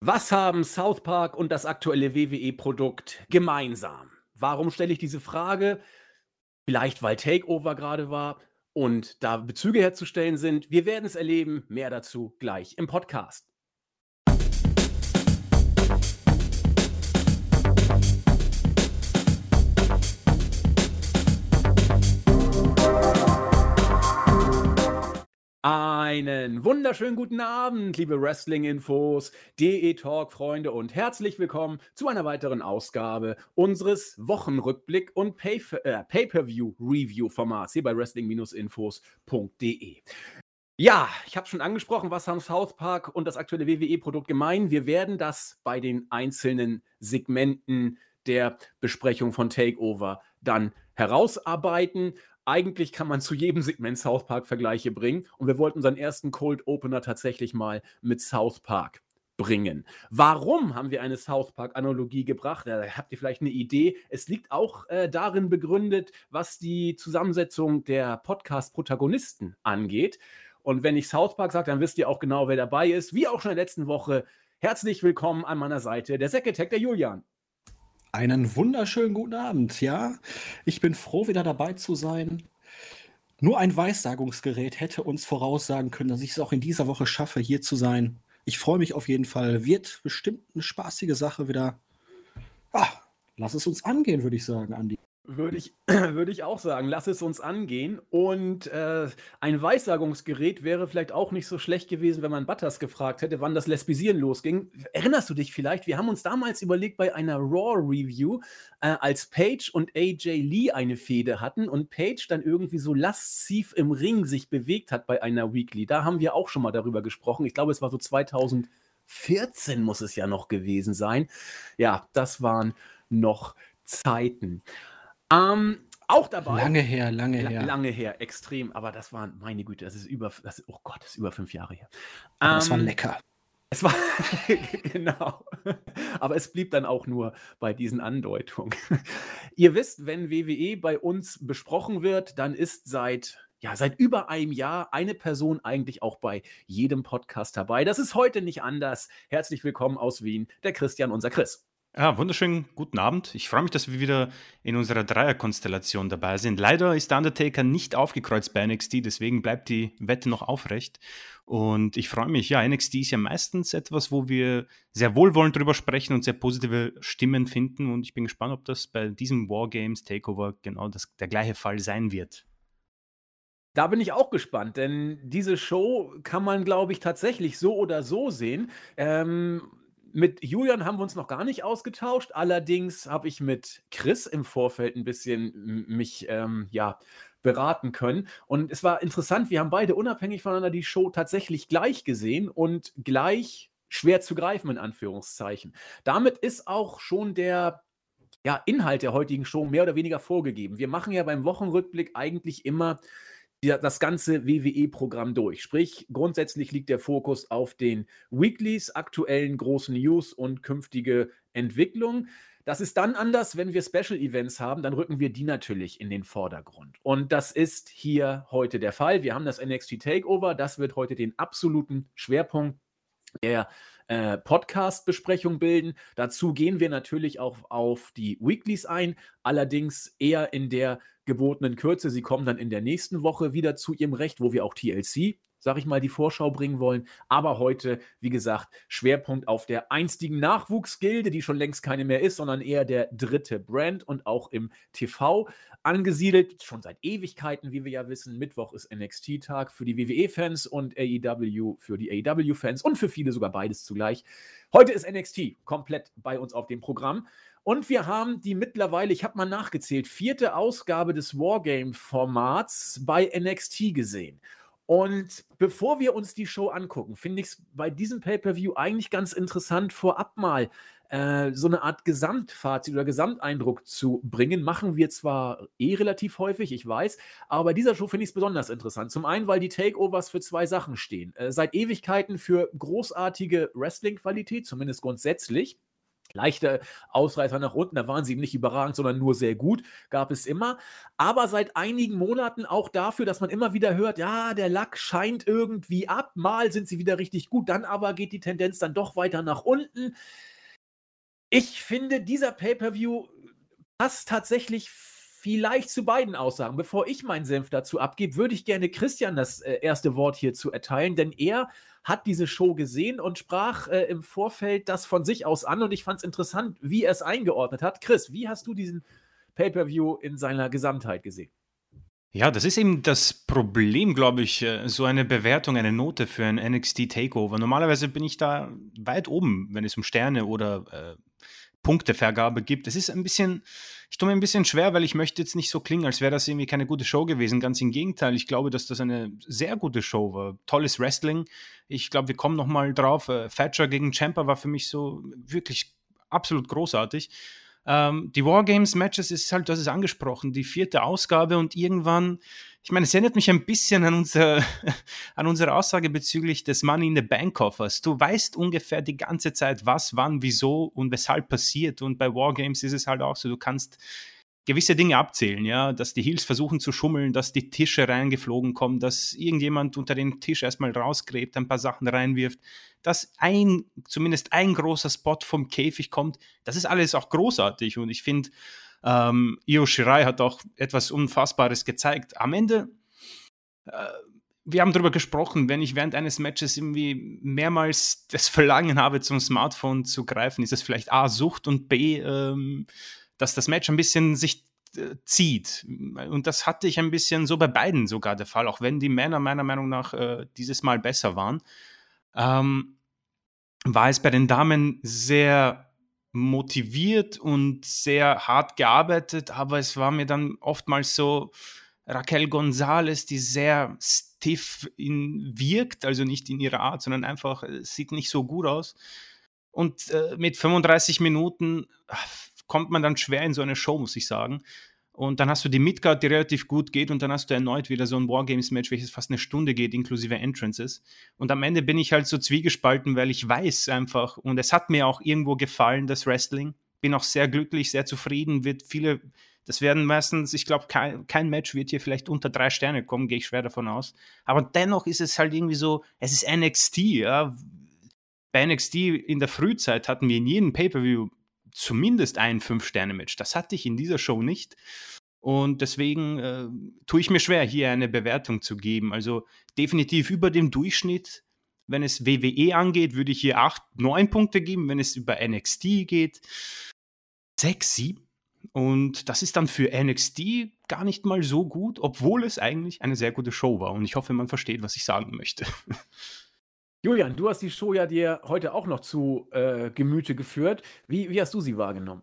Was haben South Park und das aktuelle WWE-Produkt gemeinsam? Warum stelle ich diese Frage? Vielleicht, weil Takeover gerade war und da Bezüge herzustellen sind. Wir werden es erleben. Mehr dazu gleich im Podcast. Einen wunderschönen guten Abend, liebe Wrestling-Infos, DE-Talk-Freunde und herzlich willkommen zu einer weiteren Ausgabe unseres Wochenrückblick- und äh, Pay-Per-View-Review-Formats hier bei Wrestling-Infos.de. Ja, ich habe schon angesprochen, was haben South Park und das aktuelle WWE-Produkt gemein. Wir werden das bei den einzelnen Segmenten der Besprechung von Takeover dann herausarbeiten. Eigentlich kann man zu jedem Segment South Park Vergleiche bringen und wir wollten unseren ersten Cold Opener tatsächlich mal mit South Park bringen. Warum haben wir eine South Park-Analogie gebracht? Da habt ihr vielleicht eine Idee. Es liegt auch äh, darin begründet, was die Zusammensetzung der Podcast-Protagonisten angeht. Und wenn ich South Park sage, dann wisst ihr auch genau, wer dabei ist. Wie auch schon in der letzten Woche. Herzlich willkommen an meiner Seite, der Secretech, der Julian. Einen wunderschönen guten Abend, ja. Ich bin froh, wieder dabei zu sein. Nur ein Weissagungsgerät hätte uns voraussagen können, dass ich es auch in dieser Woche schaffe, hier zu sein. Ich freue mich auf jeden Fall. Wird bestimmt eine spaßige Sache wieder. Ah, lass es uns angehen, würde ich sagen, Andi. Würde ich, würde ich auch sagen, lass es uns angehen. Und äh, ein Weissagungsgerät wäre vielleicht auch nicht so schlecht gewesen, wenn man Butters gefragt hätte, wann das Lesbisieren losging. Erinnerst du dich vielleicht? Wir haben uns damals überlegt bei einer Raw-Review, äh, als Paige und AJ Lee eine Fehde hatten und Paige dann irgendwie so lasziv im Ring sich bewegt hat bei einer Weekly. Da haben wir auch schon mal darüber gesprochen. Ich glaube, es war so 2014 muss es ja noch gewesen sein. Ja, das waren noch Zeiten. Ähm, auch dabei. Lange her, lange her. Lange her, extrem. Aber das waren, meine Güte, das ist über, das ist, oh Gott, das ist über fünf Jahre her. Ähm, das war lecker. Es war, genau. Aber es blieb dann auch nur bei diesen Andeutungen. Ihr wisst, wenn WWE bei uns besprochen wird, dann ist seit ja, seit über einem Jahr eine Person eigentlich auch bei jedem Podcast dabei. Das ist heute nicht anders. Herzlich willkommen aus Wien, der Christian, unser Chris. Ja, wunderschönen guten Abend. Ich freue mich, dass wir wieder in unserer Dreierkonstellation dabei sind. Leider ist der Undertaker nicht aufgekreuzt bei NXT, deswegen bleibt die Wette noch aufrecht. Und ich freue mich, ja, NXT ist ja meistens etwas, wo wir sehr wohlwollend drüber sprechen und sehr positive Stimmen finden. Und ich bin gespannt, ob das bei diesem Wargames Takeover genau das, der gleiche Fall sein wird. Da bin ich auch gespannt, denn diese Show kann man, glaube ich, tatsächlich so oder so sehen. Ähm, mit Julian haben wir uns noch gar nicht ausgetauscht. Allerdings habe ich mit Chris im Vorfeld ein bisschen mich ähm, ja, beraten können. Und es war interessant, wir haben beide unabhängig voneinander die Show tatsächlich gleich gesehen und gleich schwer zu greifen, in Anführungszeichen. Damit ist auch schon der ja, Inhalt der heutigen Show mehr oder weniger vorgegeben. Wir machen ja beim Wochenrückblick eigentlich immer das ganze WWE-Programm durch. Sprich, grundsätzlich liegt der Fokus auf den Weeklies, aktuellen großen News und künftige Entwicklung. Das ist dann anders, wenn wir Special Events haben, dann rücken wir die natürlich in den Vordergrund. Und das ist hier heute der Fall. Wir haben das NXT Takeover, das wird heute den absoluten Schwerpunkt der äh, Podcast-Besprechung bilden. Dazu gehen wir natürlich auch auf die Weeklies ein, allerdings eher in der gebotenen Kürze. Sie kommen dann in der nächsten Woche wieder zu ihrem Recht, wo wir auch TLC sag ich mal, die Vorschau bringen wollen. Aber heute, wie gesagt, Schwerpunkt auf der einstigen Nachwuchsgilde, die schon längst keine mehr ist, sondern eher der dritte Brand und auch im TV angesiedelt. Schon seit Ewigkeiten, wie wir ja wissen. Mittwoch ist NXT-Tag für die WWE-Fans und AEW für die AEW-Fans und für viele sogar beides zugleich. Heute ist NXT komplett bei uns auf dem Programm. Und wir haben die mittlerweile, ich habe mal nachgezählt, vierte Ausgabe des Wargame-Formats bei NXT gesehen. Und bevor wir uns die Show angucken, finde ich es bei diesem Pay-Per-View eigentlich ganz interessant, vorab mal äh, so eine Art Gesamtfazit oder Gesamteindruck zu bringen. Machen wir zwar eh relativ häufig, ich weiß, aber bei dieser Show finde ich es besonders interessant. Zum einen, weil die Takeovers für zwei Sachen stehen. Äh, seit Ewigkeiten für großartige Wrestling-Qualität, zumindest grundsätzlich. Leichte Ausreißer nach unten. Da waren sie nicht überragend, sondern nur sehr gut. Gab es immer. Aber seit einigen Monaten auch dafür, dass man immer wieder hört, ja, der Lack scheint irgendwie ab. Mal sind sie wieder richtig gut, dann aber geht die Tendenz dann doch weiter nach unten. Ich finde, dieser Pay-Per-View passt tatsächlich vielleicht zu beiden Aussagen. Bevor ich meinen Senf dazu abgebe, würde ich gerne Christian das äh, erste Wort hierzu erteilen, denn er hat diese Show gesehen und sprach äh, im Vorfeld das von sich aus an und ich fand es interessant, wie er es eingeordnet hat. Chris, wie hast du diesen Pay-per-View in seiner Gesamtheit gesehen? Ja, das ist eben das Problem, glaube ich, äh, so eine Bewertung, eine Note für ein NXT Takeover. Normalerweise bin ich da weit oben, wenn es um Sterne oder äh, Punktevergabe gibt. Es ist ein bisschen, ich tue mir ein bisschen schwer, weil ich möchte jetzt nicht so klingen, als wäre das irgendwie keine gute Show gewesen. Ganz im Gegenteil, ich glaube, dass das eine sehr gute Show war. Tolles Wrestling. Ich glaube, wir kommen noch mal drauf. Äh, Thatcher gegen Champa war für mich so wirklich absolut großartig. Ähm, die Wargames-Matches ist halt, du hast es angesprochen, die vierte Ausgabe und irgendwann, ich meine, es erinnert mich ein bisschen an, unser, an unsere Aussage bezüglich des Money in the Bank Koffers. Du weißt ungefähr die ganze Zeit, was, wann, wieso und weshalb passiert. Und bei Wargames ist es halt auch so, du kannst gewisse Dinge abzählen, ja, dass die Heels versuchen zu schummeln, dass die Tische reingeflogen kommen, dass irgendjemand unter den Tisch erstmal rausgräbt, ein paar Sachen reinwirft, dass ein, zumindest ein großer Spot vom Käfig kommt. Das ist alles auch großartig und ich finde, ähm, Io Shirai hat auch etwas Unfassbares gezeigt. Am Ende, äh, wir haben darüber gesprochen, wenn ich während eines Matches irgendwie mehrmals das Verlangen habe, zum Smartphone zu greifen, ist es vielleicht A, Sucht und B, ähm, dass das Match ein bisschen sich äh, zieht. Und das hatte ich ein bisschen so bei beiden sogar der Fall, auch wenn die Männer meiner Meinung nach äh, dieses Mal besser waren. Ähm, war es bei den Damen sehr motiviert und sehr hart gearbeitet, aber es war mir dann oftmals so, Raquel González, die sehr stiff in, wirkt, also nicht in ihrer Art, sondern einfach äh, sieht nicht so gut aus. Und äh, mit 35 Minuten kommt man dann schwer in so eine Show, muss ich sagen. Und dann hast du die Midcard, die relativ gut geht, und dann hast du erneut wieder so ein Wargames-Match, welches fast eine Stunde geht, inklusive Entrances. Und am Ende bin ich halt so zwiegespalten, weil ich weiß einfach, und es hat mir auch irgendwo gefallen, das Wrestling. Bin auch sehr glücklich, sehr zufrieden, wird viele, das werden meistens, ich glaube, kein, kein Match wird hier vielleicht unter drei Sterne kommen, gehe ich schwer davon aus. Aber dennoch ist es halt irgendwie so, es ist NXT, ja. Bei NXT in der Frühzeit hatten wir in jedem Pay-Per-View zumindest ein Fünf-Sterne-Match. Das hatte ich in dieser Show nicht. Und deswegen äh, tue ich mir schwer, hier eine Bewertung zu geben. Also definitiv über dem Durchschnitt. Wenn es WWE angeht, würde ich hier 8, 9 Punkte geben. Wenn es über NXT geht, 6, 7. Und das ist dann für NXT gar nicht mal so gut, obwohl es eigentlich eine sehr gute Show war. Und ich hoffe, man versteht, was ich sagen möchte. Julian, du hast die Show ja dir heute auch noch zu äh, Gemüte geführt. Wie, wie hast du sie wahrgenommen?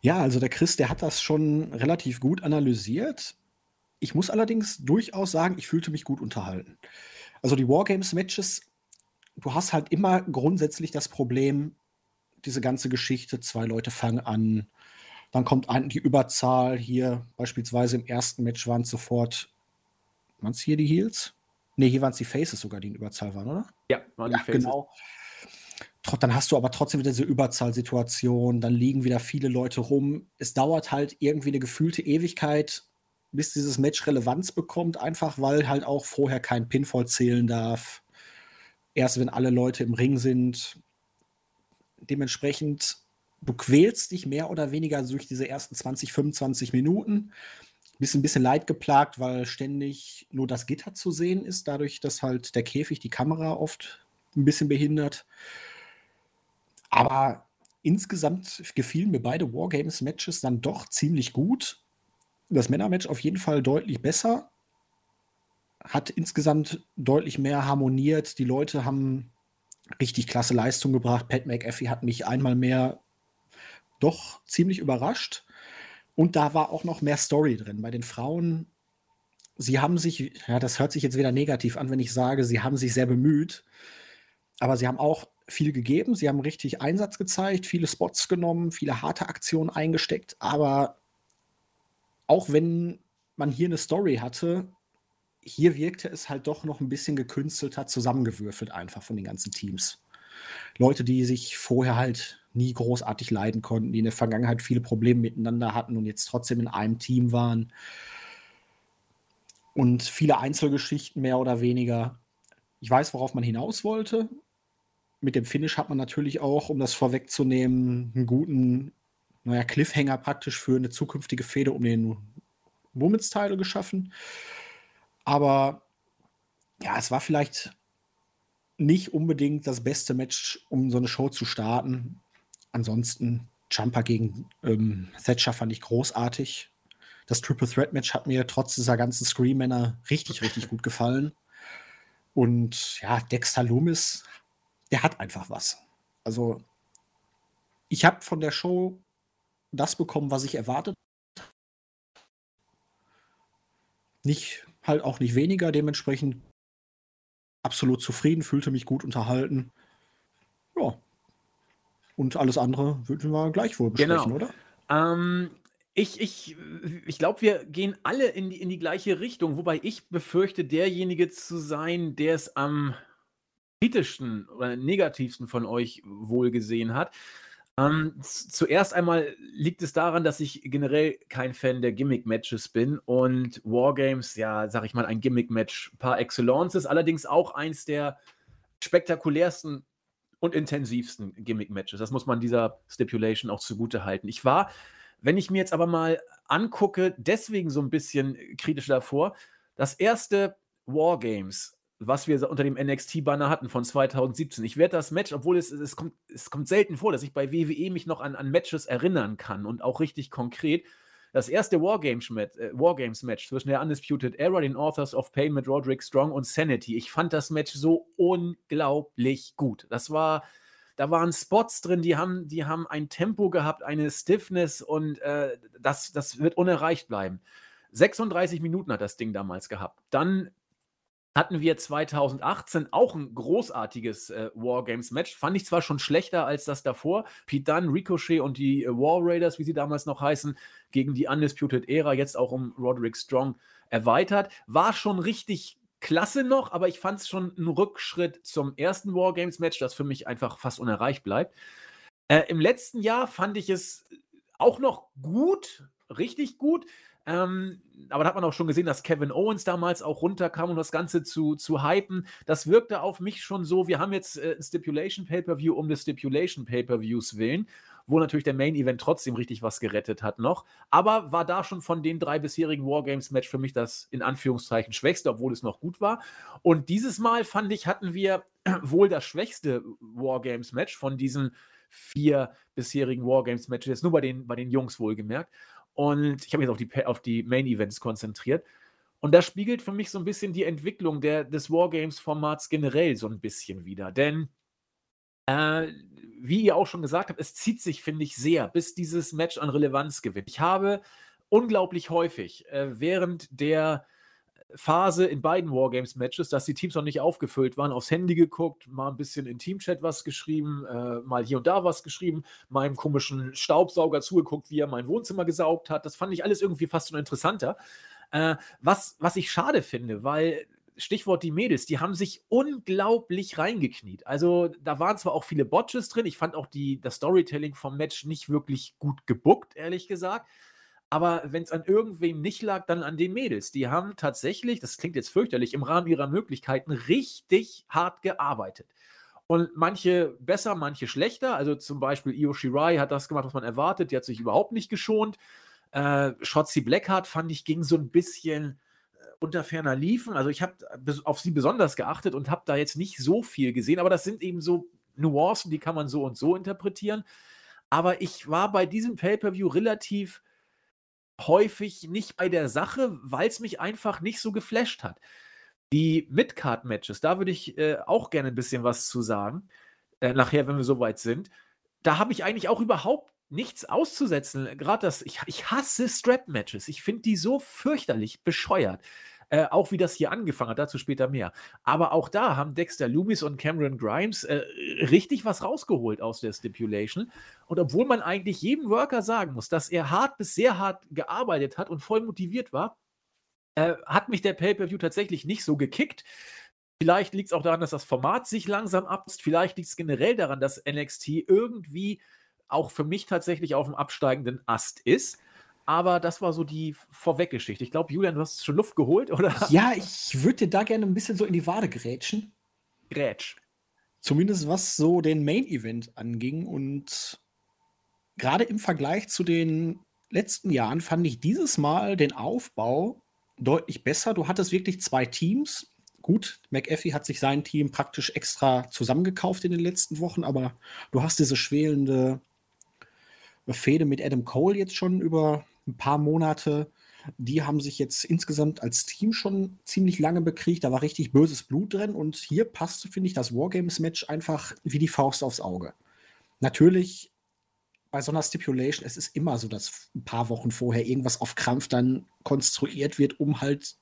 Ja, also der Chris, der hat das schon relativ gut analysiert. Ich muss allerdings durchaus sagen, ich fühlte mich gut unterhalten. Also die Wargames-Matches, du hast halt immer grundsätzlich das Problem, diese ganze Geschichte, zwei Leute fangen an, dann kommt ein, die Überzahl hier, beispielsweise im ersten Match waren es sofort, waren es hier die Heels? Ne, hier waren es die Faces sogar, die in Überzahl waren, oder? Ja, waren die ja, Faces. Genau. Dann hast du aber trotzdem wieder diese Überzahlsituation, dann liegen wieder viele Leute rum. Es dauert halt irgendwie eine gefühlte Ewigkeit, bis dieses Match Relevanz bekommt, einfach weil halt auch vorher kein Pinfall zählen darf. Erst wenn alle Leute im Ring sind. Dementsprechend, du quälst dich mehr oder weniger durch diese ersten 20, 25 Minuten bist ein bisschen leid geplagt, weil ständig nur das Gitter zu sehen ist, dadurch, dass halt der Käfig die Kamera oft ein bisschen behindert. Aber insgesamt gefielen mir beide Wargames-Matches dann doch ziemlich gut. Das Männermatch auf jeden Fall deutlich besser. Hat insgesamt deutlich mehr harmoniert. Die Leute haben richtig klasse Leistung gebracht. Pat McAfee hat mich einmal mehr doch ziemlich überrascht. Und da war auch noch mehr Story drin. Bei den Frauen, sie haben sich, ja, das hört sich jetzt wieder negativ an, wenn ich sage, sie haben sich sehr bemüht. Aber sie haben auch viel gegeben. Sie haben richtig Einsatz gezeigt, viele Spots genommen, viele harte Aktionen eingesteckt. Aber auch wenn man hier eine Story hatte, hier wirkte es halt doch noch ein bisschen gekünstelter zusammengewürfelt einfach von den ganzen Teams. Leute, die sich vorher halt nie großartig leiden konnten, die in der Vergangenheit viele Probleme miteinander hatten und jetzt trotzdem in einem Team waren. Und viele Einzelgeschichten mehr oder weniger. Ich weiß, worauf man hinaus wollte. Mit dem Finish hat man natürlich auch, um das vorwegzunehmen, einen guten naja, Cliffhanger praktisch für eine zukünftige Fehde um den Women's Title geschaffen. Aber ja, es war vielleicht nicht unbedingt das beste Match, um so eine Show zu starten. Ansonsten Jumper gegen ähm, Thatcher fand ich großartig. Das Triple Threat Match hat mir trotz dieser ganzen Scream-Männer richtig, richtig gut gefallen. Und ja, Dexter Loomis, der hat einfach was. Also, ich habe von der Show das bekommen, was ich erwartet. Nicht, halt auch nicht weniger. Dementsprechend absolut zufrieden, fühlte mich gut unterhalten. Ja. Und alles andere würden wir gleich wohl besprechen, genau. oder? Ähm, ich ich, ich glaube, wir gehen alle in die, in die gleiche Richtung, wobei ich befürchte, derjenige zu sein, der es am kritischsten oder negativsten von euch wohl gesehen hat. Ähm, zuerst einmal liegt es daran, dass ich generell kein Fan der Gimmick-Matches bin und Wargames, ja, sag ich mal, ein Gimmick-Match par excellence ist, allerdings auch eins der spektakulärsten und intensivsten Gimmick-Matches. Das muss man dieser Stipulation auch zugute halten. Ich war, wenn ich mir jetzt aber mal angucke, deswegen so ein bisschen kritisch davor, das erste Wargames was wir unter dem NXT-Banner hatten von 2017. Ich werde das Match, obwohl es, es, kommt, es kommt selten vor, dass ich bei WWE mich noch an, an Matches erinnern kann und auch richtig konkret. Das erste Wargames-Match äh, Wargames zwischen der Undisputed Era, den Authors of Pain mit Roderick Strong und Sanity. Ich fand das Match so unglaublich gut. Das war, da waren Spots drin, die haben, die haben ein Tempo gehabt, eine Stiffness und äh, das, das wird unerreicht bleiben. 36 Minuten hat das Ding damals gehabt. Dann hatten wir 2018 auch ein großartiges äh, Wargames-Match. Fand ich zwar schon schlechter als das davor. Pete Dunne, Ricochet und die äh, War Raiders, wie sie damals noch heißen, gegen die Undisputed Era, jetzt auch um Roderick Strong erweitert. War schon richtig klasse noch, aber ich fand es schon ein Rückschritt zum ersten Wargames-Match, das für mich einfach fast unerreicht bleibt. Äh, Im letzten Jahr fand ich es auch noch gut, richtig gut. Ähm, aber da hat man auch schon gesehen, dass Kevin Owens damals auch runterkam, um das Ganze zu, zu hypen. Das wirkte auf mich schon so, wir haben jetzt äh, Stipulation Pay-Per-View um des Stipulation Pay-Per-Views willen, wo natürlich der Main Event trotzdem richtig was gerettet hat noch. Aber war da schon von den drei bisherigen Wargames-Match für mich das in Anführungszeichen schwächste, obwohl es noch gut war. Und dieses Mal fand ich, hatten wir wohl das schwächste Wargames-Match von diesen vier bisherigen Wargames-Matches, nur bei den, bei den Jungs wohlgemerkt. Und ich habe mich jetzt auf die, auf die Main-Events konzentriert. Und das spiegelt für mich so ein bisschen die Entwicklung der, des Wargames-Formats generell so ein bisschen wieder. Denn, äh, wie ihr auch schon gesagt habt, es zieht sich, finde ich, sehr, bis dieses Match an Relevanz gewinnt. Ich habe unglaublich häufig äh, während der Phase in beiden Wargames-Matches, dass die Teams noch nicht aufgefüllt waren, aufs Handy geguckt, mal ein bisschen in Teamchat was geschrieben, äh, mal hier und da was geschrieben, meinem komischen Staubsauger zugeguckt, wie er mein Wohnzimmer gesaugt hat. Das fand ich alles irgendwie fast schon interessanter. Äh, was, was ich schade finde, weil Stichwort die Mädels, die haben sich unglaublich reingekniet. Also da waren zwar auch viele Botches drin, ich fand auch die, das Storytelling vom Match nicht wirklich gut gebuckt, ehrlich gesagt. Aber wenn es an irgendwem nicht lag, dann an den Mädels. Die haben tatsächlich, das klingt jetzt fürchterlich, im Rahmen ihrer Möglichkeiten richtig hart gearbeitet. Und manche besser, manche schlechter. Also zum Beispiel Io Shirai hat das gemacht, was man erwartet. Die hat sich überhaupt nicht geschont. Äh, Shotzi Blackheart fand ich ging so ein bisschen äh, unter ferner Liefen. Also ich habe auf sie besonders geachtet und habe da jetzt nicht so viel gesehen. Aber das sind eben so Nuancen, die kann man so und so interpretieren. Aber ich war bei diesem Pay-per-View relativ häufig nicht bei der Sache, weil es mich einfach nicht so geflasht hat. Die Midcard-Matches, da würde ich äh, auch gerne ein bisschen was zu sagen, äh, nachher, wenn wir soweit sind. Da habe ich eigentlich auch überhaupt nichts auszusetzen. Gerade das, ich, ich hasse Strap-Matches. Ich finde die so fürchterlich bescheuert. Äh, auch wie das hier angefangen hat, dazu später mehr. Aber auch da haben Dexter Loomis und Cameron Grimes äh, richtig was rausgeholt aus der Stipulation. Und obwohl man eigentlich jedem Worker sagen muss, dass er hart bis sehr hart gearbeitet hat und voll motiviert war, äh, hat mich der Pay-Per-View tatsächlich nicht so gekickt. Vielleicht liegt es auch daran, dass das Format sich langsam abnutzt. Vielleicht liegt es generell daran, dass NXT irgendwie auch für mich tatsächlich auf dem absteigenden Ast ist. Aber das war so die Vorweggeschichte. Ich glaube, Julian, du hast schon Luft geholt, oder? Ja, ich würde dir da gerne ein bisschen so in die Wade grätschen. Grätsch. Zumindest was so den Main-Event anging. Und gerade im Vergleich zu den letzten Jahren fand ich dieses Mal den Aufbau deutlich besser. Du hattest wirklich zwei Teams. Gut, McAfee hat sich sein Team praktisch extra zusammengekauft in den letzten Wochen, aber du hast diese schwelende Fehde mit Adam Cole jetzt schon über ein paar Monate. Die haben sich jetzt insgesamt als Team schon ziemlich lange bekriegt. Da war richtig böses Blut drin. Und hier passte, finde ich, das Wargames-Match einfach wie die Faust aufs Auge. Natürlich, bei so einer Stipulation, es ist immer so, dass ein paar Wochen vorher irgendwas auf Krampf dann konstruiert wird, um halt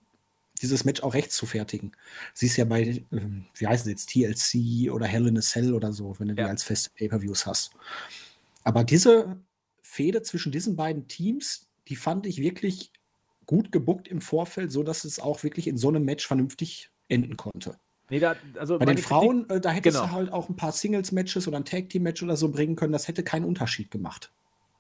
dieses Match auch recht zu fertigen. Siehst ja bei, ähm, wie heißen sie jetzt, TLC oder Hell in a Cell oder so, wenn du ja. die als feste Pay-Per-Views hast. Aber diese Fehde zwischen diesen beiden Teams, die fand ich wirklich gut gebuckt im Vorfeld, so dass es auch wirklich in so einem Match vernünftig enden konnte. Nee, da, also Bei den Frauen, Kritik, äh, da hättest genau. du halt auch ein paar Singles-Matches oder ein Tag-Team-Match oder so bringen können. Das hätte keinen Unterschied gemacht.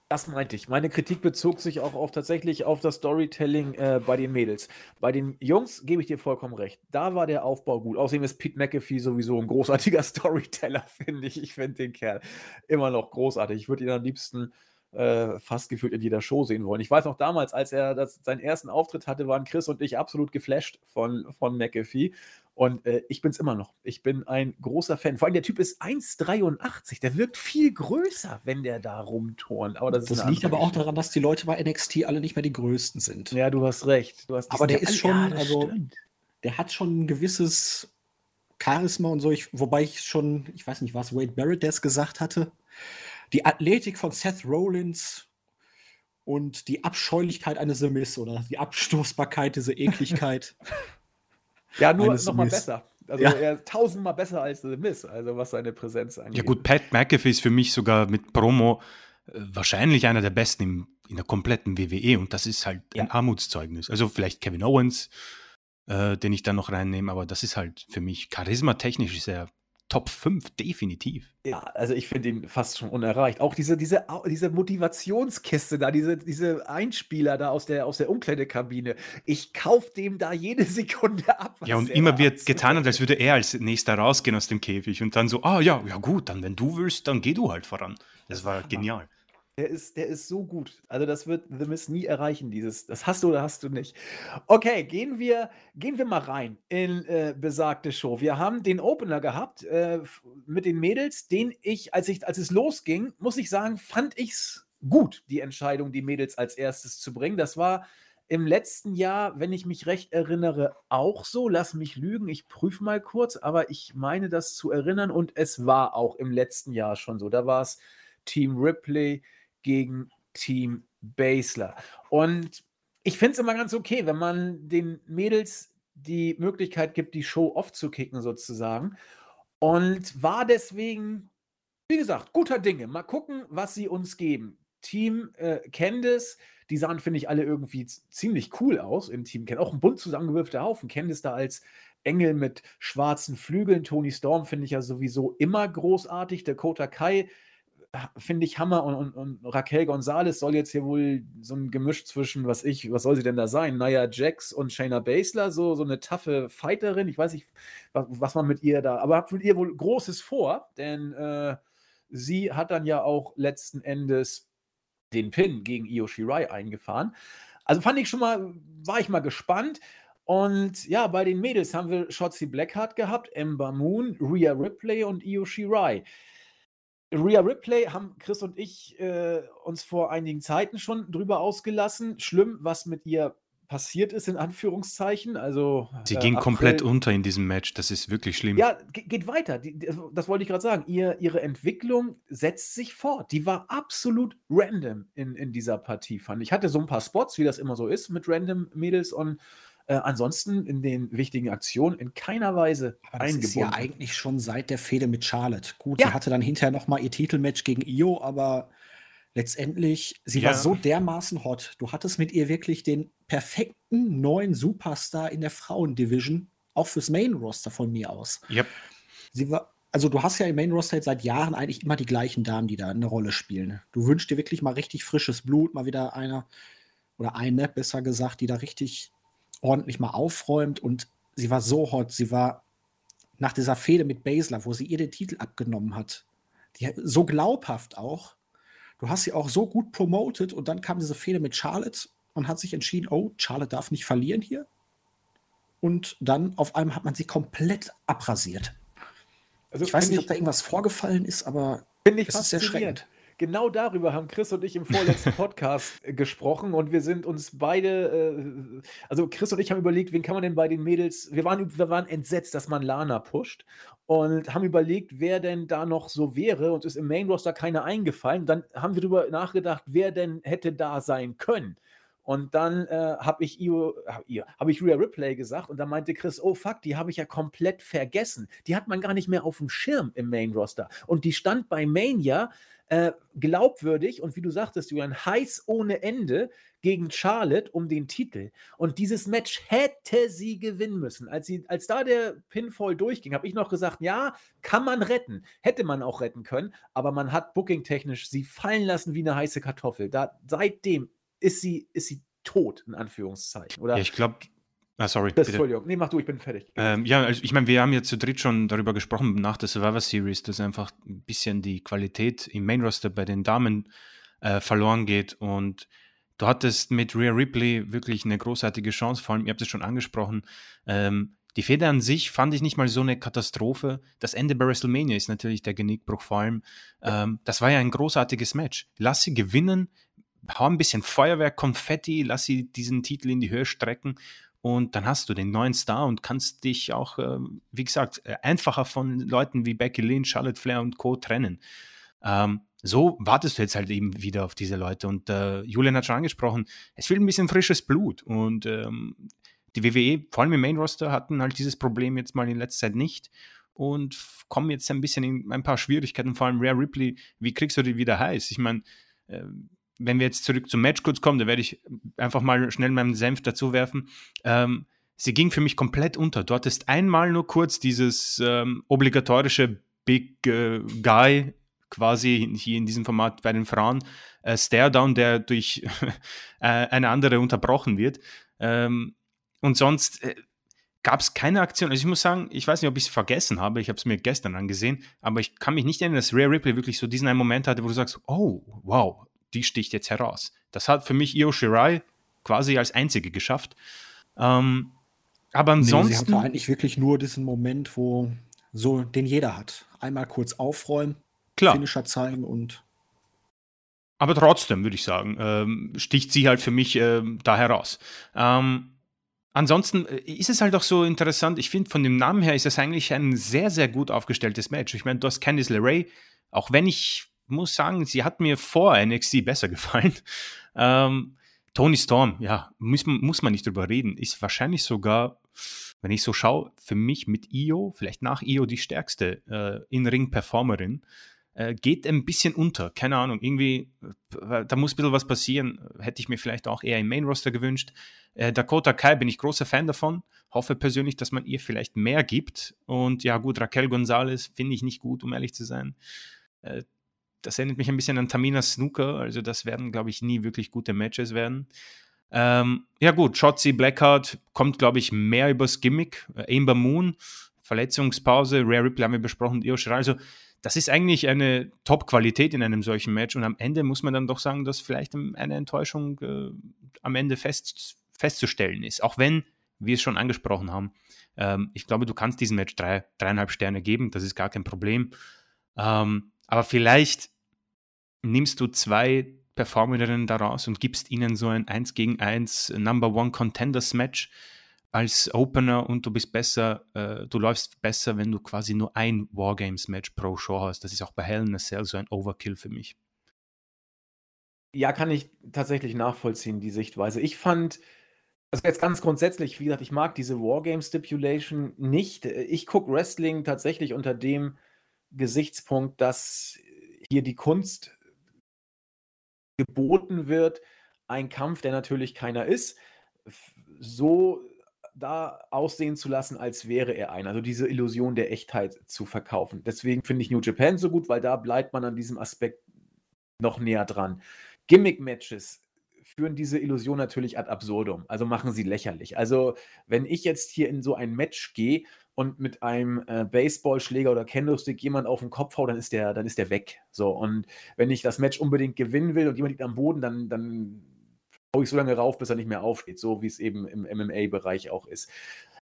Das meinte ich. Meine Kritik bezog sich auch auf tatsächlich auf das Storytelling äh, bei den Mädels. Bei den Jungs gebe ich dir vollkommen recht. Da war der Aufbau gut. Außerdem ist Pete McAfee sowieso ein großartiger Storyteller, finde ich. Ich finde den Kerl immer noch großartig. Ich würde ihn am liebsten äh, fast gefühlt in jeder Show sehen wollen. Ich weiß noch damals, als er das, seinen ersten Auftritt hatte, waren Chris und ich absolut geflasht von, von McAfee. Und äh, ich bin es immer noch. Ich bin ein großer Fan. Vor allem der Typ ist 1,83. Der wirkt viel größer, wenn der da rumturnt. Aber das, das liegt aber auch daran, dass die Leute bei NXT alle nicht mehr die größten sind. Ja, du hast recht. Du hast aber der ist schon, ja, also, stimmt. der hat schon ein gewisses Charisma und so. Ich, wobei ich schon, ich weiß nicht, was Wade Barrett es gesagt hatte die Athletik von Seth Rollins und die Abscheulichkeit eines The Miz oder die Abstoßbarkeit, diese Ekligkeit. ja, nur nochmal besser. Also ja. er tausendmal besser als The Miz, also was seine Präsenz angeht. Ja gut, Pat McAfee ist für mich sogar mit Promo äh, wahrscheinlich einer der besten im, in der kompletten WWE und das ist halt ja. ein Armutszeugnis. Also vielleicht Kevin Owens, äh, den ich da noch reinnehme, aber das ist halt für mich charismatechnisch ist er Top 5, definitiv. Ja, also ich finde ihn fast schon unerreicht. Auch diese, diese, diese Motivationskiste da, diese, diese Einspieler da aus der, aus der Umkleidekabine. Ich kaufe dem da jede Sekunde ab. Ja, und immer wird getan, als würde er als nächster rausgehen aus dem Käfig und dann so, ah ja, ja gut, dann wenn du willst, dann geh du halt voran. Das war genial. Der ist, der ist so gut. Also, das wird The Miss nie erreichen, dieses. Das hast du oder hast du nicht. Okay, gehen wir, gehen wir mal rein in äh, besagte Show. Wir haben den Opener gehabt äh, mit den Mädels, den ich, als ich, als es losging, muss ich sagen, fand ich es gut, die Entscheidung, die Mädels als erstes zu bringen. Das war im letzten Jahr, wenn ich mich recht erinnere, auch so. Lass mich lügen, ich prüfe mal kurz, aber ich meine das zu erinnern und es war auch im letzten Jahr schon so. Da war es Team Ripley gegen Team Basler. Und ich finde es immer ganz okay, wenn man den Mädels die Möglichkeit gibt, die Show off zu kicken, sozusagen. Und war deswegen, wie gesagt, guter Dinge. Mal gucken, was sie uns geben. Team äh, Candice, die sahen, finde ich, alle irgendwie ziemlich cool aus im Team Candice. Auch ein bunt zusammengewürfter Haufen. Candice da als Engel mit schwarzen Flügeln. Tony Storm finde ich ja sowieso immer großartig. Dakota Kai finde ich Hammer und, und, und Raquel Gonzalez soll jetzt hier wohl so ein Gemisch zwischen, was ich, was soll sie denn da sein? Naya Jax und Shayna Baszler, so, so eine taffe Fighterin. Ich weiß nicht, was, was man mit ihr da, aber hat mit ihr wohl Großes vor, denn äh, sie hat dann ja auch letzten Endes den Pin gegen Io Shirai eingefahren. Also fand ich schon mal, war ich mal gespannt. Und ja, bei den Mädels haben wir Shotzi Blackheart gehabt, Ember Moon, Rhea Ripley und Io Shirai. Rhea Ripley haben Chris und ich äh, uns vor einigen Zeiten schon drüber ausgelassen. Schlimm, was mit ihr passiert ist, in Anführungszeichen. Also, Sie äh, ging April. komplett unter in diesem Match. Das ist wirklich schlimm. Ja, geht weiter. Die, das wollte ich gerade sagen. Ihr, ihre Entwicklung setzt sich fort. Die war absolut random in, in dieser Partie, fand ich. hatte so ein paar Spots, wie das immer so ist mit random Mädels und äh, ansonsten in den wichtigen Aktionen in keiner Weise Aber das eingebunden. ist ja eigentlich schon seit der Fehde mit Charlotte. Gut, ja. sie hatte dann hinterher noch mal ihr Titelmatch gegen Io, aber letztendlich, sie ja. war so dermaßen hot. Du hattest mit ihr wirklich den perfekten neuen Superstar in der Frauendivision auch fürs Main-Roster von mir aus. Yep. Sie war, also du hast ja im Main-Roster jetzt seit Jahren eigentlich immer die gleichen Damen, die da eine Rolle spielen. Du wünschst dir wirklich mal richtig frisches Blut, mal wieder einer oder eine, besser gesagt, die da richtig ordentlich mal aufräumt und sie war so hot, sie war nach dieser Fehde mit Basler, wo sie ihr den Titel abgenommen hat, die, so glaubhaft auch. Du hast sie auch so gut promotet und dann kam diese Fehde mit Charlotte und hat sich entschieden, oh, Charlotte darf nicht verlieren hier. Und dann auf einmal hat man sie komplett abrasiert. Also ich weiß nicht, ob da irgendwas vorgefallen ist, aber es ist sehr schreckend. Genau darüber haben Chris und ich im vorletzten Podcast gesprochen und wir sind uns beide, äh, also Chris und ich haben überlegt, wen kann man denn bei den Mädels, wir waren, wir waren entsetzt, dass man Lana pusht und haben überlegt, wer denn da noch so wäre und ist im Main Roster keiner eingefallen. Dann haben wir darüber nachgedacht, wer denn hätte da sein können. Und dann äh, habe ich, Io, hab ich Rhea Ripley gesagt und dann meinte Chris, oh fuck, die habe ich ja komplett vergessen. Die hat man gar nicht mehr auf dem Schirm im Main Roster. Und die stand bei Mania äh, glaubwürdig und wie du sagtest, Julian, heiß ohne Ende gegen Charlotte um den Titel. Und dieses Match hätte sie gewinnen müssen. Als, sie, als da der Pinfall durchging, habe ich noch gesagt, ja, kann man retten. Hätte man auch retten können, aber man hat booking-technisch sie fallen lassen wie eine heiße Kartoffel. Da, seitdem ist sie, ist sie tot, in Anführungszeichen. Oder ja, ich glaube, Ah, sorry. Das, Entschuldigung. Nee, mach du, ich bin fertig. Ähm, ja, also ich meine, wir haben ja zu dritt schon darüber gesprochen nach der Survivor Series, dass einfach ein bisschen die Qualität im Main Roster bei den Damen äh, verloren geht. Und du hattest mit Rhea Ripley wirklich eine großartige Chance, vor allem, ihr habt es schon angesprochen. Ähm, die Feder an sich fand ich nicht mal so eine Katastrophe. Das Ende bei WrestleMania ist natürlich der Genickbruch vor allem. Ähm, das war ja ein großartiges Match. Lass sie gewinnen, hau ein bisschen Feuerwerk, Konfetti, lass sie diesen Titel in die Höhe strecken und dann hast du den neuen Star und kannst dich auch, äh, wie gesagt, äh, einfacher von Leuten wie Becky Lynch, Charlotte Flair und Co. trennen. Ähm, so wartest du jetzt halt eben wieder auf diese Leute. Und äh, Julian hat schon angesprochen, es fehlt ein bisschen frisches Blut. Und ähm, die WWE, vor allem im Main Roster, hatten halt dieses Problem jetzt mal in letzter Zeit nicht und kommen jetzt ein bisschen in ein paar Schwierigkeiten. Vor allem Rare Ripley, wie kriegst du die wieder heiß? Ich meine, äh, wenn wir jetzt zurück zum Match kurz kommen, da werde ich einfach mal schnell meinen Senf dazu werfen. Ähm, sie ging für mich komplett unter. Dort ist einmal nur kurz dieses ähm, obligatorische Big äh, Guy quasi hier in diesem Format bei den Frauen äh, Stare-Down, der durch äh, eine andere unterbrochen wird. Ähm, und sonst äh, gab es keine Aktion. Also ich muss sagen, ich weiß nicht, ob ich es vergessen habe. Ich habe es mir gestern angesehen, aber ich kann mich nicht erinnern, dass Rare Ripley wirklich so diesen einen Moment hatte, wo du sagst, oh, wow, die sticht jetzt heraus. Das hat für mich Io Shirai quasi als einzige geschafft. Ähm, aber ansonsten. Nee, sie hatte eigentlich wirklich nur diesen Moment, wo so den jeder hat. Einmal kurz aufräumen, Klar. Finisher zeigen und. Aber trotzdem würde ich sagen, ähm, sticht sie halt für mich äh, da heraus. Ähm, ansonsten äh, ist es halt auch so interessant. Ich finde, von dem Namen her ist es eigentlich ein sehr, sehr gut aufgestelltes Match. Ich meine, du hast Candice LeRae, auch wenn ich muss sagen, sie hat mir vor NXT besser gefallen. Ähm, Tony Storm, ja, muss, muss man nicht drüber reden, ist wahrscheinlich sogar, wenn ich so schaue, für mich mit Io, vielleicht nach Io die stärkste äh, In-Ring-Performerin. Äh, geht ein bisschen unter, keine Ahnung, irgendwie, äh, da muss ein bisschen was passieren. Hätte ich mir vielleicht auch eher im Main-Roster gewünscht. Äh, Dakota Kai bin ich großer Fan davon. Hoffe persönlich, dass man ihr vielleicht mehr gibt. Und ja, gut, Raquel Gonzalez finde ich nicht gut, um ehrlich zu sein. Das erinnert mich ein bisschen an Tamina Snooker, also das werden, glaube ich, nie wirklich gute Matches werden. Ähm, ja gut, Shotzi Blackheart kommt, glaube ich, mehr übers Gimmick. Äh, Amber Moon, Verletzungspause, Rare Ripley haben wir besprochen, Io Shirai. Also das ist eigentlich eine Top-Qualität in einem solchen Match und am Ende muss man dann doch sagen, dass vielleicht eine Enttäuschung äh, am Ende fest, festzustellen ist. Auch wenn, wie wir es schon angesprochen haben, ähm, ich glaube, du kannst diesem Match drei, dreieinhalb Sterne geben, das ist gar kein Problem. Ähm, aber vielleicht nimmst du zwei Performerinnen daraus und gibst ihnen so ein 1 gegen 1 Number One Contenders Match als Opener und du bist besser, äh, du läufst besser, wenn du quasi nur ein Wargames Match pro Show hast. Das ist auch bei Hell in a Cell so ein Overkill für mich. Ja, kann ich tatsächlich nachvollziehen, die Sichtweise. Ich fand, also jetzt ganz grundsätzlich, wie gesagt, ich mag diese Wargame Stipulation nicht. Ich gucke Wrestling tatsächlich unter dem Gesichtspunkt, dass hier die Kunst geboten wird, ein Kampf, der natürlich keiner ist, so da aussehen zu lassen, als wäre er einer. Also diese Illusion der Echtheit zu verkaufen. Deswegen finde ich New Japan so gut, weil da bleibt man an diesem Aspekt noch näher dran. Gimmick-Matches führen diese Illusion natürlich ad absurdum, also machen sie lächerlich. Also, wenn ich jetzt hier in so ein Match gehe und mit einem äh, Baseballschläger oder Candlestick jemand auf den Kopf hau, dann ist der, dann ist der weg. So, und wenn ich das Match unbedingt gewinnen will und jemand liegt am Boden, dann, dann hau ich so lange rauf, bis er nicht mehr aufsteht, so wie es eben im MMA-Bereich auch ist.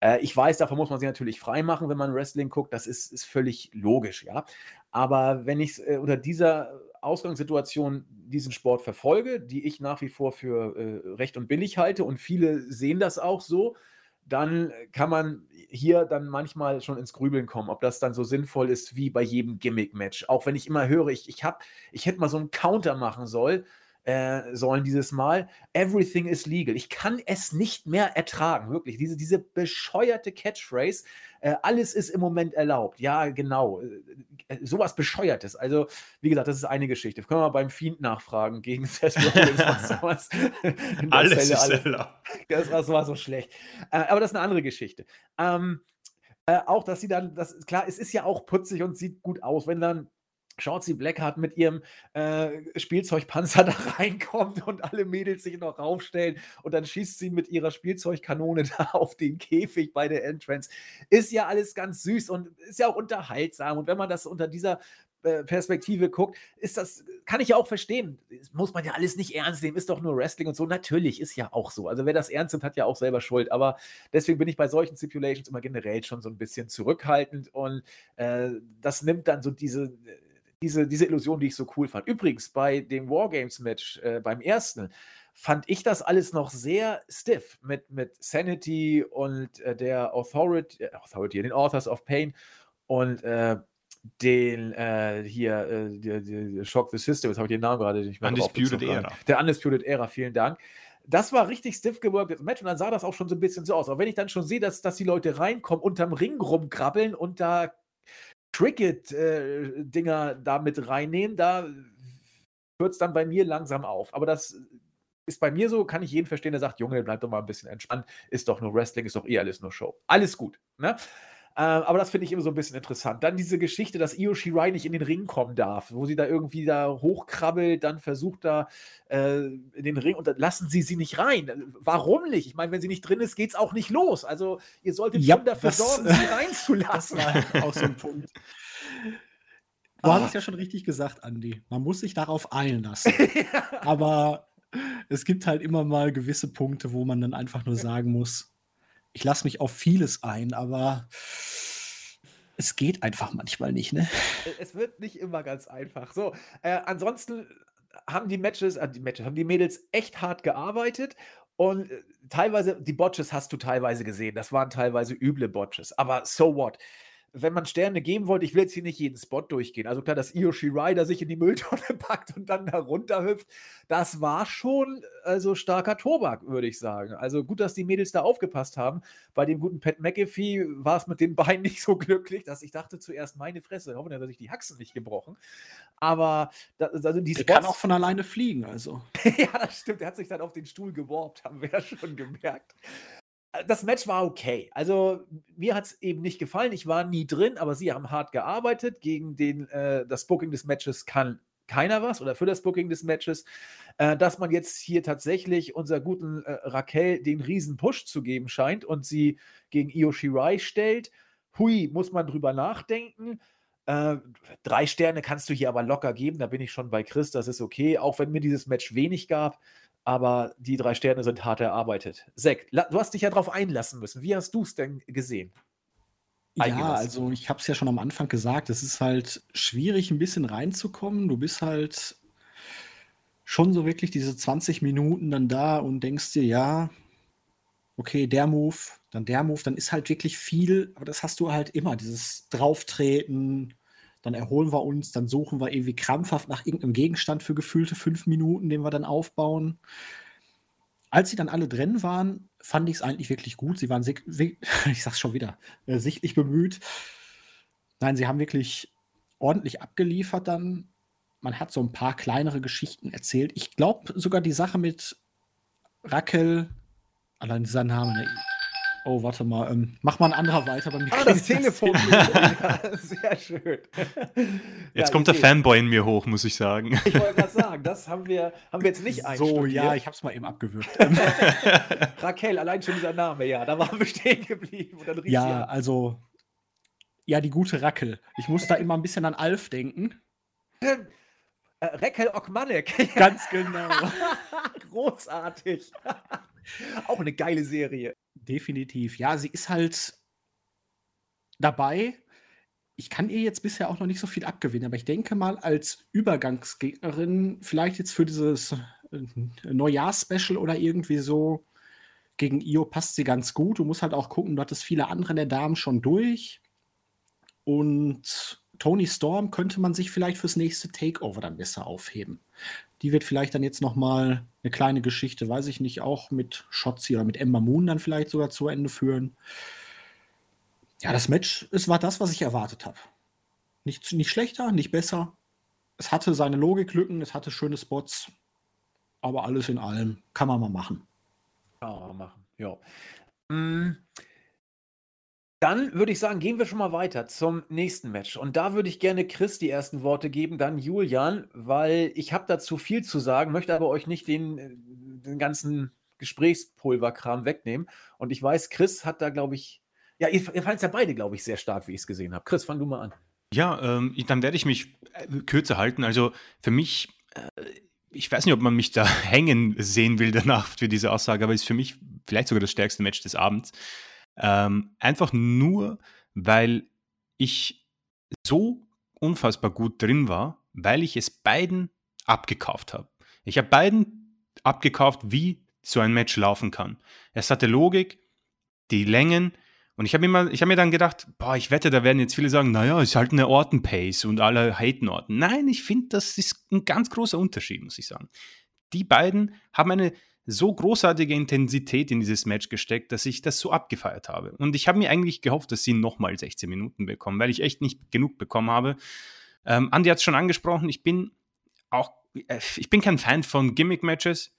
Äh, ich weiß, davon muss man sich natürlich frei machen, wenn man Wrestling guckt, das ist, ist völlig logisch, ja. Aber wenn ich äh, unter dieser Ausgangssituation diesen Sport verfolge, die ich nach wie vor für äh, recht und billig halte und viele sehen das auch so, dann kann man hier dann manchmal schon ins Grübeln kommen, ob das dann so sinnvoll ist wie bei jedem Gimmick-Match. Auch wenn ich immer höre, ich, ich, ich hätte mal so einen Counter machen sollen, äh, sollen dieses Mal. Everything is legal. Ich kann es nicht mehr ertragen, wirklich. Diese, diese bescheuerte Catchphrase. Äh, alles ist im Moment erlaubt. Ja, genau. Äh, äh sowas Bescheuertes. Also, wie gesagt, das ist eine Geschichte. Können wir mal beim Fiend nachfragen gegen Seth Rollins, alles Fälle, ist alles. erlaubt. Das, das, war so schlecht. Äh, aber das ist eine andere Geschichte. Ähm, äh, auch, dass sie dann, das, klar, es ist ja auch putzig und sieht gut aus, wenn dann Shorty Blackheart mit ihrem äh, Spielzeugpanzer da reinkommt und alle Mädels sich noch raufstellen und dann schießt sie mit ihrer Spielzeugkanone da auf den Käfig bei der Entrance. Ist ja alles ganz süß und ist ja auch unterhaltsam. Und wenn man das unter dieser äh, Perspektive guckt, ist das, kann ich ja auch verstehen. Muss man ja alles nicht ernst nehmen, ist doch nur Wrestling und so. Natürlich ist ja auch so. Also wer das ernst nimmt, hat ja auch selber Schuld. Aber deswegen bin ich bei solchen Stipulations immer generell schon so ein bisschen zurückhaltend und äh, das nimmt dann so diese diese, diese Illusion, die ich so cool fand. Übrigens, bei dem Wargames-Match, äh, beim ersten, fand ich das alles noch sehr stiff mit, mit Sanity und äh, der Authority, äh, Authority, den Authors of Pain und äh, den äh, hier, äh, der, der Shock the System, jetzt habe ich den Namen gerade nicht mehr Undisputed Era. Der Undisputed Era, vielen Dank. Das war richtig stiff geworktes Match und dann sah das auch schon so ein bisschen so aus. Aber wenn ich dann schon sehe, dass, dass die Leute reinkommen, unterm Ring rumkrabbeln und da Cricket-Dinger da mit reinnehmen, da hört es dann bei mir langsam auf. Aber das ist bei mir so, kann ich jeden verstehen, der sagt, Junge, bleib doch mal ein bisschen entspannt, ist doch nur Wrestling, ist doch eh alles nur Show. Alles gut. Ne? Äh, aber das finde ich immer so ein bisschen interessant. Dann diese Geschichte, dass Io Shirai nicht in den Ring kommen darf, wo sie da irgendwie da hochkrabbelt, dann versucht da äh, in den Ring und dann lassen sie sie nicht rein. Warum nicht? Ich meine, wenn sie nicht drin ist, geht es auch nicht los. Also ihr solltet ja, schon dafür sorgen, sie reinzulassen. auch so ein Punkt. Du ah. hast es ja schon richtig gesagt, Andi. Man muss sich darauf einlassen. Aber es gibt halt immer mal gewisse Punkte, wo man dann einfach nur sagen muss, ich lasse mich auf vieles ein, aber es geht einfach manchmal nicht, ne? Es wird nicht immer ganz einfach. So, äh, ansonsten haben die Matches, äh, die Matches, haben die Mädels echt hart gearbeitet und äh, teilweise, die Botches hast du teilweise gesehen. Das waren teilweise üble Botches. Aber so what? Wenn man Sterne geben wollte, ich will jetzt hier nicht jeden Spot durchgehen. Also klar, dass Io Shirai da sich in die Mülltonne packt und dann da runterhüpft, das war schon also starker Tobak, würde ich sagen. Also gut, dass die Mädels da aufgepasst haben. Bei dem guten Pat McAfee war es mit den Beinen nicht so glücklich, dass ich dachte zuerst, meine Fresse, hoffen, dass ich die Haxen nicht gebrochen. Aber da, also die Spots, Der kann auch von alleine fliegen, also. ja, das stimmt. Er hat sich dann auf den Stuhl geworbt, haben wir ja schon gemerkt das Match war okay. Also mir hat es eben nicht gefallen. Ich war nie drin, aber sie haben hart gearbeitet. Gegen den, äh, das Booking des Matches kann keiner was oder für das Booking des Matches. Äh, dass man jetzt hier tatsächlich unserer guten äh, Raquel den riesen Push zu geben scheint und sie gegen Io Shirai stellt. Hui, muss man drüber nachdenken. Äh, drei Sterne kannst du hier aber locker geben, da bin ich schon bei Chris, das ist okay, auch wenn mir dieses Match wenig gab aber die drei Sterne sind hart erarbeitet. Zack, du hast dich ja darauf einlassen müssen. Wie hast du es denn gesehen? Ja, also ich habe es ja schon am Anfang gesagt, es ist halt schwierig, ein bisschen reinzukommen. Du bist halt schon so wirklich diese 20 Minuten dann da und denkst dir, ja, okay, der Move, dann der Move, dann ist halt wirklich viel, aber das hast du halt immer, dieses Drauftreten, dann erholen wir uns, dann suchen wir irgendwie krampfhaft nach irgendeinem Gegenstand für gefühlte fünf Minuten, den wir dann aufbauen. Als sie dann alle drin waren, fand ich es eigentlich wirklich gut. Sie waren, ich sag's schon wieder, äh, sichtlich bemüht. Nein, sie haben wirklich ordentlich abgeliefert dann. Man hat so ein paar kleinere Geschichten erzählt. Ich glaube sogar die Sache mit Raquel, allein dieser Name, ne? Oh, warte mal. Ähm, mach mal ein anderer weiter. Bei mir ah, das Telefon. sehr schön. Jetzt ja, kommt der Fanboy in mir hoch, muss ich sagen. Ich wollte gerade sagen, das haben wir, haben wir jetzt nicht So, ja, ich habe es mal eben abgewürgt. Raquel, allein schon dieser Name, ja, da waren wir stehen geblieben. ja, also, ja, die gute Rackel. Ich muss da immer ein bisschen an Alf denken. Äh, Raquel Okmanek. Ganz genau. Großartig. Auch eine geile Serie. Definitiv. Ja, sie ist halt dabei. Ich kann ihr jetzt bisher auch noch nicht so viel abgewinnen, aber ich denke mal, als Übergangsgegnerin, vielleicht jetzt für dieses äh, Neujahrs-Special oder irgendwie so, gegen Io passt sie ganz gut. Du musst halt auch gucken, du hattest viele andere der Damen schon durch. Und Tony Storm könnte man sich vielleicht fürs nächste Takeover dann besser aufheben. Die wird vielleicht dann jetzt noch mal eine kleine Geschichte, weiß ich nicht, auch mit Shotzi oder mit Emma Moon dann vielleicht sogar zu Ende führen. Ja, das Match, es war das, was ich erwartet habe. Nicht, nicht schlechter, nicht besser. Es hatte seine Logiklücken, es hatte schöne Spots, aber alles in allem kann man mal machen. Kann man mal machen, ja. Mm. Dann würde ich sagen, gehen wir schon mal weiter zum nächsten Match. Und da würde ich gerne Chris die ersten Worte geben, dann Julian, weil ich habe dazu viel zu sagen, möchte aber euch nicht den, äh, den ganzen Gesprächspulverkram wegnehmen. Und ich weiß, Chris hat da, glaube ich, ja, ihr, ihr fallt ja beide, glaube ich, sehr stark, wie ich es gesehen habe. Chris, fang du mal an. Ja, ähm, dann werde ich mich äh, kürzer halten. Also für mich, äh, ich weiß nicht, ob man mich da hängen sehen will danach für diese Aussage, aber ist für mich vielleicht sogar das stärkste Match des Abends. Ähm, einfach nur, weil ich so unfassbar gut drin war, weil ich es beiden abgekauft habe. Ich habe beiden abgekauft, wie so ein Match laufen kann. Es hatte Logik, die Längen, und ich habe mir, hab mir dann gedacht, boah, ich wette, da werden jetzt viele sagen, naja, ist halt eine Orten-Pace und alle haten Orten. Nein, ich finde, das ist ein ganz großer Unterschied, muss ich sagen. Die beiden haben eine so großartige Intensität in dieses Match gesteckt, dass ich das so abgefeiert habe. Und ich habe mir eigentlich gehofft, dass sie nochmal 16 Minuten bekommen, weil ich echt nicht genug bekommen habe. Ähm, Andi hat es schon angesprochen, ich bin auch, äh, ich bin kein Fan von Gimmick-Matches.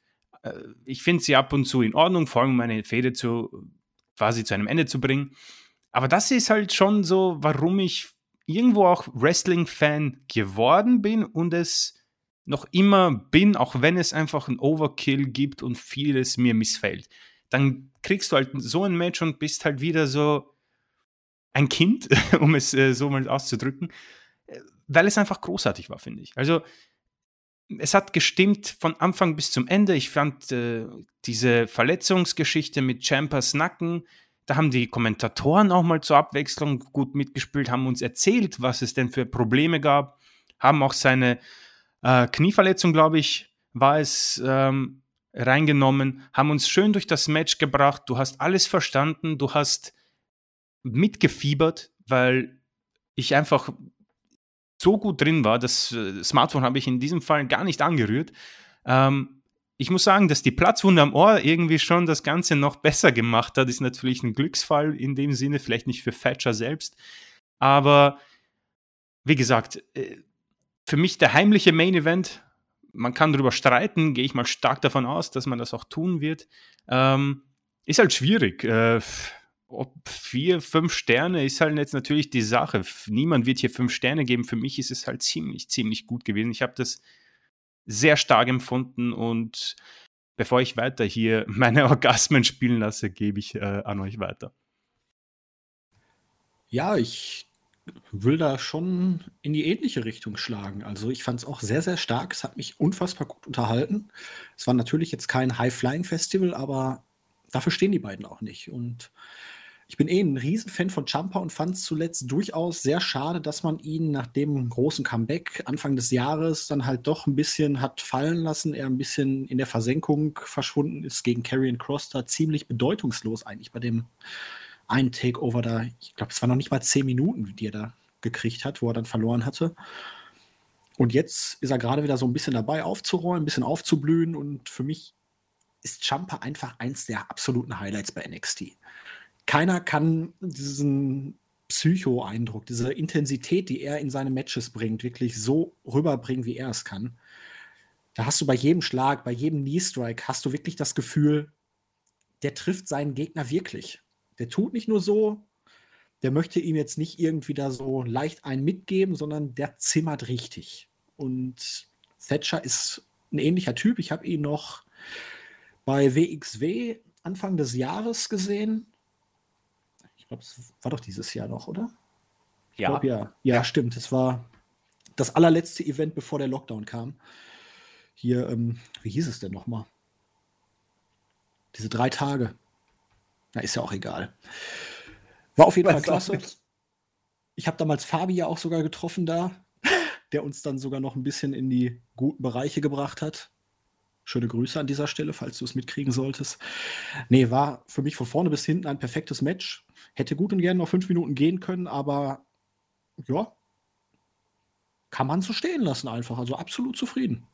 Äh, ich finde sie ab und zu in Ordnung, vor allem um meine Fehde zu quasi zu einem Ende zu bringen. Aber das ist halt schon so, warum ich irgendwo auch Wrestling-Fan geworden bin und es noch immer bin, auch wenn es einfach ein Overkill gibt und vieles mir missfällt, dann kriegst du halt so ein Match und bist halt wieder so ein Kind, um es äh, so mal auszudrücken, äh, weil es einfach großartig war, finde ich. Also es hat gestimmt von Anfang bis zum Ende. Ich fand äh, diese Verletzungsgeschichte mit Champas Nacken, da haben die Kommentatoren auch mal zur Abwechslung gut mitgespielt, haben uns erzählt, was es denn für Probleme gab, haben auch seine äh, Knieverletzung, glaube ich, war es ähm, reingenommen, haben uns schön durch das Match gebracht. Du hast alles verstanden, du hast mitgefiebert, weil ich einfach so gut drin war. Das äh, Smartphone habe ich in diesem Fall gar nicht angerührt. Ähm, ich muss sagen, dass die Platzwunde am Ohr irgendwie schon das Ganze noch besser gemacht hat. Ist natürlich ein Glücksfall in dem Sinne, vielleicht nicht für Thatcher selbst. Aber wie gesagt, äh, für mich der heimliche Main Event. Man kann darüber streiten, gehe ich mal stark davon aus, dass man das auch tun wird. Ähm, ist halt schwierig. Äh, ob vier, fünf Sterne ist halt jetzt natürlich die Sache. Niemand wird hier fünf Sterne geben. Für mich ist es halt ziemlich, ziemlich gut gewesen. Ich habe das sehr stark empfunden und bevor ich weiter hier meine Orgasmen spielen lasse, gebe ich äh, an euch weiter. Ja, ich will da schon in die ähnliche Richtung schlagen. Also ich fand es auch sehr, sehr stark. Es hat mich unfassbar gut unterhalten. Es war natürlich jetzt kein High-Flying-Festival, aber dafür stehen die beiden auch nicht. Und ich bin eh ein Riesenfan von Champa und fand es zuletzt durchaus sehr schade, dass man ihn nach dem großen Comeback Anfang des Jahres dann halt doch ein bisschen hat fallen lassen. Er ein bisschen in der Versenkung verschwunden ist gegen Karrion Cross da ziemlich bedeutungslos eigentlich bei dem ein Takeover da, ich glaube, es waren noch nicht mal zehn Minuten, die er da gekriegt hat, wo er dann verloren hatte. Und jetzt ist er gerade wieder so ein bisschen dabei aufzuräumen, ein bisschen aufzublühen. Und für mich ist Champa einfach eins der absoluten Highlights bei NXT. Keiner kann diesen Psycho-Eindruck, diese Intensität, die er in seine Matches bringt, wirklich so rüberbringen, wie er es kann. Da hast du bei jedem Schlag, bei jedem Knee-Strike, hast du wirklich das Gefühl, der trifft seinen Gegner wirklich Der tut nicht nur so, der möchte ihm jetzt nicht irgendwie da so leicht einen mitgeben, sondern der zimmert richtig. Und Thatcher ist ein ähnlicher Typ. Ich habe ihn noch bei WXW Anfang des Jahres gesehen. Ich glaube, es war doch dieses Jahr noch, oder? Ja. Glaub, ja. ja. stimmt. Es war das allerletzte Event, bevor der Lockdown kam. Hier, ähm, wie hieß es denn nochmal? Diese drei Tage. Na, ist ja auch egal. War auf jeden Fall klasse. Ich habe damals Fabi ja auch sogar getroffen da, der uns dann sogar noch ein bisschen in die guten Bereiche gebracht hat. Schöne Grüße an dieser Stelle, falls du es mitkriegen solltest. Nee, war für mich von vorne bis hinten ein perfektes Match. Hätte gut und gerne noch fünf Minuten gehen können, aber ja, kann man so stehen lassen einfach. Also absolut zufrieden.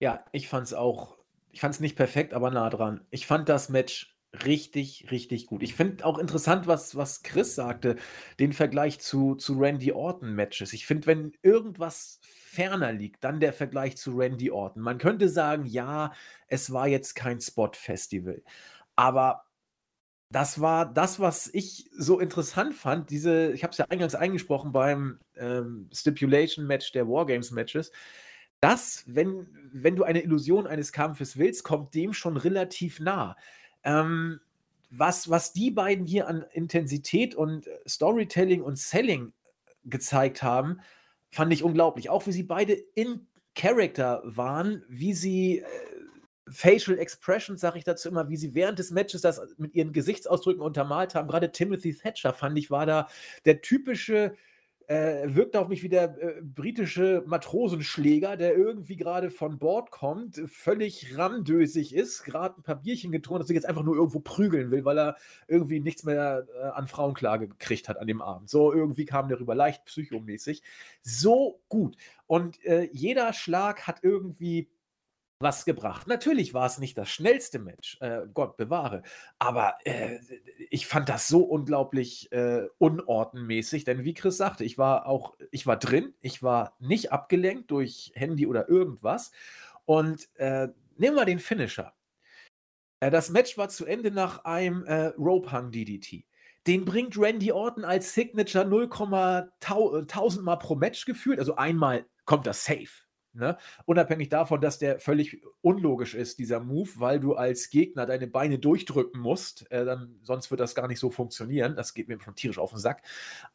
Ja, ich fand es auch, ich fand es nicht perfekt, aber nah dran. Ich fand das Match richtig, richtig gut. Ich finde auch interessant, was, was Chris sagte, den Vergleich zu, zu Randy Orton-Matches. Ich finde, wenn irgendwas ferner liegt, dann der Vergleich zu Randy Orton. Man könnte sagen, ja, es war jetzt kein Spot-Festival. Aber das war das, was ich so interessant fand. Diese, ich habe es ja eingangs eingesprochen beim ähm, Stipulation-Match der Wargames-Matches. Das, wenn, wenn du eine Illusion eines Kampfes willst, kommt dem schon relativ nah. Ähm, was, was die beiden hier an Intensität und Storytelling und Selling gezeigt haben, fand ich unglaublich. Auch wie sie beide in Character waren, wie sie äh, Facial Expressions, sage ich dazu immer, wie sie während des Matches das mit ihren Gesichtsausdrücken untermalt haben. Gerade Timothy Thatcher, fand ich, war da der typische äh, wirkt auf mich wie der äh, britische Matrosenschläger, der irgendwie gerade von Bord kommt, völlig ramdösig ist, gerade ein paar Bierchen getrunken, dass er jetzt einfach nur irgendwo prügeln will, weil er irgendwie nichts mehr äh, an Frauenklage gekriegt hat an dem Abend. So irgendwie kam der rüber, leicht psychomäßig. So gut. Und äh, jeder Schlag hat irgendwie was gebracht. Natürlich war es nicht das schnellste Match, äh, Gott bewahre, aber äh, ich fand das so unglaublich äh, unordnenmäßig, denn wie Chris sagte, ich war auch, ich war drin, ich war nicht abgelenkt durch Handy oder irgendwas und äh, nehmen wir den Finisher. Äh, das Match war zu Ende nach einem äh, Rope Hung DDT. Den bringt Randy Orton als Signature 0,1000 Mal pro Match gefühlt, also einmal kommt das safe Ne? Unabhängig davon, dass der völlig unlogisch ist, dieser Move, weil du als Gegner deine Beine durchdrücken musst, äh, dann, sonst wird das gar nicht so funktionieren. Das geht mir schon tierisch auf den Sack.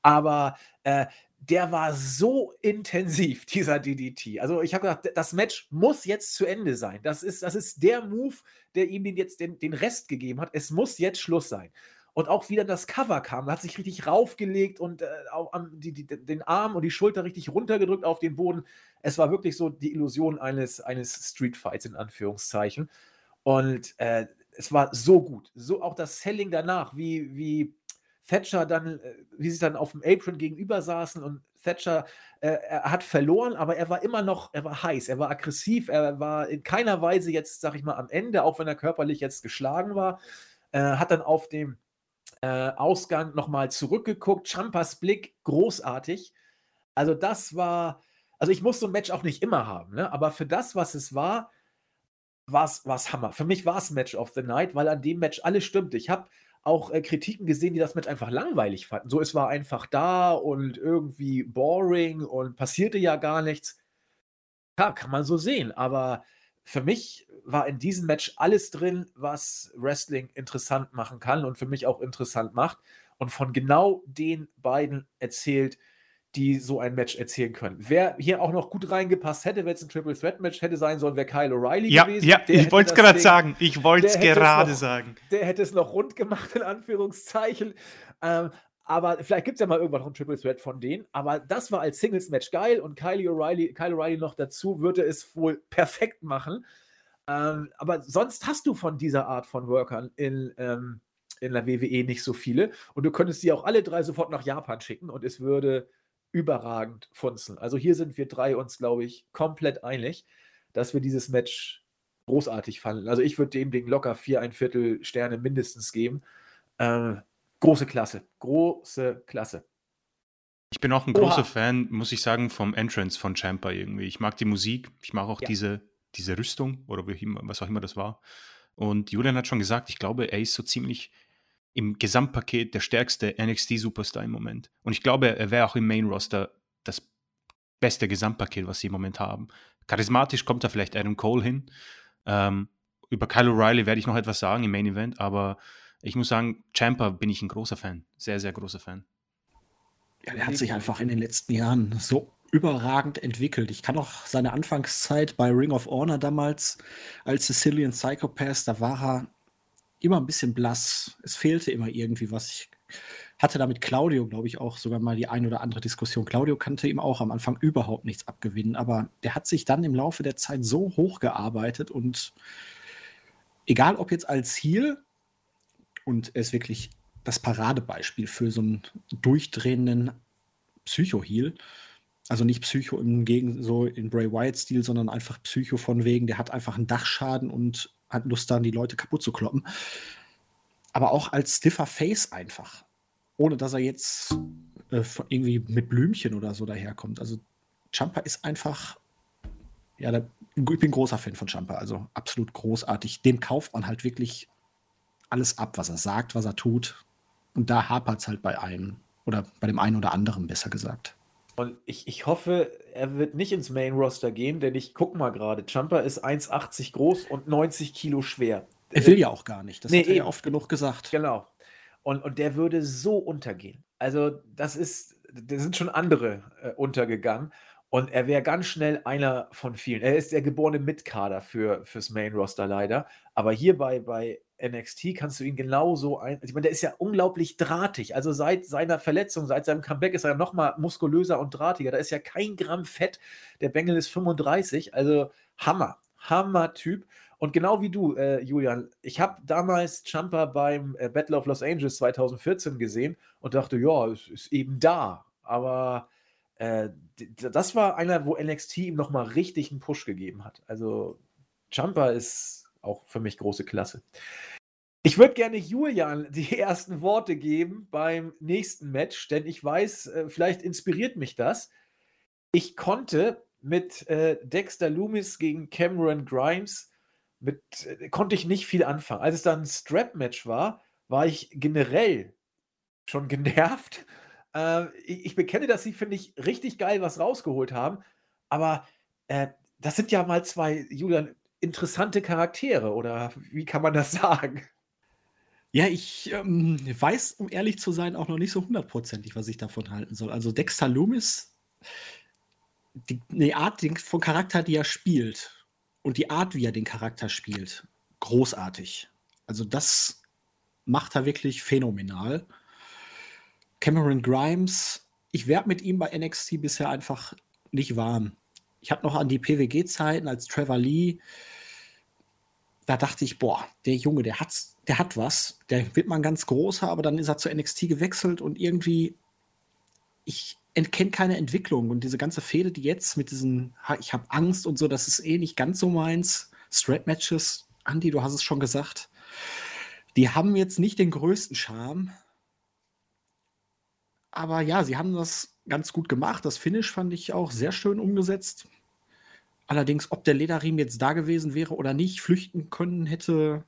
Aber äh, der war so intensiv, dieser DDT. Also ich habe gedacht, das Match muss jetzt zu Ende sein. Das ist, das ist der Move, der ihm den jetzt den, den Rest gegeben hat. Es muss jetzt Schluss sein und auch wieder das Cover kam, hat sich richtig raufgelegt und äh, auch die, die, den Arm und die Schulter richtig runtergedrückt auf den Boden. Es war wirklich so die Illusion eines, eines Streetfights in Anführungszeichen. Und äh, es war so gut. So auch das Selling danach, wie, wie Thatcher dann, äh, wie sie dann auf dem Apron gegenüber saßen und Thatcher, äh, hat verloren, aber er war immer noch, er war heiß, er war aggressiv, er war in keiner Weise jetzt, sag ich mal, am Ende, auch wenn er körperlich jetzt geschlagen war, äh, hat dann auf dem äh, Ausgang nochmal zurückgeguckt. Champas Blick, großartig. Also das war, also ich muss so ein Match auch nicht immer haben, ne? aber für das, was es war, war es Hammer. Für mich war es Match of the Night, weil an dem Match alles stimmte. Ich habe auch äh, Kritiken gesehen, die das Match einfach langweilig fanden. So, es war einfach da und irgendwie boring und passierte ja gar nichts. Ja, kann man so sehen, aber für mich war in diesem Match alles drin, was Wrestling interessant machen kann und für mich auch interessant macht. Und von genau den beiden erzählt, die so ein Match erzählen können. Wer hier auch noch gut reingepasst hätte, wenn es ein Triple Threat Match hätte sein sollen, wäre Kyle O'Reilly ja, gewesen. Ja, ich wollte es gerade sagen. Ich wollte es gerade sagen. Der hätte es noch rund gemacht, in Anführungszeichen. Ähm, aber vielleicht gibt es ja mal irgendwann noch ein Triple Threat von denen. Aber das war als Singles-Match geil und Kyle O'Reilly, Kyle O'Reilly noch dazu würde es wohl perfekt machen. Ähm, aber sonst hast du von dieser Art von Workern in, ähm, in der WWE nicht so viele. Und du könntest die auch alle drei sofort nach Japan schicken und es würde überragend funzeln. Also hier sind wir drei uns, glaube ich, komplett einig, dass wir dieses Match großartig fanden. Also ich würde dem Ding locker vier, ein Viertel Sterne mindestens geben. Ähm, große Klasse. Große Klasse. Ich bin auch ein Oha. großer Fan, muss ich sagen, vom Entrance von Champa irgendwie. Ich mag die Musik, ich mag auch ja. diese diese Rüstung oder was auch immer das war. Und Julian hat schon gesagt, ich glaube, er ist so ziemlich im Gesamtpaket der stärkste NXT-Superstar im Moment. Und ich glaube, er wäre auch im Main-Roster das beste Gesamtpaket, was sie im Moment haben. Charismatisch kommt da vielleicht Adam Cole hin. Ähm, über Kyle O'Reilly werde ich noch etwas sagen im Main Event, aber ich muss sagen, Champa bin ich ein großer Fan. Sehr, sehr großer Fan. Ja, er hat sich einfach in den letzten Jahren so überragend entwickelt. Ich kann auch seine Anfangszeit bei Ring of Honor damals als Sicilian Psychopath, da war er immer ein bisschen blass. Es fehlte immer irgendwie was. Ich hatte da mit Claudio, glaube ich, auch sogar mal die ein oder andere Diskussion. Claudio kannte ihm auch am Anfang überhaupt nichts abgewinnen, aber der hat sich dann im Laufe der Zeit so hochgearbeitet und egal ob jetzt als Heal und er ist wirklich das Paradebeispiel für so einen durchdrehenden Psycho-Heal. Also nicht Psycho im Gegen so in Bray Wyatt-Stil, sondern einfach Psycho von wegen, der hat einfach einen Dachschaden und hat Lust daran, die Leute kaputt zu kloppen. Aber auch als stiffer Face einfach. Ohne dass er jetzt äh, irgendwie mit Blümchen oder so daherkommt. Also Champa ist einfach, ja, da, ich bin großer Fan von Champa, also absolut großartig. Dem kauft man halt wirklich alles ab, was er sagt, was er tut. Und da hapert es halt bei einem. Oder bei dem einen oder anderen, besser gesagt. Und ich, ich hoffe, er wird nicht ins Main Roster gehen, denn ich guck mal gerade. Champa ist 1,80 groß und 90 Kilo schwer. Er will ja auch gar nicht. Das nee, hat er ja oft genug gesagt. Genau. Und, und der würde so untergehen. Also, das ist, da sind schon andere äh, untergegangen. Und er wäre ganz schnell einer von vielen. Er ist der geborene Mitkader für, fürs Main Roster leider. Aber hier bei, bei NXT kannst du ihn genauso ein. Ich meine, der ist ja unglaublich drahtig. Also seit seiner Verletzung, seit seinem Comeback ist er noch mal muskulöser und drahtiger. Da ist ja kein Gramm Fett. Der Bengel ist 35. Also Hammer. Hammer-Typ. Und genau wie du, äh, Julian, ich habe damals Champa beim äh, Battle of Los Angeles 2014 gesehen und dachte, ja, es ist eben da. Aber äh, das war einer, wo NXT ihm nochmal richtig einen Push gegeben hat. Also Champa ist auch für mich große Klasse. Ich würde gerne Julian die ersten Worte geben beim nächsten Match, denn ich weiß, äh, vielleicht inspiriert mich das. Ich konnte mit äh, Dexter Loomis gegen Cameron Grimes mit, äh, konnte ich nicht viel anfangen. Als es dann ein Strap-Match war, war ich generell schon genervt. Äh, ich, ich, bekenne, dass sie, finde ich, richtig geil was rausgeholt haben. Aber das sind ja mal zwei, Julian, interessante Charaktere, oder wie kann man das sagen? Ja, ich ähm, weiß, um ehrlich zu sein, auch noch nicht so hundertprozentig, was ich davon halten soll. Also Dexter Loomis, die, die Art von Charakter, die er spielt und die Art, wie er den Charakter spielt, großartig. Also das macht er wirklich phänomenal. Cameron Grimes, ich werde mit ihm bei NXT bisher einfach nicht warm. Ich habe noch an die PWG-Zeiten als Trevor Lee, da dachte ich, boah, der Junge, der hat's der hat was, der wird mal ein ganz großer, aber dann ist er zu NXT gewechselt und irgendwie, ich erkenne keine Entwicklung und diese ganze Fehde, die jetzt mit diesen, ich habe Angst und so, das ist eh nicht ganz so meins. Strap-Matches, Andy, du hast es schon gesagt, die haben jetzt nicht den größten Charme. Aber ja, sie haben das ganz gut gemacht. Das Finish fand ich auch sehr schön umgesetzt. Allerdings, ob der Lederriemen jetzt da gewesen wäre oder nicht, flüchten können hätte,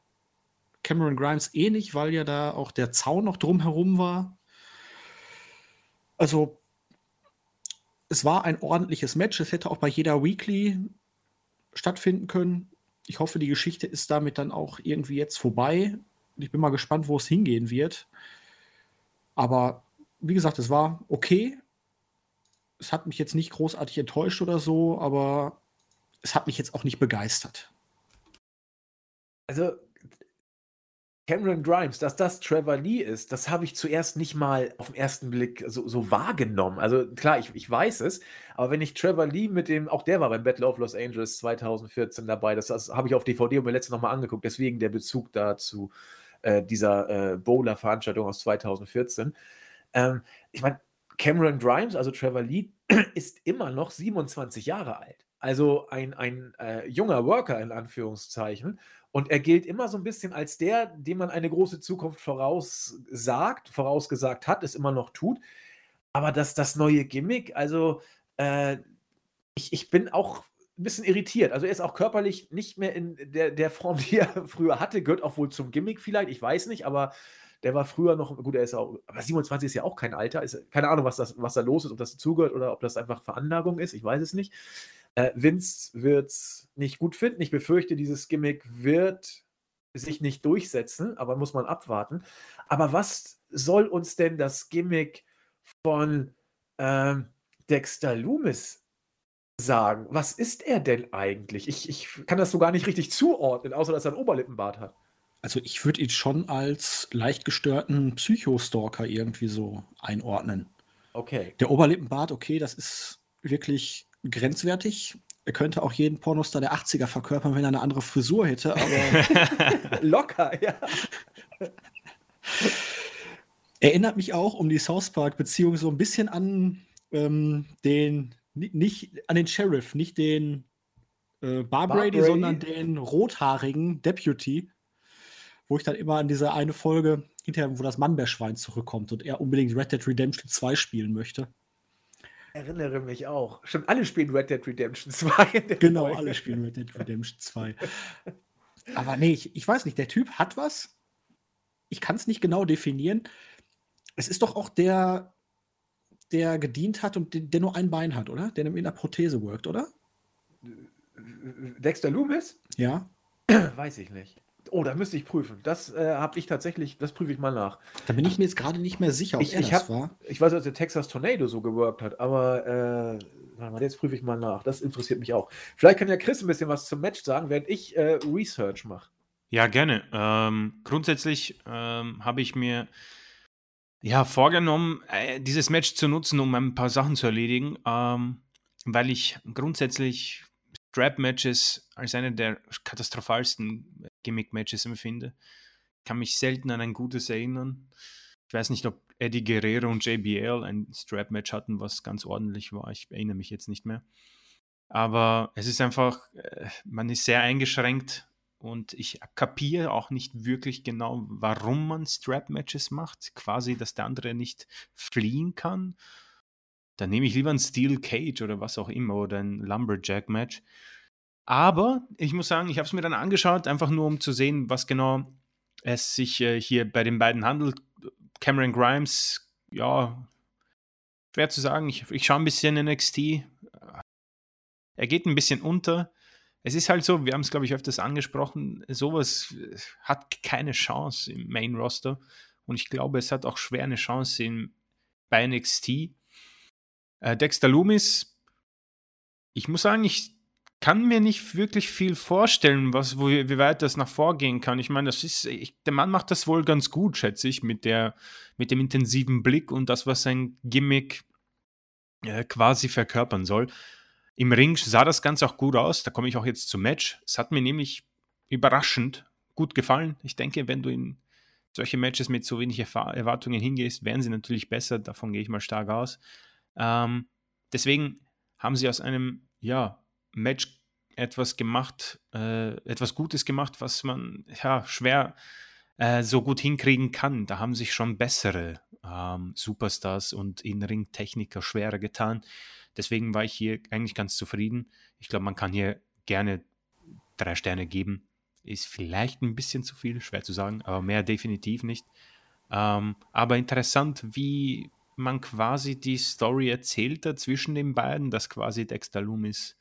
Cameron Grimes eh nicht, weil ja da auch der Zaun noch drumherum war. Also, es war ein ordentliches Match. Es hätte auch bei jeder Weekly stattfinden können. Ich hoffe, die Geschichte ist damit dann auch irgendwie jetzt vorbei. Ich bin mal gespannt, wo es hingehen wird. Aber wie gesagt, es war okay. Es hat mich jetzt nicht großartig enttäuscht oder so, aber es hat mich jetzt auch nicht begeistert. Also, Cameron Grimes, dass das Trevor Lee ist, das habe ich zuerst nicht mal auf den ersten Blick so, so wahrgenommen. Also klar, ich, ich, weiß es, aber wenn ich Trevor Lee mit dem, auch der war beim Battle of Los Angeles 2014 dabei, das, das habe ich auf DVD und mir letztens nochmal angeguckt, deswegen der Bezug dazu äh, dieser äh, Bowler-Veranstaltung aus 2014. Ähm, ich meine, Cameron Grimes, also Trevor Lee, ist immer noch 27 Jahre alt. Also ein, ein äh, junger Worker in Anführungszeichen und er gilt immer so ein bisschen als der, dem man eine große Zukunft voraussagt, vorausgesagt hat, es immer noch tut. Aber das, das neue Gimmick, also äh, ich, ich bin auch ein bisschen irritiert. Also er ist auch körperlich nicht mehr in der, der Form, die er früher hatte, gehört auch wohl zum Gimmick vielleicht, ich weiß nicht, aber Der war früher noch, gut, er ist auch, aber 27 ist ja auch kein Alter. Ist, keine Ahnung, was, das, was da los ist, ob das dazugehört oder ob das einfach Veranlagung ist. Ich weiß es nicht. Äh, Vince wird es nicht gut finden. Ich befürchte, dieses Gimmick wird sich nicht durchsetzen, aber muss man abwarten. Aber was soll uns denn das Gimmick von ähm, Dexter Loomis sagen? Was ist er denn eigentlich? Ich, ich kann das so gar nicht richtig zuordnen, außer dass er einen Oberlippenbart hat. Also ich würde ihn schon als leicht gestörten Psychostalker irgendwie so einordnen. Okay. Der Oberlippenbart, okay, das ist wirklich grenzwertig. Er könnte auch jeden Pornostar der 80er verkörpern, wenn er eine andere Frisur hätte, aber. Locker, ja. Erinnert mich auch um die South Park-Beziehung so ein bisschen an ähm, den, nicht an den Sheriff, nicht den äh, Bar, Bar Brady, Brady, sondern den rothaarigen Deputy, wo ich dann immer an diese eine Folge hinterher, wo das Mannbärschwein zurückkommt und er unbedingt Red Dead Redemption 2 spielen möchte erinnere mich auch. Schon alle spielen Red Dead Redemption 2. Genau, Folge. alle spielen Red Dead Redemption 2. Aber nee, ich, ich weiß nicht, der Typ hat was. Ich kann es nicht genau definieren. Es ist doch auch der, der gedient hat und der, nur ein Bein hat, oder? Der in der Prothese wirkt, oder? Dexter Loomis? Ja. Weiß ich nicht. Oh, da müsste ich prüfen. Das äh, habe ich tatsächlich, das prüfe ich mal nach. Da bin ich mir jetzt gerade nicht mehr sicher, ob ich, er ich das hab, war. Ich weiß, dass der Texas Tornado so geworkt hat, aber äh, jetzt prüfe ich mal nach. Das interessiert mich auch. Vielleicht kann ja Chris ein bisschen was zum Match sagen, während ich äh, Research mache. Ja, gerne. Ähm, grundsätzlich ähm, habe ich mir ja vorgenommen, äh, dieses Match zu nutzen, um ein paar Sachen zu erledigen, ähm, weil ich grundsätzlich Strap-Matches als eine der katastrophalsten Gimmick-Matches empfinde. Kann mich selten an ein gutes erinnern. Ich weiß nicht, ob Eddie Guerrero und JBL ein Strap-Match hatten, was ganz ordentlich war. Ich erinnere mich jetzt nicht mehr. Aber es ist einfach, äh, man ist sehr eingeschränkt und ich kapiere auch nicht wirklich genau, warum man Strap-Matches macht. Quasi, dass der andere nicht fliehen kann dann nehme ich lieber ein Steel Cage oder was auch immer oder ein Lumberjack-Match. Aber ich muss sagen, ich habe es mir dann angeschaut, einfach nur um zu sehen, was genau es sich äh, hier bei den beiden handelt. Cameron Grimes, ja, schwer zu sagen. Ich, ich schaue ein bisschen NXT. Er geht ein bisschen unter. Es ist halt so, wir haben es, glaube ich, öfters angesprochen, sowas hat keine Chance im Main Roster. Und ich glaube, es hat auch schwer eine Chance in, bei NXT. Äh, Dexter Loomis, ich muss sagen, ich kann mir nicht wirklich viel vorstellen, was, wo, wie weit das nach vorgehen kann. Ich meine, das ist, ich, der Mann macht das wohl ganz gut, schätze ich, mit, der, mit dem intensiven Blick und das, was sein Gimmick äh, quasi verkörpern soll. Im Ring sah das Ganze auch gut aus. Da komme ich auch jetzt zum Match. Es hat mir nämlich überraschend gut gefallen. Ich denke, wenn du in solche Matches mit so wenig Erwartungen hingehst, werden sie natürlich besser. Davon gehe ich mal stark aus. Ähm, deswegen haben sie aus einem ja, Match etwas gemacht, äh, etwas Gutes gemacht, was man ja schwer äh, so gut hinkriegen kann. Da haben sich schon bessere ähm, Superstars und In-Ring-Techniker schwerer getan. Deswegen war ich hier eigentlich ganz zufrieden. Ich glaube, man kann hier gerne drei Sterne geben. Ist vielleicht ein bisschen zu viel, schwer zu sagen, aber mehr definitiv nicht. Ähm, aber interessant, wie man quasi die Story erzählt da zwischen den beiden, dass quasi Dexter Loomis,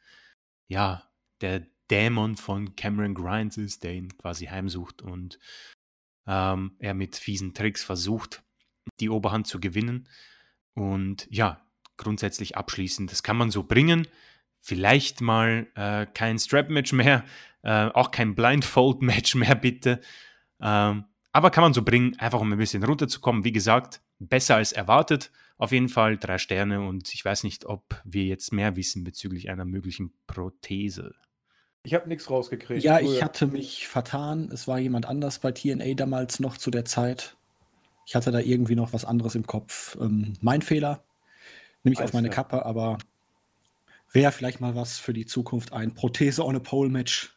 ja, der Dämon von Cameron Grimes ist, der ihn quasi heimsucht und ähm, er mit fiesen Tricks versucht, die Oberhand zu gewinnen. Und ja, grundsätzlich abschließend, das kann man so bringen. Vielleicht mal äh, kein Strap-Match mehr, äh, auch kein Blindfold-Match mehr, bitte. Ähm, aber kann man so bringen, einfach um ein bisschen runterzukommen. Wie gesagt, besser als erwartet. Auf jeden Fall drei Sterne und ich weiß nicht, ob wir jetzt mehr wissen bezüglich einer möglichen Prothese. Ich habe nichts rausgekriegt. Ja, ich hatte mich vertan. Es war jemand anders bei TNA damals noch zu der Zeit. Ich hatte da irgendwie noch was anderes im Kopf. Ähm, mein Fehler. Nehme ich Alles auf meine klar. Kappe, aber wäre vielleicht mal was für die Zukunft ein Prothese on a Pole Match.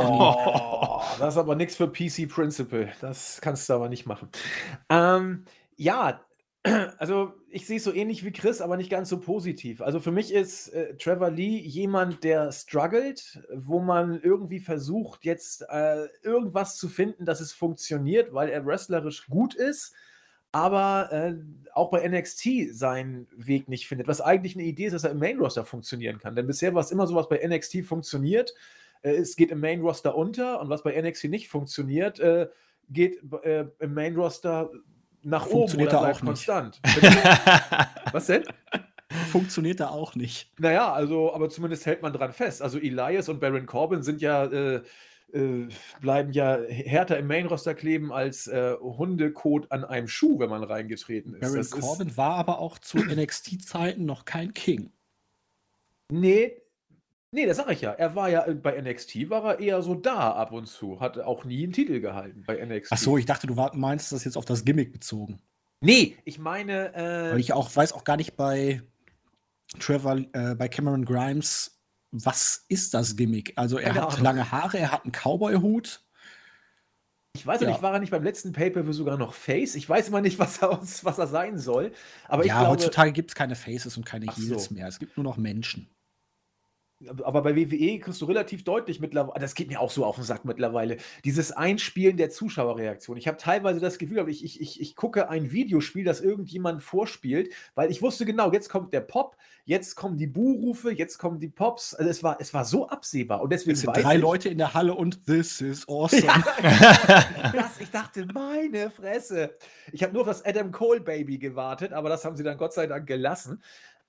Oh, das ist aber nichts für PC Principle. Das kannst du aber nicht machen. Ähm, ja, Also, ich sehe es so ähnlich wie Chris, aber nicht ganz so positiv. Also, für mich ist, äh, Trevor Lee jemand, der struggelt, wo man irgendwie versucht, jetzt, äh, irgendwas zu finden, dass es funktioniert, weil er wrestlerisch gut ist, aber, äh, auch bei NXT seinen Weg nicht findet. Was eigentlich eine Idee ist, dass er im Main Roster funktionieren kann. Denn bisher war es immer so, was bei NXT funktioniert, äh, es geht im Main Roster unter und was bei NXT nicht funktioniert, äh, geht äh, im Main Roster nach Funktioniert oben oder da auch nicht. konstant. Was denn? Funktioniert da auch nicht. Naja, also, aber zumindest hält man dran fest. Also Elias und Baron Corbin sind ja, äh, äh, bleiben ja härter im Main-Roster kleben als äh, Hundekot an einem Schuh, wenn man reingetreten ist. Baron Das ist Corbin war aber auch zu NXT-Zeiten noch kein King. nee, nee, das sag ich ja. Er war ja äh, bei NXT, war er eher so da ab und zu. Hat auch nie einen Titel gehalten bei NXT. Ach so, ich dachte, du meinst das jetzt auf das Gimmick bezogen. Nee, ich meine, äh, Weil ich auch weiß auch gar nicht bei Trevor, äh, bei Cameron Grimes, was ist das Gimmick? Also er hat Ahnung. lange Haare, er hat einen Cowboy-Hut. Ich weiß ja nicht, war er nicht beim letzten Pay-Per-View sogar noch Face? Ich weiß immer nicht, was er, was er sein soll. Aber ja, glaube, heutzutage gibt es keine Faces und keine Heels so. mehr. Es gibt nur noch Menschen. Aber bei WWE kriegst du relativ deutlich mittlerweile, das geht mir auch so auf den Sack mittlerweile, dieses Einspielen der Zuschauerreaktion. Ich habe teilweise das Gefühl, aber ich, ich, ich, ich gucke ein Videospiel, das irgendjemand vorspielt, weil ich wusste genau, jetzt kommt der Pop, jetzt kommen die Buhrufe, jetzt kommen die Pops. Also es war, es war so absehbar. Und deswegen Es sind drei ich, Leute in der Halle und this is awesome. das, ich dachte, meine Fresse. Ich habe nur auf das Adam Cole Baby gewartet, aber das haben sie dann Gott sei Dank gelassen.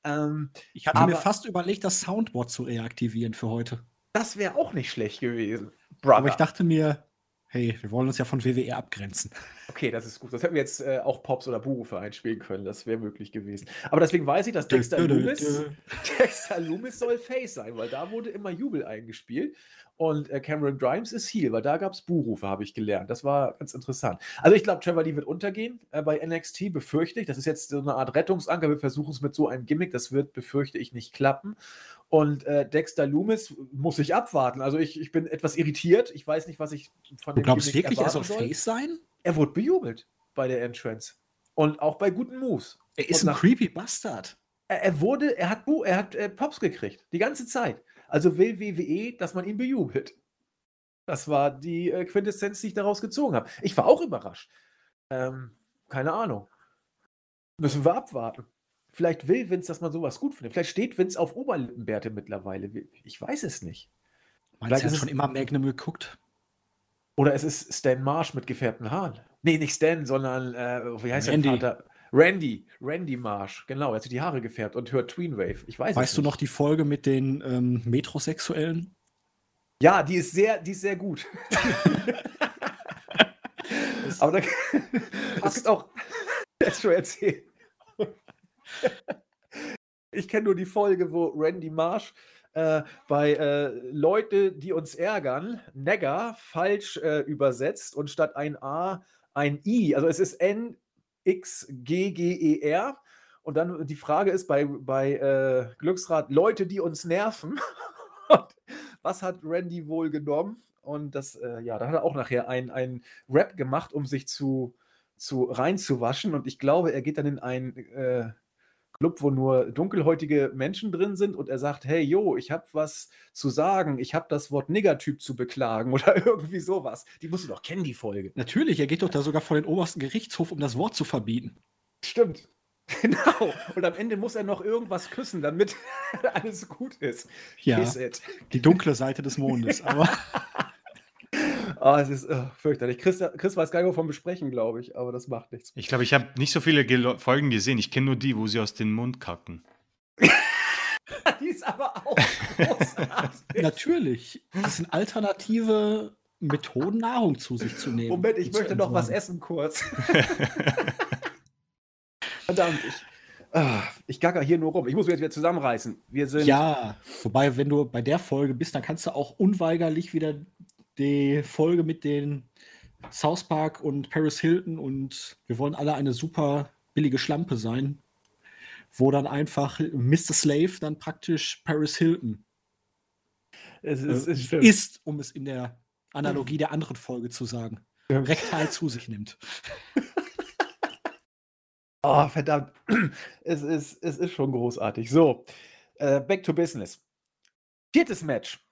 Ähm, Ich hatte mir fast überlegt, das Soundboard zu reaktivieren für heute. das wäre auch nicht schlecht gewesen. Aber ich dachte mir, hey, wir wollen uns ja von WWE abgrenzen. Okay, das ist gut. Das hätten wir jetzt äh, auch Pops oder Buhrufe einspielen können. Das wäre möglich gewesen. Aber deswegen weiß ich, dass Dexter Loomis, Dexter Loomis soll Face sein, weil da wurde immer Jubel eingespielt. Und äh, Cameron Grimes ist Heel, weil da gab es Buhrufe, habe ich gelernt. Das war ganz interessant. Also ich glaube, Trevor Lee wird untergehen äh, bei NXT, befürchte ich. Das ist jetzt so eine Art Rettungsanker. Wir versuchen es mit so einem Gimmick. Das wird, befürchte ich, nicht klappen. Und äh, Dexter Loomis muss ich abwarten. Also ich, ich bin etwas irritiert. Ich weiß nicht, was ich von Du dem glaubst Gimmick wirklich, er soll Face sein? Er wurde bejubelt bei der Entrance. Und auch bei guten Moves. Er ist Und ein creepy Bastard. Er, er wurde, er hat, Bu- er hat äh, Pops gekriegt. Die ganze Zeit. Also will WWE, dass man ihn bejubelt. Das war die äh, Quintessenz, die ich daraus gezogen habe. Ich war auch überrascht. Ähm, keine Ahnung. Müssen wir abwarten. Vielleicht will Vince, dass man sowas gut findet. Vielleicht steht Vince auf Oberlippenbärte mittlerweile. Ich weiß es nicht. Meinst Vielleicht du, er ist hat es- schon immer Magnum geguckt? Oder es ist Stan Marsh mit gefärbten Haaren. Nee, nicht Stan, sondern, äh, wie heißt Randy. der Vater? Randy. Randy Marsh. Genau, er hat sich die Haare gefärbt und hört Tweenwave. Ich weiß Weißt du nicht. noch die Folge mit den ähm, Metrosexuellen? Ja, die ist sehr, die ist sehr gut. Aber da, es gibt auch. Jetzt schon erzählen. Ich kenne nur die Folge, wo Randy Marsh äh, bei äh, Leute, die uns ärgern, Negger falsch äh, übersetzt und statt ein A ein I. Also es ist N X G G E R. Und dann die Frage ist bei, bei äh, Glücksrad Leute, die uns nerven. Was hat Randy wohl genommen? Und das, äh, ja, da hat er auch nachher einen Rap gemacht, um sich zu, zu reinzuwaschen. Und ich glaube, er geht dann in einen äh, Club, wo nur dunkelhäutige Menschen drin sind und er sagt, hey, yo, ich habe was zu sagen, ich habe das Wort Niggertyp zu beklagen oder irgendwie sowas. Die musst du doch kennen, die Folge. Natürlich, er geht doch da sogar vor den obersten Gerichtshof, um das Wort zu verbieten. Stimmt. Genau. Und am Ende muss er noch irgendwas küssen, damit alles gut ist. Ja, die dunkle Seite des Mondes. Aber Ah, es ist äh, fürchterlich. Chris, Chris weiß gar nicht, wovon besprechen, glaube ich, aber das macht nichts. Ich glaube, ich habe nicht so viele Gelo- Folgen gesehen. Ich kenne nur die, wo sie aus dem Mund kacken. Die ist aber auch großartig. natürlich, das sind alternative Methoden, Nahrung zu sich zu nehmen. Moment, ich möchte noch was essen kurz. Verdammt, ich, ah, ich gacker hier nur rum. Ich muss mich jetzt wieder zusammenreißen. Wir sind. Ja, wobei, wenn du bei der Folge bist, dann kannst du auch unweigerlich wieder die Folge mit den South Park und Paris Hilton und wir wollen alle eine super billige Schlampe sein, wo dann einfach Mr. Slave dann praktisch Paris Hilton es äh, ist, es stimmt. ist, um es in der Analogie der anderen Folge zu sagen. Rektal zu sich nimmt. Oh, verdammt. Es ist, es ist schon großartig. So, äh, back to business. Viertes Match.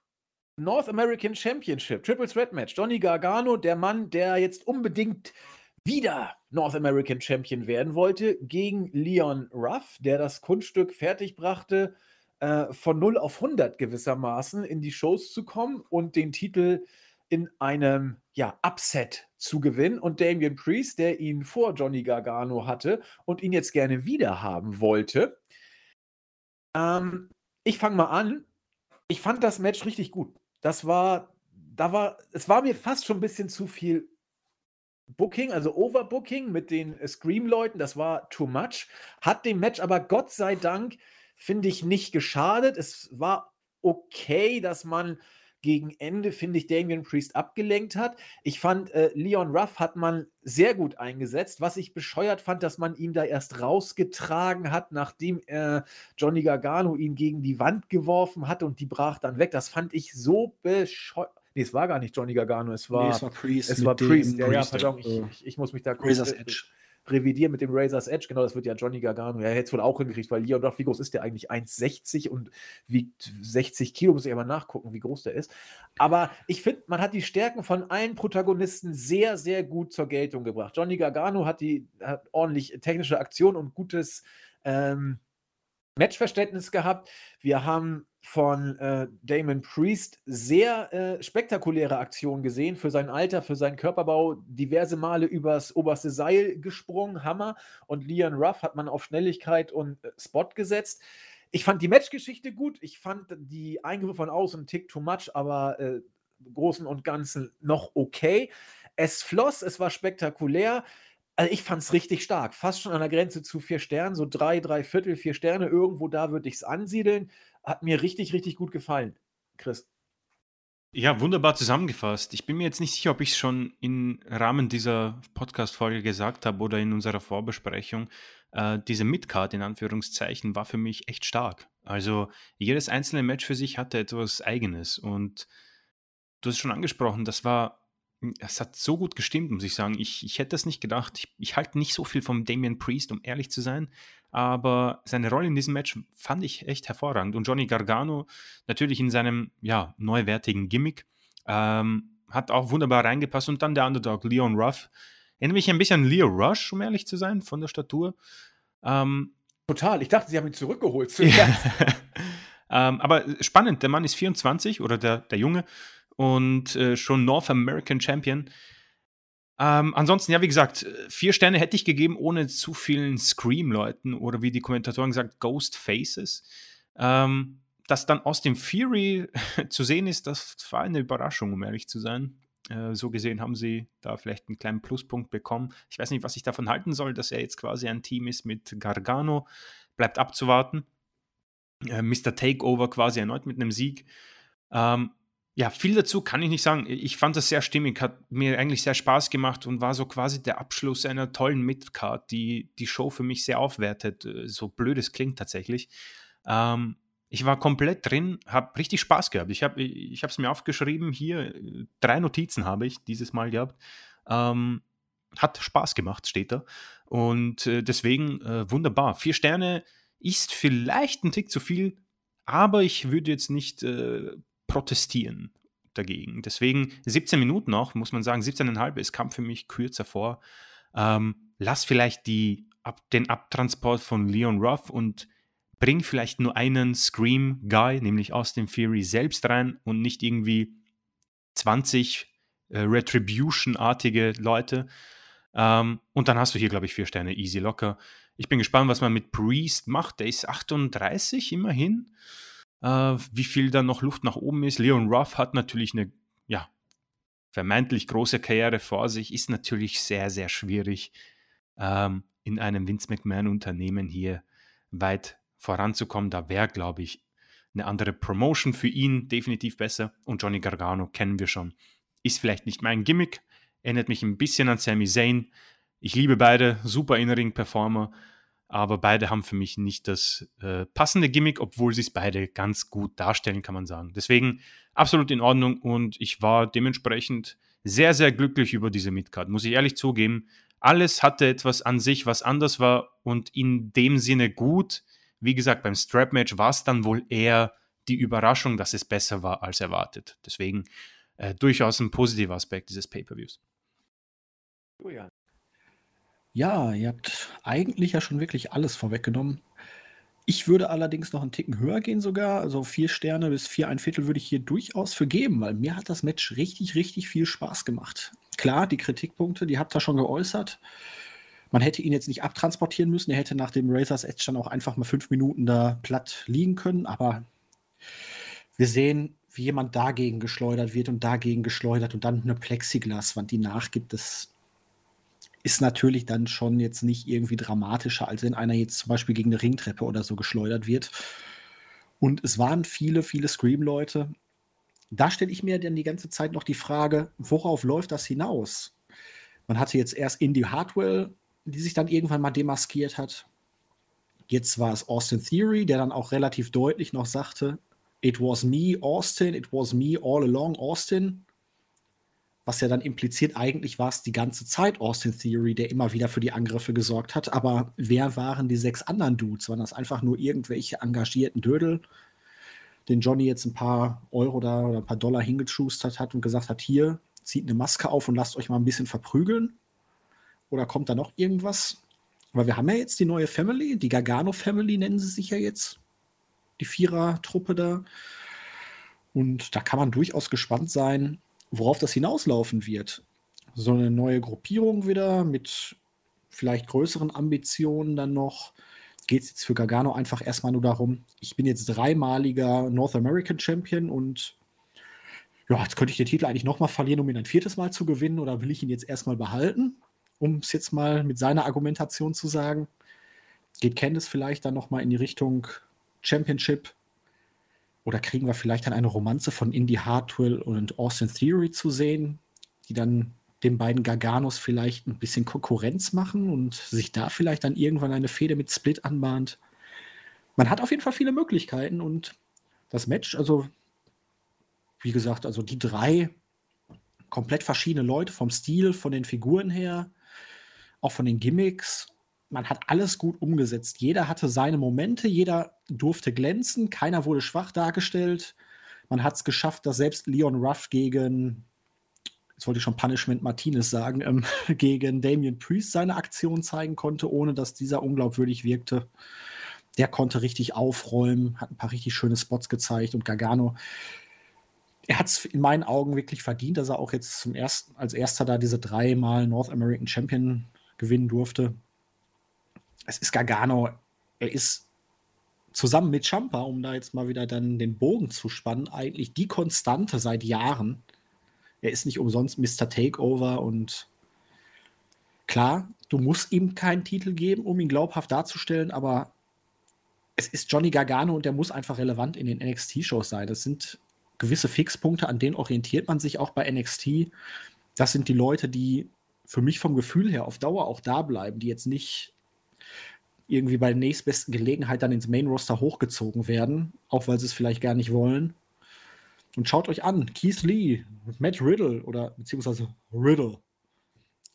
North American Championship, Triple Threat Match. Johnny Gargano, der Mann, der jetzt unbedingt wieder North American Champion werden wollte, gegen Leon Ruff, der das Kunststück fertigbrachte, äh, von 0 auf 100 gewissermaßen in die Shows zu kommen und den Titel in einem ja, Upset zu gewinnen. Und Damian Priest, der ihn vor Johnny Gargano hatte und ihn jetzt gerne wieder haben wollte. Ähm, ich fange mal an. Ich fand das Match richtig gut. Das war, da war, es war mir fast schon ein bisschen zu viel Booking, also Overbooking mit den Scream-Leuten, das war too much. Hat dem Match aber Gott sei Dank, finde ich, nicht geschadet. Es war okay, dass man gegen Ende, finde ich, Damian Priest abgelenkt hat. Ich fand, äh, Leon Ruff hat man sehr gut eingesetzt. Was ich bescheuert fand, dass man ihn da erst rausgetragen hat, nachdem äh, Johnny Gargano ihn gegen die Wand geworfen hatte und die brach dann weg. Das fand ich so bescheuert. Nee, es war gar nicht Johnny Gargano, es war, nee, es war Priest. Es war Priest. Ja, ja, pardon, ich, ich, ich, muss mich da kurz. Razor's Edge revidieren mit dem Razor's Edge. Genau, das wird ja Johnny Gargano. Ja, hätte es wohl auch hingekriegt, weil Leon Ruff, wie groß ist der eigentlich? 1,60 und wiegt 60 Kilo. Muss ich aber nachgucken, wie groß der ist. Aber ich finde, man hat die Stärken von allen Protagonisten sehr, sehr gut zur Geltung gebracht. Johnny Gargano hat die hat ordentlich technische Aktion und gutes ähm, Matchverständnis gehabt. Wir haben von äh, Damon Priest sehr äh, spektakuläre Aktionen gesehen für sein Alter, für seinen Körperbau. Diverse Male übers oberste Seil gesprungen, Hammer. Und Leon Ruff hat man auf Schnelligkeit und äh, Spot gesetzt. Ich fand die Matchgeschichte gut. Ich fand die Eingriffe von außen ein Tick too much, aber äh, Großen und Ganzen noch okay. Es floss, es war spektakulär. Also ich fand es richtig stark. Fast schon an der Grenze zu vier Sternen, so drei, drei Viertel, vier Sterne. Irgendwo da würde ich es ansiedeln hat mir richtig, richtig gut gefallen, Chris. Ja, wunderbar zusammengefasst. Ich bin mir jetzt nicht sicher, ob ich es schon im Rahmen dieser Podcast-Folge gesagt habe oder in unserer Vorbesprechung. Äh, diese Midcard in Anführungszeichen war für mich echt stark. Also jedes einzelne Match für sich hatte etwas Eigenes und du hast schon angesprochen, das war es hat so gut gestimmt, muss ich sagen. Ich, ich hätte das nicht gedacht. Ich, ich halte nicht so viel vom Damian Priest, um ehrlich zu sein. Aber seine Rolle in diesem Match fand ich echt hervorragend. Und Johnny Gargano natürlich in seinem ja, neuwertigen Gimmick ähm, hat auch wunderbar reingepasst. Und dann der Underdog, Leon Ruff. Erinnert mich ein bisschen an Leo Rush, um ehrlich zu sein, von der Statur. Ähm, Total. Ich dachte, sie haben ihn zurückgeholt. ähm, aber spannend, der Mann ist 24 oder der, der Junge und äh, schon North American Champion. Ähm, ansonsten, ja, wie gesagt, vier Sterne hätte ich gegeben, ohne zu vielen Scream-Leuten oder wie die Kommentatoren gesagt, Ghost Faces. Ähm, dass dann Austin Fury zu sehen ist, das war eine Überraschung, um ehrlich zu sein. Äh, so gesehen haben sie da vielleicht einen kleinen Pluspunkt bekommen. Ich weiß nicht, was ich davon halten soll, dass er jetzt quasi ein Team ist mit Gargano. Bleibt abzuwarten. Äh, Mr. Takeover quasi erneut mit einem Sieg. Ähm, ja, viel dazu kann ich nicht sagen. Ich fand das sehr stimmig, hat mir eigentlich sehr Spaß gemacht und war so quasi der Abschluss einer tollen Midcard, die die Show für mich sehr aufwertet. Äh, so blöd es klingt tatsächlich. Ähm, ich war komplett drin, habe richtig Spaß gehabt. Ich habe ich es mir aufgeschrieben, hier drei Notizen habe ich dieses Mal gehabt. Ähm, hat Spaß gemacht, steht da. Und äh, deswegen äh, wunderbar. Vier Sterne ist vielleicht ein Tick zu viel, aber ich würde jetzt nicht äh, protestieren dagegen. Deswegen 17 Minuten noch, muss man sagen, 17,5, es kam für mich kürzer vor. Ähm, lass vielleicht die, ab, den Abtransport von Leon Ruff und bring vielleicht nur einen Scream-Guy, nämlich Austin Fury, selbst rein und nicht irgendwie 20 äh, Retribution-artige Leute. Ähm, und dann hast du hier, glaube ich, vier Sterne easy locker. Ich bin gespannt, was man mit Priest macht. Der ist 38 immerhin äh, wie viel da noch Luft nach oben ist. Leon Ruff hat natürlich eine, ja, vermeintlich große Karriere vor sich, ist natürlich sehr, sehr schwierig, ähm, in einem Vince McMahon-Unternehmen hier weit voranzukommen. Da wäre, glaube ich, eine andere Promotion für ihn definitiv besser. Und Johnny Gargano kennen wir schon. Ist vielleicht nicht mein Gimmick, erinnert mich ein bisschen an Sami Zayn. Ich liebe beide, super In-Ring-Performer aber beide haben für mich nicht das äh, passende Gimmick, obwohl sie es beide ganz gut darstellen, kann man sagen. Deswegen absolut in Ordnung und ich war dementsprechend sehr, sehr glücklich über diese Midcard, muss ich ehrlich zugeben. alles hatte etwas an sich, was anders war und in dem Sinne gut. Wie gesagt, beim Strap-Match war es dann wohl eher die Überraschung, dass es besser war als erwartet. Deswegen äh, durchaus ein positiver Aspekt dieses Pay-Per-Views. Julian. Ja, ihr habt eigentlich ja schon wirklich alles vorweggenommen. Ich würde allerdings noch einen Ticken höher gehen sogar. Also vier Sterne bis vier ein Viertel würde ich hier durchaus für geben, weil mir hat das Match richtig, richtig viel Spaß gemacht. Klar, die Kritikpunkte, die habt ihr schon geäußert. Man hätte ihn jetzt nicht abtransportieren müssen. Er hätte nach dem Razors Edge dann auch einfach mal fünf Minuten da platt liegen können. Aber wir sehen, wie jemand dagegen geschleudert wird und dagegen geschleudert und dann eine Plexiglaswand, die nachgibt. Das ist natürlich dann schon jetzt nicht irgendwie dramatischer, als wenn einer jetzt zum Beispiel gegen eine Ringtreppe oder so geschleudert wird. Und es waren viele, viele Scream-Leute. Da stelle ich mir dann die ganze Zeit noch die Frage, worauf läuft das hinaus? Man hatte jetzt erst Indy Hartwell, die sich dann irgendwann mal demaskiert hat. Jetzt war es Austin Theory, der dann auch relativ deutlich noch sagte, It was me, Austin, it was me all along, Austin was ja dann impliziert, eigentlich war es die ganze Zeit Austin Theory, der immer wieder für die Angriffe gesorgt hat. Aber wer waren die sechs anderen Dudes? Waren das einfach nur irgendwelche engagierten Dödel, den Johnny jetzt ein paar Euro da oder ein paar Dollar hingeschustert hat und gesagt hat, hier, zieht eine Maske auf und lasst euch mal ein bisschen verprügeln? Oder kommt da noch irgendwas? Weil wir haben ja jetzt die neue Family, die Gargano Family nennen sie sich ja jetzt. Die Vierer-Truppe da. Und da kann man durchaus gespannt sein, worauf das hinauslaufen wird. So eine neue Gruppierung wieder mit vielleicht größeren Ambitionen dann noch. Geht es jetzt für Gargano einfach erstmal nur darum, ich bin jetzt dreimaliger North American Champion und ja, jetzt könnte ich den Titel eigentlich nochmal verlieren, um ihn ein viertes Mal zu gewinnen oder will ich ihn jetzt erstmal behalten, um es jetzt mal mit seiner Argumentation zu sagen. Geht Candice vielleicht dann nochmal in die Richtung Championship oder kriegen wir vielleicht dann eine Romanze von Indy Hartwell und Austin Theory zu sehen, die dann den beiden Garganos vielleicht ein bisschen Konkurrenz machen und sich da vielleicht dann irgendwann eine Fehde mit Split anbahnt. Man hat auf jeden Fall viele Möglichkeiten und das Match, also wie gesagt, also die drei komplett verschiedene Leute vom Stil, von den Figuren her, auch von den Gimmicks man hat alles gut umgesetzt. Jeder hatte seine Momente, jeder durfte glänzen, keiner wurde schwach dargestellt. Man hat es geschafft, dass selbst Leon Ruff gegen, jetzt wollte ich schon Punishment Martinez sagen, ähm, gegen Damian Priest seine Aktion zeigen konnte, ohne dass dieser unglaubwürdig wirkte. Der konnte richtig aufräumen, hat ein paar richtig schöne Spots gezeigt und Gargano, er hat es in meinen Augen wirklich verdient, dass er auch jetzt zum ersten, als erster da diese dreimal North American Champion gewinnen durfte es ist Gargano, er ist zusammen mit Champa, um da jetzt mal wieder dann den Bogen zu spannen, eigentlich die Konstante seit Jahren. Er ist nicht umsonst Mr. Takeover und klar, du musst ihm keinen Titel geben, um ihn glaubhaft darzustellen, aber es ist Johnny Gargano und der muss einfach relevant in den NXT-Shows sein. Das sind gewisse Fixpunkte, an denen orientiert man sich auch bei NXT. Das sind die Leute, die für mich vom Gefühl her auf Dauer auch da bleiben, die jetzt nicht irgendwie bei der nächstbesten Gelegenheit dann ins Main Roster hochgezogen werden, auch weil sie es vielleicht gar nicht wollen. Und schaut euch an, Keith Lee, Matt Riddle oder beziehungsweise Riddle.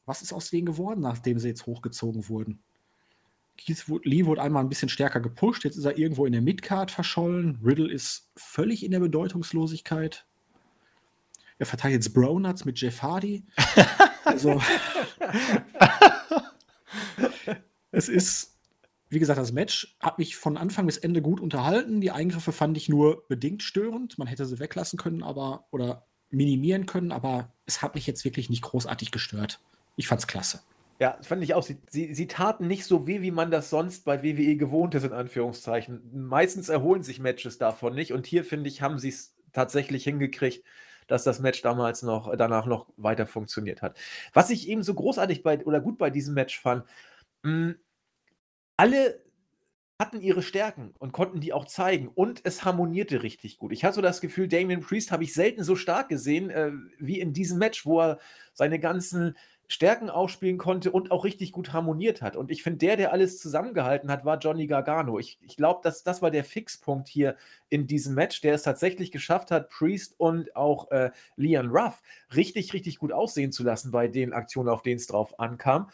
Was ist aus denen geworden, nachdem sie jetzt hochgezogen wurden? Keith Lee wurde einmal ein bisschen stärker gepusht, jetzt ist er irgendwo in der Midcard verschollen. Riddle ist völlig in der Bedeutungslosigkeit. Er verteilt jetzt Bronuts mit Jeff Hardy. also, es ist wie gesagt, das Match hat mich von Anfang bis Ende gut unterhalten. Die Eingriffe fand ich nur bedingt störend. Man hätte sie weglassen können, aber oder minimieren können, aber es hat mich jetzt wirklich nicht großartig gestört. Ich fand's klasse. Ja, fand ich auch. Sie, sie, sie taten nicht so weh, wie man das sonst bei WWE gewohnt ist, in Anführungszeichen. Meistens erholen sich Matches davon nicht und hier, finde ich, haben sie es tatsächlich hingekriegt, dass das Match damals noch, danach noch weiter funktioniert hat. Was ich eben so großartig bei oder gut bei diesem Match fand, mh, hm, alle hatten ihre Stärken und konnten die auch zeigen und es harmonierte richtig gut. Ich hatte so das Gefühl, Damien Priest habe ich selten so stark gesehen äh, wie in diesem Match, wo er seine ganzen Stärken ausspielen konnte und auch richtig gut harmoniert hat. Und ich finde, der, der alles zusammengehalten hat, war Johnny Gargano. Ich, ich glaube, das, das war der Fixpunkt hier in diesem Match, der es tatsächlich geschafft hat, Priest und auch äh, Leon Ruff richtig, richtig gut aussehen zu lassen bei den Aktionen, auf denen es drauf ankam.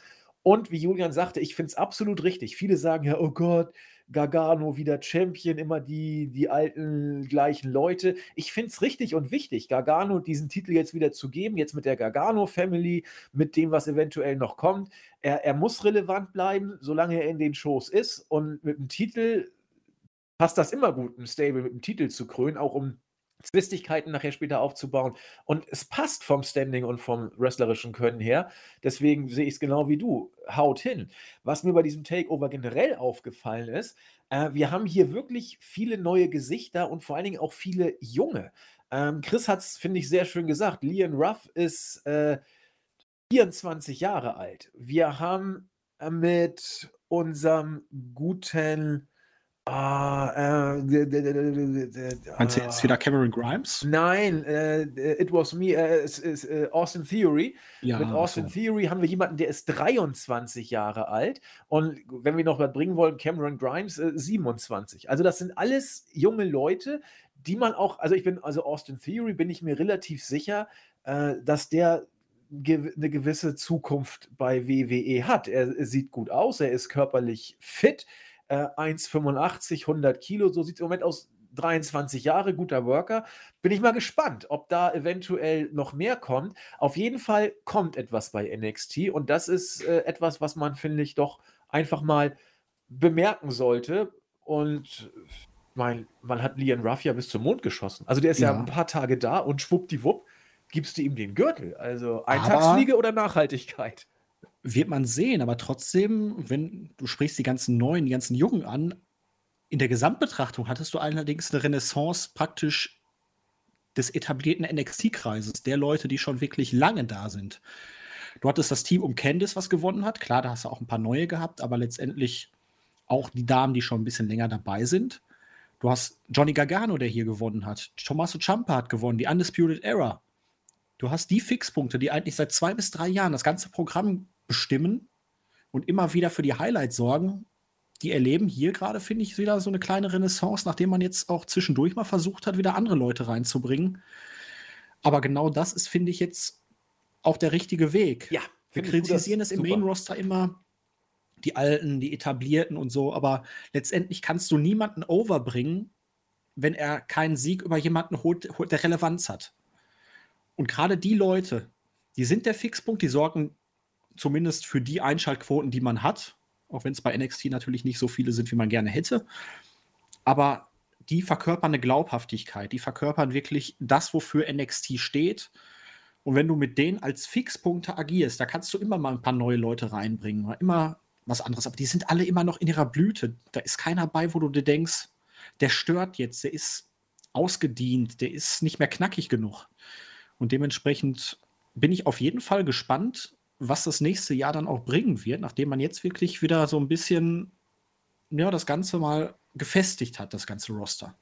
Und wie Julian sagte, ich finde es absolut richtig. Viele sagen ja, oh Gott, Gargano wieder Champion, immer die, die alten gleichen Leute. Ich finde es richtig und wichtig, Gargano diesen Titel jetzt wieder zu geben, jetzt mit der Gargano-Family, mit dem, was eventuell noch kommt. Er, er muss relevant bleiben, solange er in den Shows ist. Und mit dem Titel passt das immer gut, ein Stable mit dem Titel zu krönen, auch um Zwistigkeiten nachher später aufzubauen. Und es passt vom Standing und vom wrestlerischen Können her. Deswegen sehe ich es genau wie du. Haut hin. Was mir bei diesem Takeover generell aufgefallen ist, äh, wir haben hier wirklich viele neue Gesichter und vor allen Dingen auch viele junge. Ähm, Chris hat es, finde ich, sehr schön gesagt. Leon Ruff ist äh, 24 Jahre alt. Wir haben äh, mit unserem guten Ah, äh, Meinst du jetzt wieder Cameron Grimes? Nein, äh, It Was Me, äh, es ist äh, Austin Theory. Ja, Mit Austin so. Theory haben wir jemanden, der ist 23 Jahre alt. Und wenn wir noch was bringen wollen, Cameron Grimes 27. Äh, also das sind alles junge Leute, die man auch, also ich bin, also Austin Theory bin ich mir relativ sicher, äh, dass der eine gewisse Zukunft bei WWE hat. Er sieht gut aus, er ist körperlich fit äh, 1,85, 100 Kilo, so sieht es im Moment aus. 23 Jahre, guter Worker. Bin ich mal gespannt, ob da eventuell noch mehr kommt. Auf jeden Fall kommt etwas bei NXT und das ist äh, etwas, was man, finde ich, doch einfach mal bemerken sollte. Und mein, man hat Lian Ruff ja bis zum Mond geschossen. Also der ist ja, ja ein paar Tage da und schwuppdiwupp gibst du ihm den Gürtel. Also Eintagsfliege oder Nachhaltigkeit? Wird man sehen, aber trotzdem, wenn du sprichst die ganzen Neuen, die ganzen Jungen an, in der Gesamtbetrachtung hattest du allerdings eine Renaissance praktisch des etablierten NXT-Kreises, der Leute, die schon wirklich lange da sind. Du hattest das Team um Candice, was gewonnen hat. Klar, da hast du auch ein paar neue gehabt, aber letztendlich auch die Damen, die schon ein bisschen länger dabei sind. Du hast Johnny Gargano, der hier gewonnen hat. Tommaso Ciampa hat gewonnen, die Undisputed Era. Du hast die Fixpunkte, die eigentlich seit zwei bis drei Jahren das ganze Programm bestimmen und immer wieder für die Highlights sorgen. Die erleben hier gerade, finde ich, wieder so eine kleine Renaissance, nachdem man jetzt auch zwischendurch mal versucht hat, wieder andere Leute reinzubringen. Aber genau das ist, finde ich, jetzt auch der richtige Weg. Ja. Wir kritisieren es im Main-Roster immer, die Alten, die Etablierten und so, aber letztendlich kannst du niemanden overbringen, wenn er keinen Sieg über jemanden holt, der Relevanz hat. Und gerade die Leute, die sind der Fixpunkt, die sorgen zumindest für die Einschaltquoten, die man hat, auch wenn es bei NXT natürlich nicht so viele sind, wie man gerne hätte. Aber die verkörpern eine Glaubhaftigkeit, die verkörpern wirklich das, wofür NXT steht. Und wenn du mit denen als Fixpunkte agierst, da kannst du immer mal ein paar neue Leute reinbringen oder immer was anderes. Aber die sind alle immer noch in ihrer Blüte. Da ist keiner bei, wo du dir denkst, der stört jetzt, der ist ausgedient, der ist nicht mehr knackig genug. Und dementsprechend bin ich auf jeden Fall gespannt, was das nächste Jahr dann auch bringen wird, nachdem man jetzt wirklich wieder so ein bisschen, ja, das Ganze mal gefestigt hat, das ganze Roster.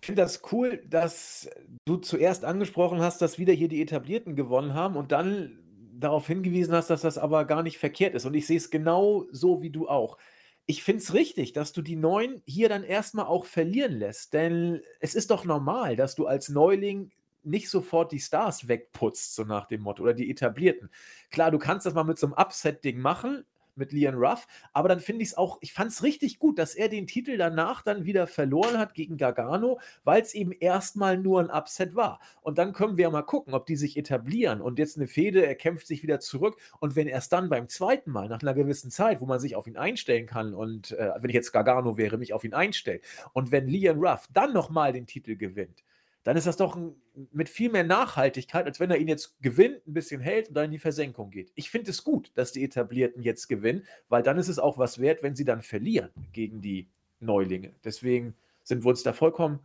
Ich finde das cool, dass du zuerst angesprochen hast, dass wieder hier die Etablierten gewonnen haben und dann darauf hingewiesen hast, dass das aber gar nicht verkehrt ist. Und ich sehe es genau so wie du auch. Ich finde es richtig, dass du die Neuen hier dann erstmal auch verlieren lässt. Denn es ist doch normal, dass du als Neuling nicht sofort die Stars wegputzt, so nach dem Motto, oder die etablierten. Klar, du kannst das mal mit so einem Upset-Ding machen, mit Leon Ruff, aber dann finde ich es auch, ich fand es richtig gut, dass er den Titel danach dann wieder verloren hat gegen Gargano, weil es eben erstmal nur ein Upset war. Und dann können wir mal gucken, ob die sich etablieren und jetzt eine Fehde, er kämpft sich wieder zurück und wenn erst dann beim zweiten Mal, nach einer gewissen Zeit, wo man sich auf ihn einstellen kann und äh, wenn ich jetzt Gargano wäre, mich auf ihn einstellt und wenn Leon Ruff dann nochmal den Titel gewinnt, dann ist das doch ein, mit viel mehr Nachhaltigkeit, als wenn er ihn jetzt gewinnt, ein bisschen hält und dann in die Versenkung geht. Ich finde es gut, dass die Etablierten jetzt gewinnen, weil dann ist es auch was wert, wenn sie dann verlieren gegen die Neulinge. Deswegen sind wir uns da vollkommen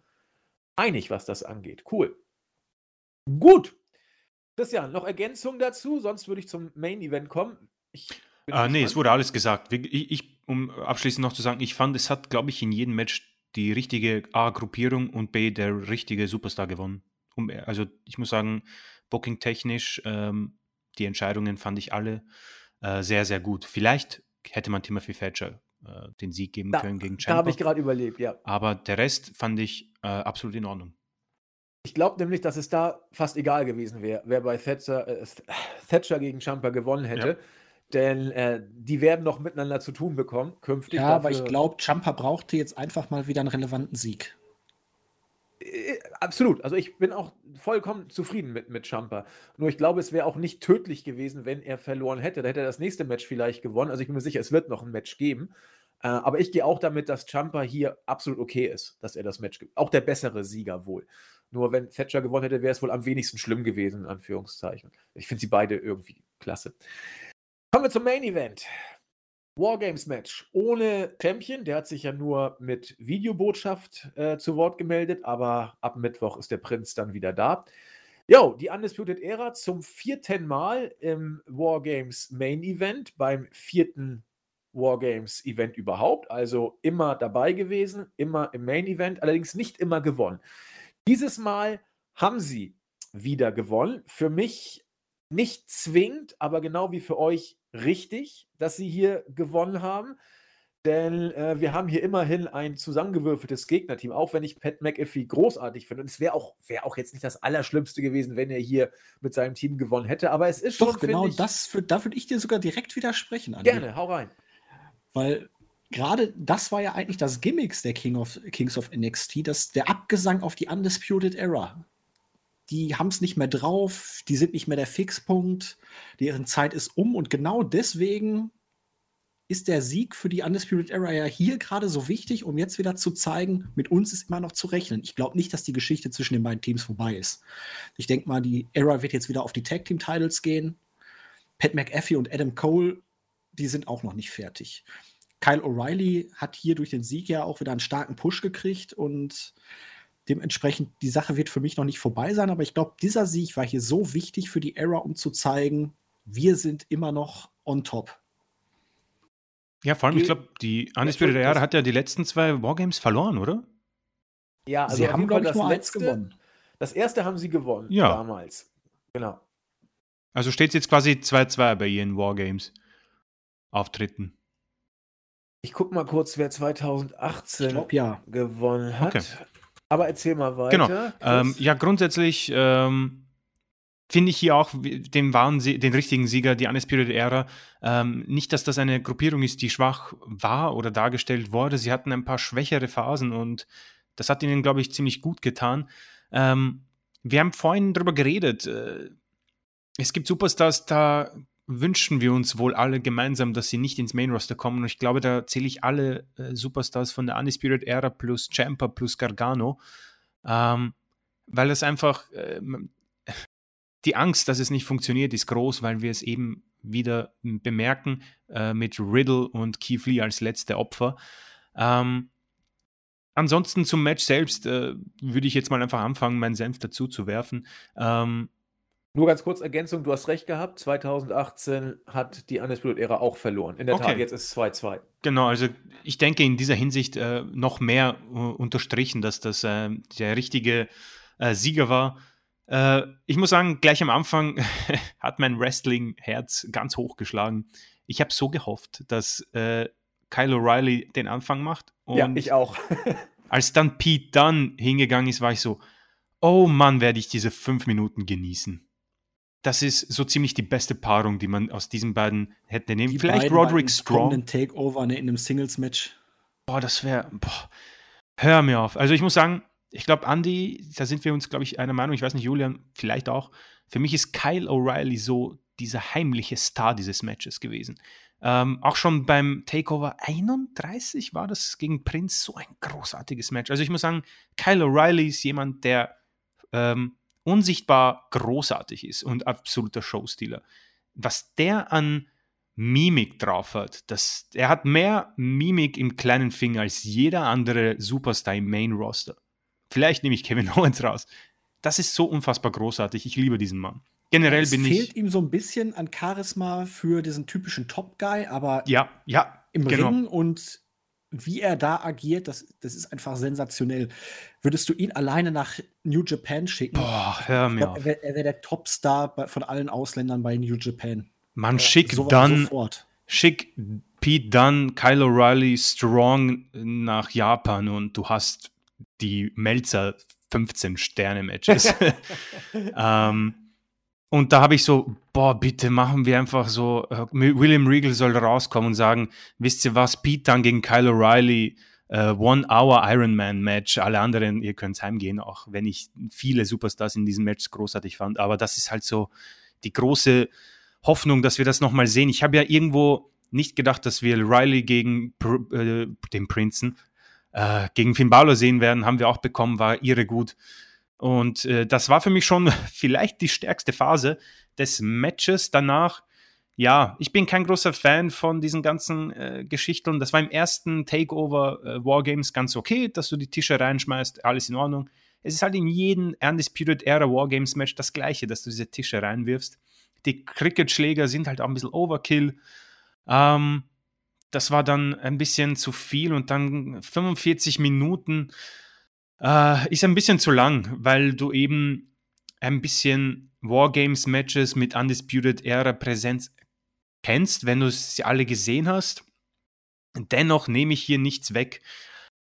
einig, was das angeht. Cool. Gut. Christian, noch Ergänzungen dazu? Sonst würde ich zum Main Event kommen. ah, nee, es wurde alles gesagt. Ich, ich, um abschließend noch zu sagen, ich fand, es hat, glaube ich, in jedem Match die richtige A-Gruppierung und B der richtige Superstar gewonnen. Um, also ich muss sagen, booking-technisch, ähm, die Entscheidungen fand ich alle äh, sehr, sehr gut. Vielleicht hätte man Timothy Thatcher äh, den Sieg geben da, können gegen Champa. Da habe ich gerade überlebt, ja. Aber der Rest fand ich äh, absolut in Ordnung. Ich glaube nämlich, dass es da fast egal gewesen wäre, wer bei Thatcher, äh, Thatcher gegen Champa gewonnen hätte. Ja. Denn äh, die werden noch miteinander zu tun bekommen künftig. Ja, aber ich glaube, Champa brauchte jetzt einfach mal wieder einen relevanten Sieg. Äh, absolut. Also ich bin auch vollkommen zufrieden mit, mit Champa. Nur ich glaube, es wäre auch nicht tödlich gewesen, wenn er verloren hätte. Da hätte er das nächste Match vielleicht gewonnen. Also ich bin mir sicher, es wird noch ein Match geben. Äh, aber ich gehe auch damit, dass Champa hier absolut okay ist, dass er das Match gibt. Auch der bessere Sieger wohl. Nur wenn Thatcher gewonnen hätte, wäre es wohl am wenigsten schlimm gewesen, in Anführungszeichen. Ich finde sie beide irgendwie klasse. Kommen wir zum Main Event. Wargames Match ohne Champion. Der hat sich ja nur mit Videobotschaft äh, zu Wort gemeldet, aber ab Mittwoch ist der Prinz dann wieder da. Jo, die Undisputed Era zum vierten Mal im Wargames Main Event, beim vierten Wargames Event überhaupt. Also immer dabei gewesen, immer im Main Event, allerdings nicht immer gewonnen. Dieses Mal haben sie wieder gewonnen. Für mich nicht zwingend, aber genau wie für euch richtig, dass sie hier gewonnen haben. Denn äh, wir haben hier immerhin ein zusammengewürfeltes Gegnerteam, auch wenn ich Pat McAfee großartig finde. Und es wäre auch, wär auch jetzt nicht das Allerschlimmste gewesen, wenn er hier mit seinem Team gewonnen hätte. Aber es ist schon. Doch, genau ich, das, für, da würde ich dir sogar direkt widersprechen. Andi. Gerne, hau rein. Weil gerade das war ja eigentlich das Gimmicks der King of, Kings of NXT, das, der Abgesang auf die Undisputed Era die haben es nicht mehr drauf, die sind nicht mehr der Fixpunkt, deren Zeit ist um und genau deswegen ist der Sieg für die Undisputed Era ja hier gerade so wichtig, um jetzt wieder zu zeigen, mit uns ist immer noch zu rechnen. Ich glaube nicht, dass die Geschichte zwischen den beiden Teams vorbei ist. Ich denke mal, die Era wird jetzt wieder auf die Tag Team Titles gehen. Pat McAfee und Adam Cole, die sind auch noch nicht fertig. Kyle O'Reilly hat hier durch den Sieg ja auch wieder einen starken Push gekriegt und Dementsprechend, die Sache wird für mich noch nicht vorbei sein, aber ich glaube, dieser Sieg war hier so wichtig für die Era, um zu zeigen, wir sind immer noch on top. Ja, vor allem, ich glaube, die Undisputed Era hat ja die letzten zwei Wargames verloren, oder? Ja, also sie haben, glaube ich, nur eins gewonnen. Das erste haben sie gewonnen ja. damals. Genau. Also steht es jetzt quasi 2-2 bei ihren Wargames-Auftritten. Ich gucke mal kurz, wer 2018 glaub, ja. gewonnen hat. Okay. Aber erzähl mal weiter. Genau. Ähm, ja, grundsätzlich ähm, finde ich hier auch den, wahren, den richtigen Sieger, die Undisputed Era. Ähm, nicht, dass das eine Gruppierung ist, die schwach war oder dargestellt wurde. Sie hatten ein paar schwächere Phasen und das hat ihnen, glaube ich, ziemlich gut getan. Ähm, wir haben vorhin darüber geredet. Äh, es gibt Superstars, da wünschen wir uns wohl alle gemeinsam, dass sie nicht ins Main Roster kommen. Und ich glaube, da zähle ich alle äh, Superstars von der Undisputed Era plus Champa plus Gargano, ähm, weil das einfach äh, die Angst, dass es nicht funktioniert, ist groß, weil wir es eben wieder bemerken äh, mit Riddle und Keith Lee als letzte Opfer. Ähm, ansonsten zum Match selbst äh, würde ich jetzt mal einfach anfangen, meinen Senf dazu zu werfen. Ähm, nur ganz kurz Ergänzung, du hast recht gehabt. 2018 hat die Undisputed-Ära auch verloren. In der okay. Tat, jetzt ist es 2-2. Genau, also ich denke in dieser Hinsicht äh, noch mehr äh, unterstrichen, dass das äh, der richtige äh, Sieger war. Äh, ich muss sagen, gleich am Anfang hat mein Wrestling-Herz ganz hoch geschlagen. Ich habe so gehofft, dass äh, Kyle O'Reilly den Anfang macht. ja, ich auch. als dann Pete Dunn hingegangen ist, war ich so, oh Mann, werde ich diese fünf Minuten genießen das ist so ziemlich die beste Paarung, die man aus diesen beiden hätte nehmen. Die Vielleicht Roderick Strong. Einen Takeover ne, in einem Singles-Match. Boah, das wäre. Hör mir auf. Also ich muss sagen, ich glaube, Andy, da sind wir uns, glaube ich, einer Meinung. Ich weiß nicht, Julian, vielleicht auch. Für mich ist Kyle O'Reilly so dieser heimliche Star dieses Matches gewesen. Ähm, auch schon beim Takeover 31 war das gegen Prince so ein großartiges Match. Also ich muss sagen, Kyle O'Reilly ist jemand, der ähm, unsichtbar großartig ist und absoluter Showstealer. Was der an Mimik drauf hat, das, er hat mehr Mimik im kleinen Finger als jeder andere Superstar im Main Roster. Vielleicht nehme ich Kevin Owens raus. Das ist so unfassbar großartig. Ich liebe diesen Mann. Generell es bin ich. Es fehlt ihm so ein bisschen an Charisma für diesen typischen Top-Guy, aber ja, ja, im genau. Ring und wie er da agiert, das, das ist einfach sensationell. Würdest du ihn alleine nach New Japan schicken? Boah, hör mir glaub, Er wäre wär der Topstar von allen Ausländern bei New Japan. Man, schick so, dann, sofort. schick Pete Dunn, Kyle O'Reilly, Strong nach Japan und du hast die Melzer 15 Sterne-Matches. ähm, und da habe ich so, boah, bitte machen wir einfach so, äh, William Regal soll rauskommen und sagen, wisst ihr was, Pete dann gegen Kyle O'Reilly, äh, One-Hour Ironman-Match. Alle anderen, ihr könnt heimgehen, auch wenn ich viele Superstars in diesem Match großartig fand. Aber das ist halt so die große Hoffnung, dass wir das nochmal sehen. Ich habe ja irgendwo nicht gedacht, dass wir Riley gegen äh, den Princeton, äh, gegen Finn Balor sehen werden. Haben wir auch bekommen, war irre gut. Und äh, das war für mich schon vielleicht die stärkste Phase des Matches. Danach, ja, ich bin kein großer Fan von diesen ganzen äh, Geschichten. Das war im ersten Takeover äh, Wargames ganz okay, dass du die Tische reinschmeißt, alles in Ordnung. Es ist halt in jedem Undisputed Era Wargames Match das gleiche, dass du diese Tische reinwirfst. Die Cricket-Schläger sind halt auch ein bisschen Overkill. Ähm, das war dann ein bisschen zu viel und dann 45 Minuten äh, ist ein bisschen zu lang, weil du eben ein bisschen Wargames-Matches mit Undisputed Era Präsenz kennst, wenn du sie alle gesehen hast. Dennoch nehme ich hier nichts weg.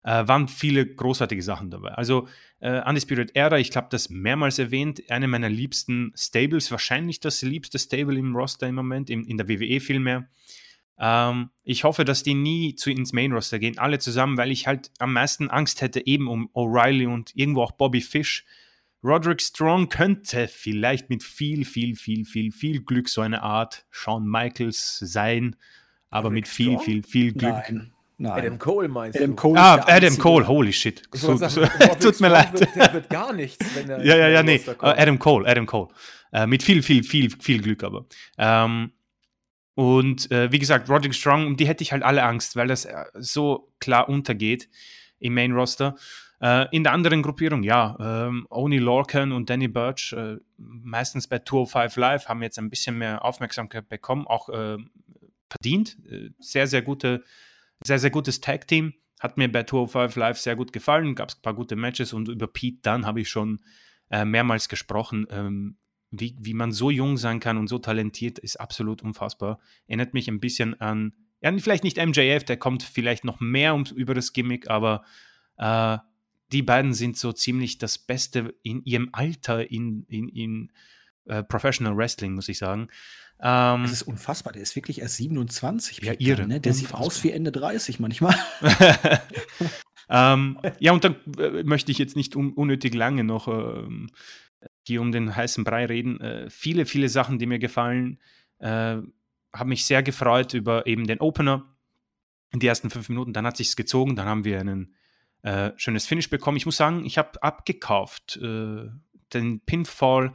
Äh, waren viele großartige Sachen dabei. Also äh, Undisputed Era, ich habe das mehrmals erwähnt, eine meiner liebsten Stables, wahrscheinlich das liebste Stable im Roster im Moment, in, in der WWE vielmehr. Ähm, ich hoffe, dass die nie zu ins Main Roster gehen, alle zusammen, weil ich halt am meisten Angst hätte, eben um O'Reilly und irgendwo auch Bobby Fish. Roderick Strong könnte vielleicht mit viel, viel, viel, viel, viel Glück so eine Art Shawn Michaels sein, aber Roderick mit viel, Strong? viel, viel Glück. Nein. Nein. Adam Cole meinst Adam Cole ah, Adam Cole, holy shit. So, sagen, so, tut mir leid. Wird, der wird gar nichts, wenn er. ja, ja, ja, nee. Adam Cole, Adam Cole. Äh, mit viel, viel, viel, viel Glück aber. Ähm, und äh, wie gesagt, Roderick Strong, um die hätte ich halt alle Angst, weil das äh, so klar untergeht im Main Roster. Äh, in der anderen Gruppierung, ja, ähm, Oni Lorcan und Danny Birch, äh, meistens bei 205 Live, haben jetzt ein bisschen mehr Aufmerksamkeit bekommen, auch äh, verdient. Äh, sehr, sehr gute, sehr, sehr gutes Tag-Team. Hat mir bei 205 Live sehr gut gefallen, gab es ein paar gute Matches und über Pete dann habe ich schon mehrmals gesprochen. Ähm, wie, wie man so jung sein kann und so talentiert, ist absolut unfassbar. Erinnert mich ein bisschen an, ja, vielleicht nicht MJF, der kommt vielleicht noch mehr um, über das Gimmick, aber äh, die beiden sind so ziemlich das Beste in ihrem Alter in, in, in äh, Professional Wrestling, muss ich sagen. Ähm, das ist unfassbar, der ist wirklich erst 27. Ja, irre. Ne? Der unfassbar. sieht aus wie Ende 30 manchmal. ähm, ja, und dann äh, möchte ich jetzt nicht un unnötig lange noch ähm, hier um den heißen Brei reden. Äh, viele, viele Sachen, die mir gefallen. Äh, habe mich sehr gefreut über eben den Opener in die ersten fünf Minuten. Dann hat sich's gezogen. Dann haben wir ein äh, schönes Finish bekommen. Ich muss sagen, ich habe abgekauft äh, den Pinfall.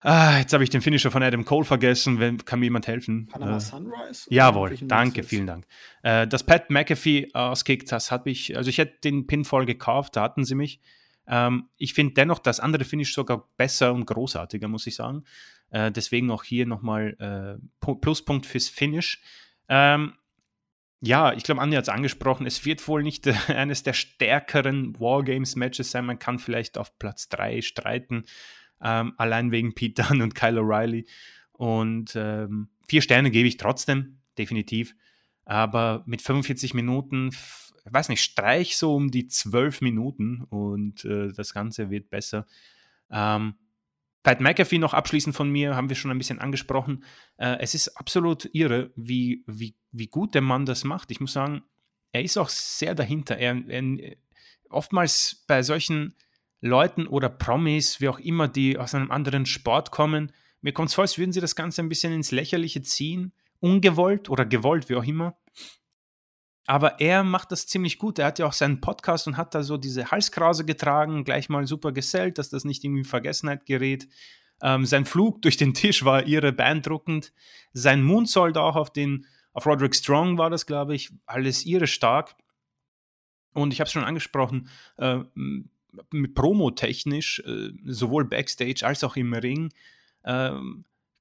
Ah, jetzt habe ich den Finisher von Adam Cole vergessen. Wenn, kann mir jemand helfen? Panama äh, Sunrise? Jawohl, danke, vielen Dank. Äh, dass Pat McAfee auskickt, das habe ich, also ich hätte den Pinfall gekauft, da hatten sie mich. Ähm, ich finde dennoch das andere Finish sogar besser und großartiger, muss ich sagen. Äh, deswegen auch hier nochmal äh, Pluspunkt fürs Finish. Ähm, ja, ich glaube, Andi hat es angesprochen, es wird wohl nicht äh, eines der stärkeren Wargames-Matches sein. Man kann vielleicht auf Platz 3 streiten, ähm, allein wegen Pete Dunne und Kyle O'Reilly. Und ähm, vier Sterne gebe ich trotzdem, definitiv. Aber mit 45 Minuten ich weiß nicht, streich so um die zwölf Minuten und äh, das Ganze wird besser. Ähm, Pat McAfee noch abschließend von mir, haben wir schon ein bisschen angesprochen. Äh, es ist absolut irre, wie, wie, wie gut der Mann das macht. Ich muss sagen, er ist auch sehr dahinter. Er, er, oftmals bei solchen Leuten oder Promis, wie auch immer, die aus einem anderen Sport kommen, mir kommt es vor, als würden sie das Ganze ein bisschen ins Lächerliche ziehen, ungewollt oder gewollt, wie auch immer. Aber er macht das ziemlich gut. Er hat ja auch seinen Podcast und hat da so diese Halskrause getragen, gleich mal super gesellt, dass das nicht irgendwie in Vergessenheit gerät. Ähm, sein Flug durch den Tisch war irre beeindruckend. Sein Moonsault auch auf den, auf Roderick Strong war das, glaube ich, alles irre stark. Und ich habe es schon angesprochen, äh, promotechnisch, äh, sowohl backstage als auch im Ring, äh,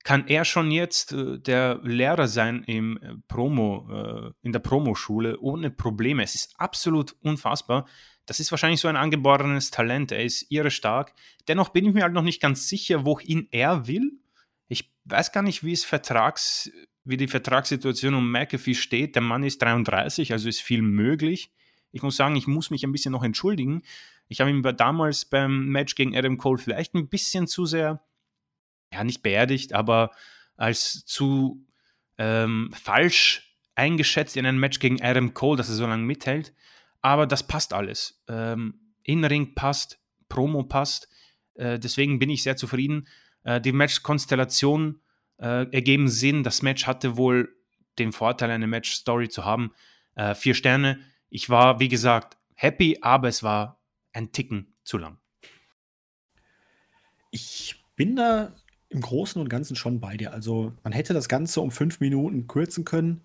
kann er schon jetzt äh, der Lehrer sein im äh, Promo, äh, in der Promoschule ohne Probleme. Es ist absolut unfassbar. Das ist wahrscheinlich so ein angeborenes Talent. Er ist irre stark. Dennoch bin ich mir halt noch nicht ganz sicher, wohin er will. Ich weiß gar nicht, wie es Vertrags, wie die Vertragssituation um McAfee steht. Der Mann ist 33, also ist viel möglich. Ich muss sagen, ich muss mich ein bisschen noch entschuldigen. Ich habe ihn damals beim Match gegen Adam Cole vielleicht ein bisschen zu sehr ja, nicht beerdigt, aber als zu ähm, falsch eingeschätzt in einem Match gegen Adam Cole, dass er so lange mithält. Aber das passt alles. Ähm, Inring passt, Promo passt. Äh, deswegen bin ich sehr zufrieden. Äh, die Match-Konstellationen äh, ergeben Sinn. Das Match hatte wohl den Vorteil, eine Match-Story zu haben. Äh, vier Sterne. Ich war, wie gesagt, happy, aber es war ein Ticken zu lang. Ich bin da im Großen und Ganzen schon bei dir. Also man hätte das Ganze um fünf Minuten kürzen können.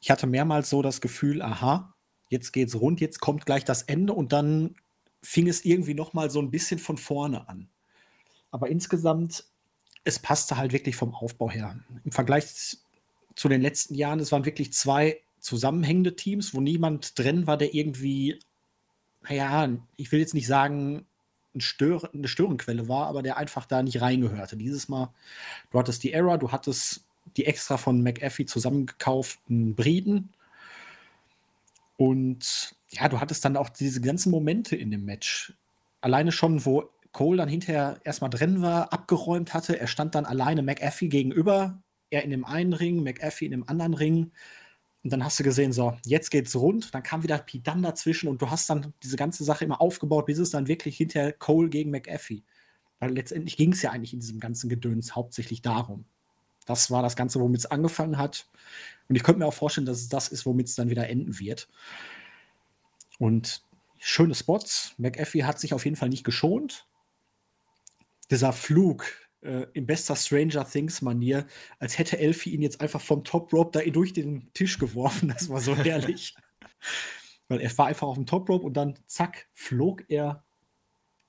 Ich hatte mehrmals so das Gefühl, aha, jetzt geht's rund, jetzt kommt gleich das Ende und dann fing es irgendwie noch mal so ein bisschen von vorne an. Aber insgesamt, es passte halt wirklich vom Aufbau her. Im Vergleich zu den letzten Jahren, es waren wirklich zwei zusammenhängende Teams, wo niemand drin war, der irgendwie, naja, ich will jetzt nicht sagen, ein Stör eine Störenquelle war, aber der einfach da nicht reingehörte. Dieses Mal, du hattest die Era, du hattest die extra von McAfee zusammengekauften Briten. Und ja, du hattest dann auch diese ganzen Momente in dem Match. Alleine schon, wo Cole dann hinterher erstmal drin war, abgeräumt hatte. Er stand dann alleine McAfee gegenüber. Er in dem einen Ring, McAfee in dem anderen Ring. Und dann hast du gesehen, so, jetzt geht's rund. Dann kam wieder Pidan dazwischen und du hast dann diese ganze Sache immer aufgebaut, bis es dann wirklich hinter Cole gegen McAfee. Weil letztendlich ging es ja eigentlich in diesem ganzen Gedöns hauptsächlich darum. Das war das Ganze, womit es angefangen hat. Und ich könnte mir auch vorstellen, dass es das ist, womit es dann wieder enden wird. Und schöne Spots. McAfee hat sich auf jeden Fall nicht geschont. Dieser Flug äh, in bester Stranger Things-Manier, als hätte Elfie ihn jetzt einfach vom Top Rope da durch den Tisch geworfen. Das war so herrlich. Weil er war einfach auf dem Top Rope und dann zack, flog er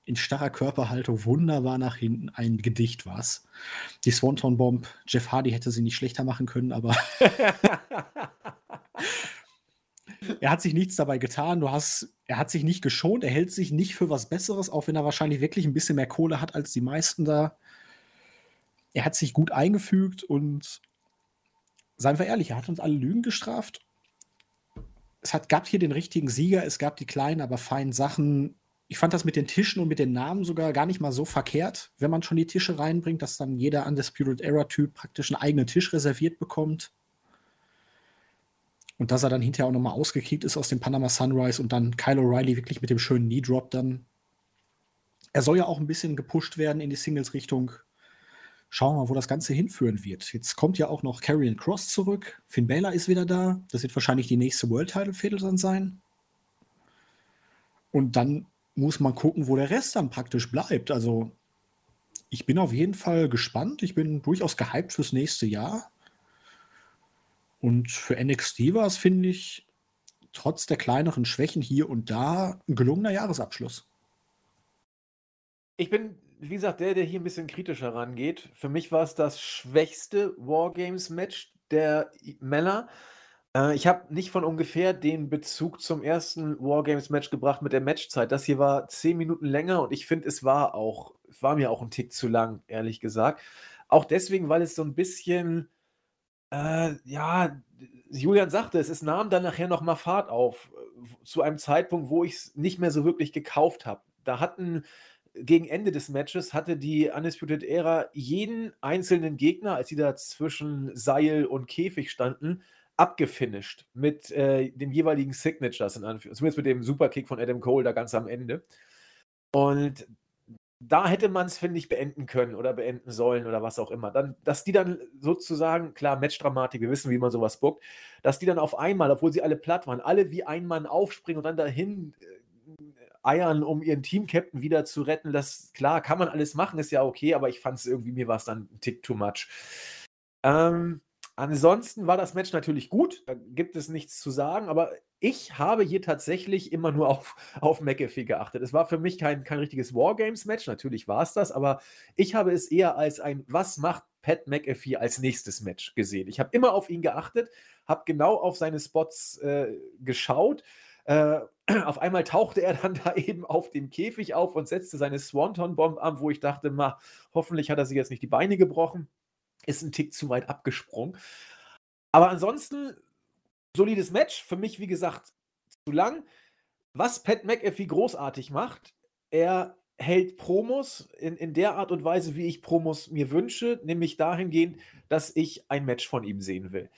in starrer Körperhaltung wunderbar nach hinten. Ein Gedicht war es. Die Swanton Bomb, Jeff Hardy hätte sie nicht schlechter machen können, aber er hat sich nichts dabei getan. Du hast, er hat sich nicht geschont, er hält sich nicht für was Besseres, auch wenn er wahrscheinlich wirklich ein bisschen mehr Kohle hat als die meisten da er hat sich gut eingefügt und seien wir ehrlich, er hat uns alle Lügen gestraft. Es hat, gab hier den richtigen Sieger, es gab die kleinen, aber feinen Sachen. Ich fand das mit den Tischen und mit den Namen sogar gar nicht mal so verkehrt, wenn man schon die Tische reinbringt, dass dann jeder Undisputed Era-Typ praktisch einen eigenen Tisch reserviert bekommt. Und dass er dann hinterher auch nochmal ausgekickt ist aus dem Panama Sunrise und dann Kyle O'Reilly wirklich mit dem schönen Knee-Drop dann. Er soll ja auch ein bisschen gepusht werden in die Singles-Richtung. Schauen wir mal, wo das Ganze hinführen wird. Jetzt kommt ja auch noch Karrion Cross zurück. Finn Balor ist wieder da. Das wird wahrscheinlich die nächste World Title Fehde dann sein. Und dann muss man gucken, wo der Rest dann praktisch bleibt. Also, ich bin auf jeden Fall gespannt. Ich bin durchaus gehypt fürs nächste Jahr. Und für NXT war es, finde ich, trotz der kleineren Schwächen hier und da ein gelungener Jahresabschluss. Ich bin wie gesagt, der, der hier ein bisschen kritischer rangeht. Für mich war es das schwächste Wargames-Match der Männer. Äh, ich habe nicht von ungefähr den Bezug zum ersten Wargames-Match gebracht mit der Matchzeit. Das hier war zehn Minuten länger und ich finde, es war auch, es war mir auch ein Tick zu lang, ehrlich gesagt. Auch deswegen, weil es so ein bisschen, äh, ja, Julian sagte es, es nahm dann nachher nochmal Fahrt auf, äh, zu einem Zeitpunkt, wo ich es nicht mehr so wirklich gekauft habe. Da hatten gegen Ende des Matches hatte die Undisputed Era jeden einzelnen Gegner, als sie da zwischen Seil und Käfig standen, abgefinisht mit äh, den jeweiligen Signatures, in zumindest mit dem Superkick von Adam Cole da ganz am Ende. Und da hätte man es, finde ich, beenden können oder beenden sollen oder was auch immer. Dann, dass die dann sozusagen, klar, Matchdramatik, wir wissen, wie man sowas bookt, dass die dann auf einmal, obwohl sie alle platt waren, alle wie ein Mann aufspringen und dann dahin äh, eiern, um ihren Team-Captain wieder zu retten. Das, klar, kann man alles machen, ist ja okay, aber ich fand es irgendwie, mir war es dann ein Tick too much. Ähm, ansonsten war das Match natürlich gut, da gibt es nichts zu sagen, aber ich habe hier tatsächlich immer nur auf, auf McAfee geachtet. Es war für mich kein, kein richtiges Wargames-Match, natürlich war es das, aber ich habe es eher als ein Was macht Pat McAfee als nächstes Match gesehen. Ich habe immer auf ihn geachtet, habe genau auf seine Spots äh, geschaut äh, auf einmal tauchte er dann da eben auf dem Käfig auf und setzte seine Swanton-Bomb an, wo ich dachte, ma, hoffentlich hat er sich jetzt nicht die Beine gebrochen. Ist ein Tick zu weit abgesprungen. Aber ansonsten, solides Match. Für mich, wie gesagt, zu lang. Was Pat McAfee großartig macht, er hält Promos in, in der Art und Weise, wie ich Promos mir wünsche, nämlich dahingehend, dass ich ein Match von ihm sehen will.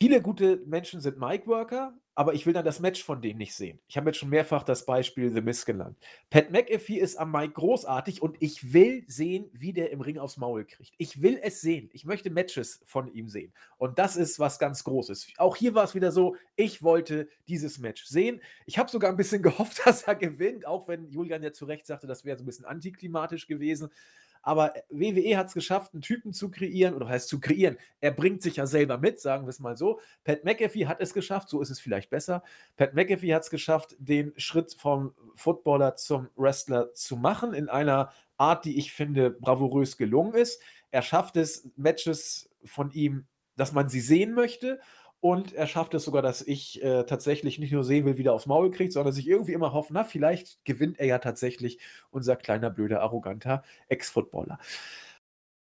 Viele gute Menschen sind Mic-Worker, aber ich will dann das Match von denen nicht sehen. Ich habe jetzt schon mehrfach das Beispiel The Miz genannt. Pat McAfee ist am Mic großartig und ich will sehen, wie der im Ring aufs Maul kriegt. Ich will es sehen. Ich möchte Matches von ihm sehen. Und das ist was ganz Großes. Auch hier war es wieder so, ich wollte dieses Match sehen. Ich habe sogar ein bisschen gehofft, dass er gewinnt, auch wenn Julian ja zu Recht sagte, das wäre so ein bisschen antiklimatisch gewesen. Aber WWE hat es geschafft, einen Typen zu kreieren, oder heißt zu kreieren. Er bringt sich ja selber mit, sagen wir es mal so. Pat McAfee hat es geschafft, so ist es vielleicht besser. Pat McAfee hat es geschafft, den Schritt vom Footballer zum Wrestler zu machen, in einer Art, die ich finde bravourös gelungen ist. Er schafft es, Matches von ihm, dass man sie sehen möchte und er schafft es sogar, dass ich äh, tatsächlich nicht nur sehen will, wie der aufs Maul kriegt, sondern dass ich irgendwie immer hoffe, na, vielleicht gewinnt er ja tatsächlich unser kleiner, blöder, arroganter Ex-Footballer.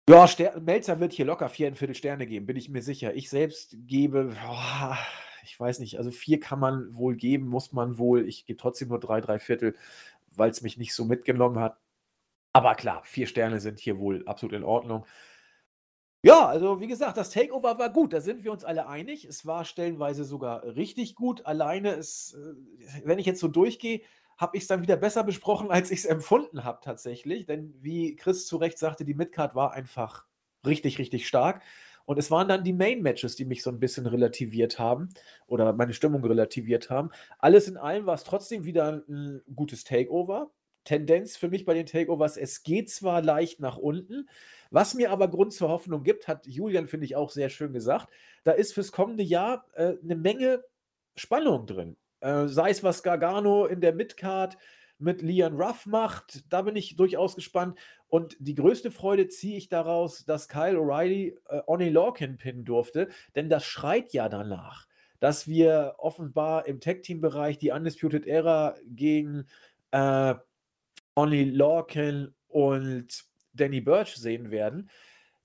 Ja, Ster Melzer wird hier locker viereinviertel Sterne geben, bin ich mir sicher. Ich selbst gebe, oh, ich weiß nicht, also vier kann man wohl geben, muss man wohl. Ich gebe trotzdem nur drei, drei Viertel, weil es mich nicht so mitgenommen hat. Aber klar, vier Sterne sind hier wohl absolut in Ordnung. Ja, also wie gesagt, das Takeover war gut, da sind wir uns alle einig. Es war stellenweise sogar richtig gut. Alleine ist, äh, wenn ich jetzt so durchgehe, habe ich es dann wieder besser besprochen, als ich es empfunden habe tatsächlich. Denn wie Chris zu Recht sagte, die Midcard war einfach richtig, richtig stark. Und es waren dann die Main-Matches, die mich so ein bisschen relativiert haben oder meine Stimmung relativiert haben. Alles in allem war es trotzdem wieder ein gutes Takeover. Tendenz für mich bei den Takeovers, es geht zwar leicht nach unten, was mir aber Grund zur Hoffnung gibt, hat Julian, finde ich, auch sehr schön gesagt, da ist fürs kommende Jahr äh, eine Menge Spannung drin. Äh, sei es, was Gargano in der Midcard mit Lian Ruff macht, da bin ich durchaus gespannt. Und die größte Freude ziehe ich daraus, dass Kyle O'Reilly äh, Oni Lorcan pinnen durfte, denn das schreit ja danach, dass wir offenbar im Tag-Team-Bereich die Undisputed Era gegen äh, Oni Lorcan und Danny Birch sehen werden.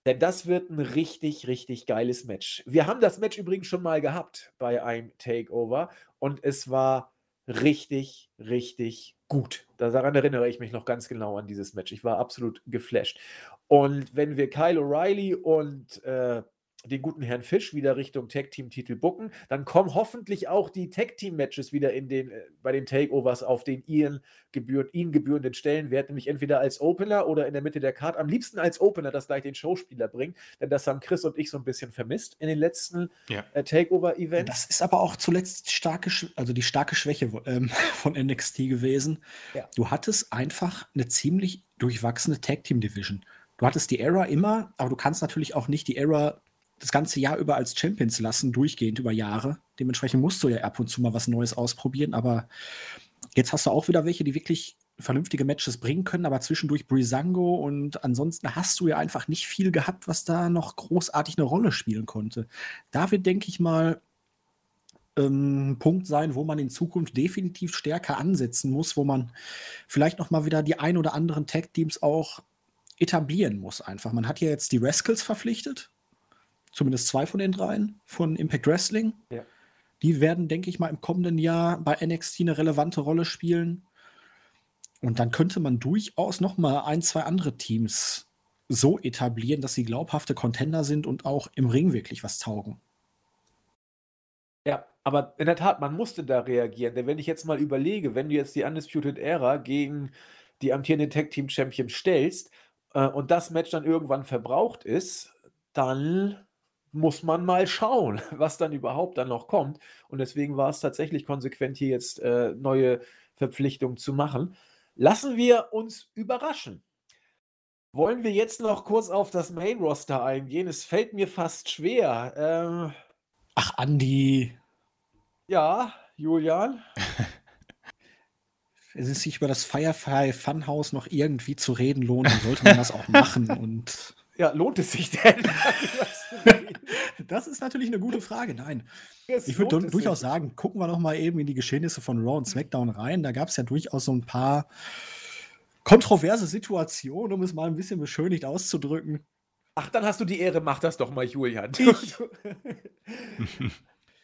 Denn das wird ein richtig, richtig geiles Match. Wir haben das Match übrigens schon mal gehabt bei einem Takeover und es war richtig, richtig gut. Daran erinnere ich mich noch ganz genau an dieses Match. Ich war absolut geflasht. Und wenn wir Kyle O'Reilly und äh, den guten Herrn Fisch wieder Richtung Tag-Team-Titel bucken. Dann kommen hoffentlich auch die Tag-Team-Matches wieder in den, äh, bei den Takeovers auf den ihren gebührend, ihnen gebührenden Stellenwert, nämlich entweder als Opener oder in der Mitte der Card. Am liebsten als Opener, das gleich den Showspieler bringt, denn das haben Chris und ich so ein bisschen vermisst in den letzten ja. äh, Takeover-Events. Das ist aber auch zuletzt starke, also die starke Schwäche ähm, von NXT gewesen. Ja. Du hattest einfach eine ziemlich durchwachsene Tag-Team-Division. Du hattest die Era immer, aber du kannst natürlich auch nicht die Era das ganze Jahr über als Champions lassen, durchgehend über Jahre. Dementsprechend musst du ja ab und zu mal was Neues ausprobieren, aber jetzt hast du auch wieder welche, die wirklich vernünftige Matches bringen können, aber zwischendurch Brisango und ansonsten hast du ja einfach nicht viel gehabt, was da noch großartig eine Rolle spielen konnte. Da wird, denke ich mal, ähm, Punkt sein, wo man in Zukunft definitiv stärker ansetzen muss, wo man vielleicht noch mal wieder die ein oder anderen Tag-Teams auch etablieren muss einfach. Man hat ja jetzt die Rascals verpflichtet, zumindest zwei von den dreien von Impact Wrestling. Ja. Die werden, denke ich mal, im kommenden Jahr bei NXT eine relevante Rolle spielen. Und dann könnte man durchaus noch mal ein, zwei andere Teams so etablieren, dass sie glaubhafte Contender sind und auch im Ring wirklich was taugen. Ja, aber in der Tat, man musste da reagieren. Denn wenn ich jetzt mal überlege, wenn du jetzt die Undisputed Era gegen die amtierende Tag Team Champion stellst äh, und das Match dann irgendwann verbraucht ist, dann muss man mal schauen, was dann überhaupt dann noch kommt. Und deswegen war es tatsächlich konsequent, hier jetzt äh, neue Verpflichtungen zu machen. Lassen wir uns überraschen. Wollen wir jetzt noch kurz auf das Main Roster eingehen? Es fällt mir fast schwer. Ähm, Ach, Andi. Ja, Julian. es ist sich über das Firefly Funhouse noch irgendwie zu reden lohnt, dann sollte man das auch machen. Und ja, lohnt es sich denn? das ist natürlich eine gute Frage. Nein. Es ich würde durchaus sich. sagen, gucken wir noch mal eben in die Geschehnisse von Raw und SmackDown rein. Da gab es ja durchaus so ein paar kontroverse Situationen, um es mal ein bisschen beschönigt auszudrücken. Ach, dann hast du die Ehre, mach das doch mal, Julian. Ich.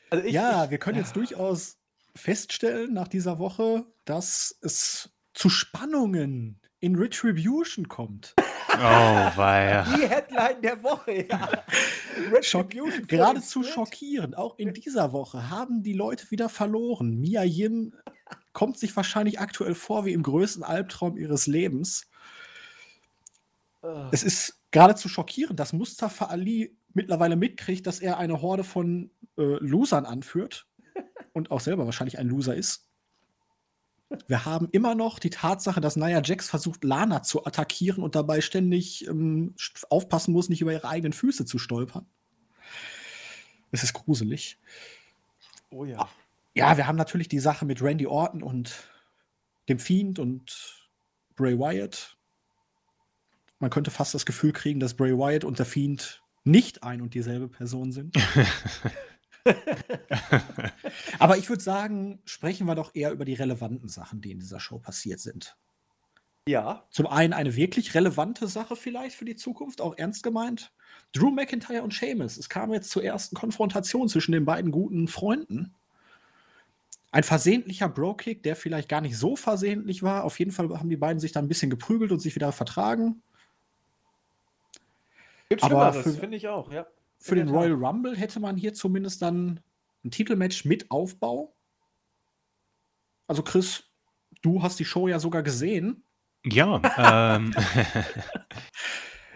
also ich, ja, ich, wir können jetzt durchaus feststellen nach dieser Woche, dass es zu Spannungen in Retribution kommt. Oh, weia. Die Headline der Woche, ja. Schock, geradezu schockierend. Auch in dieser Woche haben die Leute wieder verloren. Mia Yim kommt sich wahrscheinlich aktuell vor wie im größten Albtraum ihres Lebens. Es ist geradezu schockierend, dass Mustafa Ali mittlerweile mitkriegt, dass er eine Horde von äh, Losern anführt und auch selber wahrscheinlich ein Loser ist. Wir haben immer noch die Tatsache, dass Nia Jax versucht, Lana zu attackieren und dabei ständig ähm, aufpassen muss, nicht über ihre eigenen Füße zu stolpern. Es ist gruselig. Oh ja. Ja, wir haben natürlich die Sache mit Randy Orton und dem Fiend und Bray Wyatt. Man könnte fast das Gefühl kriegen, dass Bray Wyatt und der Fiend nicht ein und dieselbe Person sind. Aber ich würde sagen, sprechen wir doch eher über die relevanten Sachen, die in dieser Show passiert sind. Ja. Zum einen eine wirklich relevante Sache vielleicht für die Zukunft, auch ernst gemeint. Drew McIntyre und Sheamus. Es kam jetzt zur ersten Konfrontation zwischen den beiden guten Freunden. Ein versehentlicher Bro-Kick, der vielleicht gar nicht so versehentlich war. Auf jeden Fall haben die beiden sich dann ein bisschen geprügelt und sich wieder vertragen. Gibt Aber Schlimmeres, für- finde ich auch, ja. Für den. Royal Rumble hätte man hier zumindest dann ein Titelmatch mit Aufbau. Also Chris, du hast die Show ja sogar gesehen. Ja, ähm,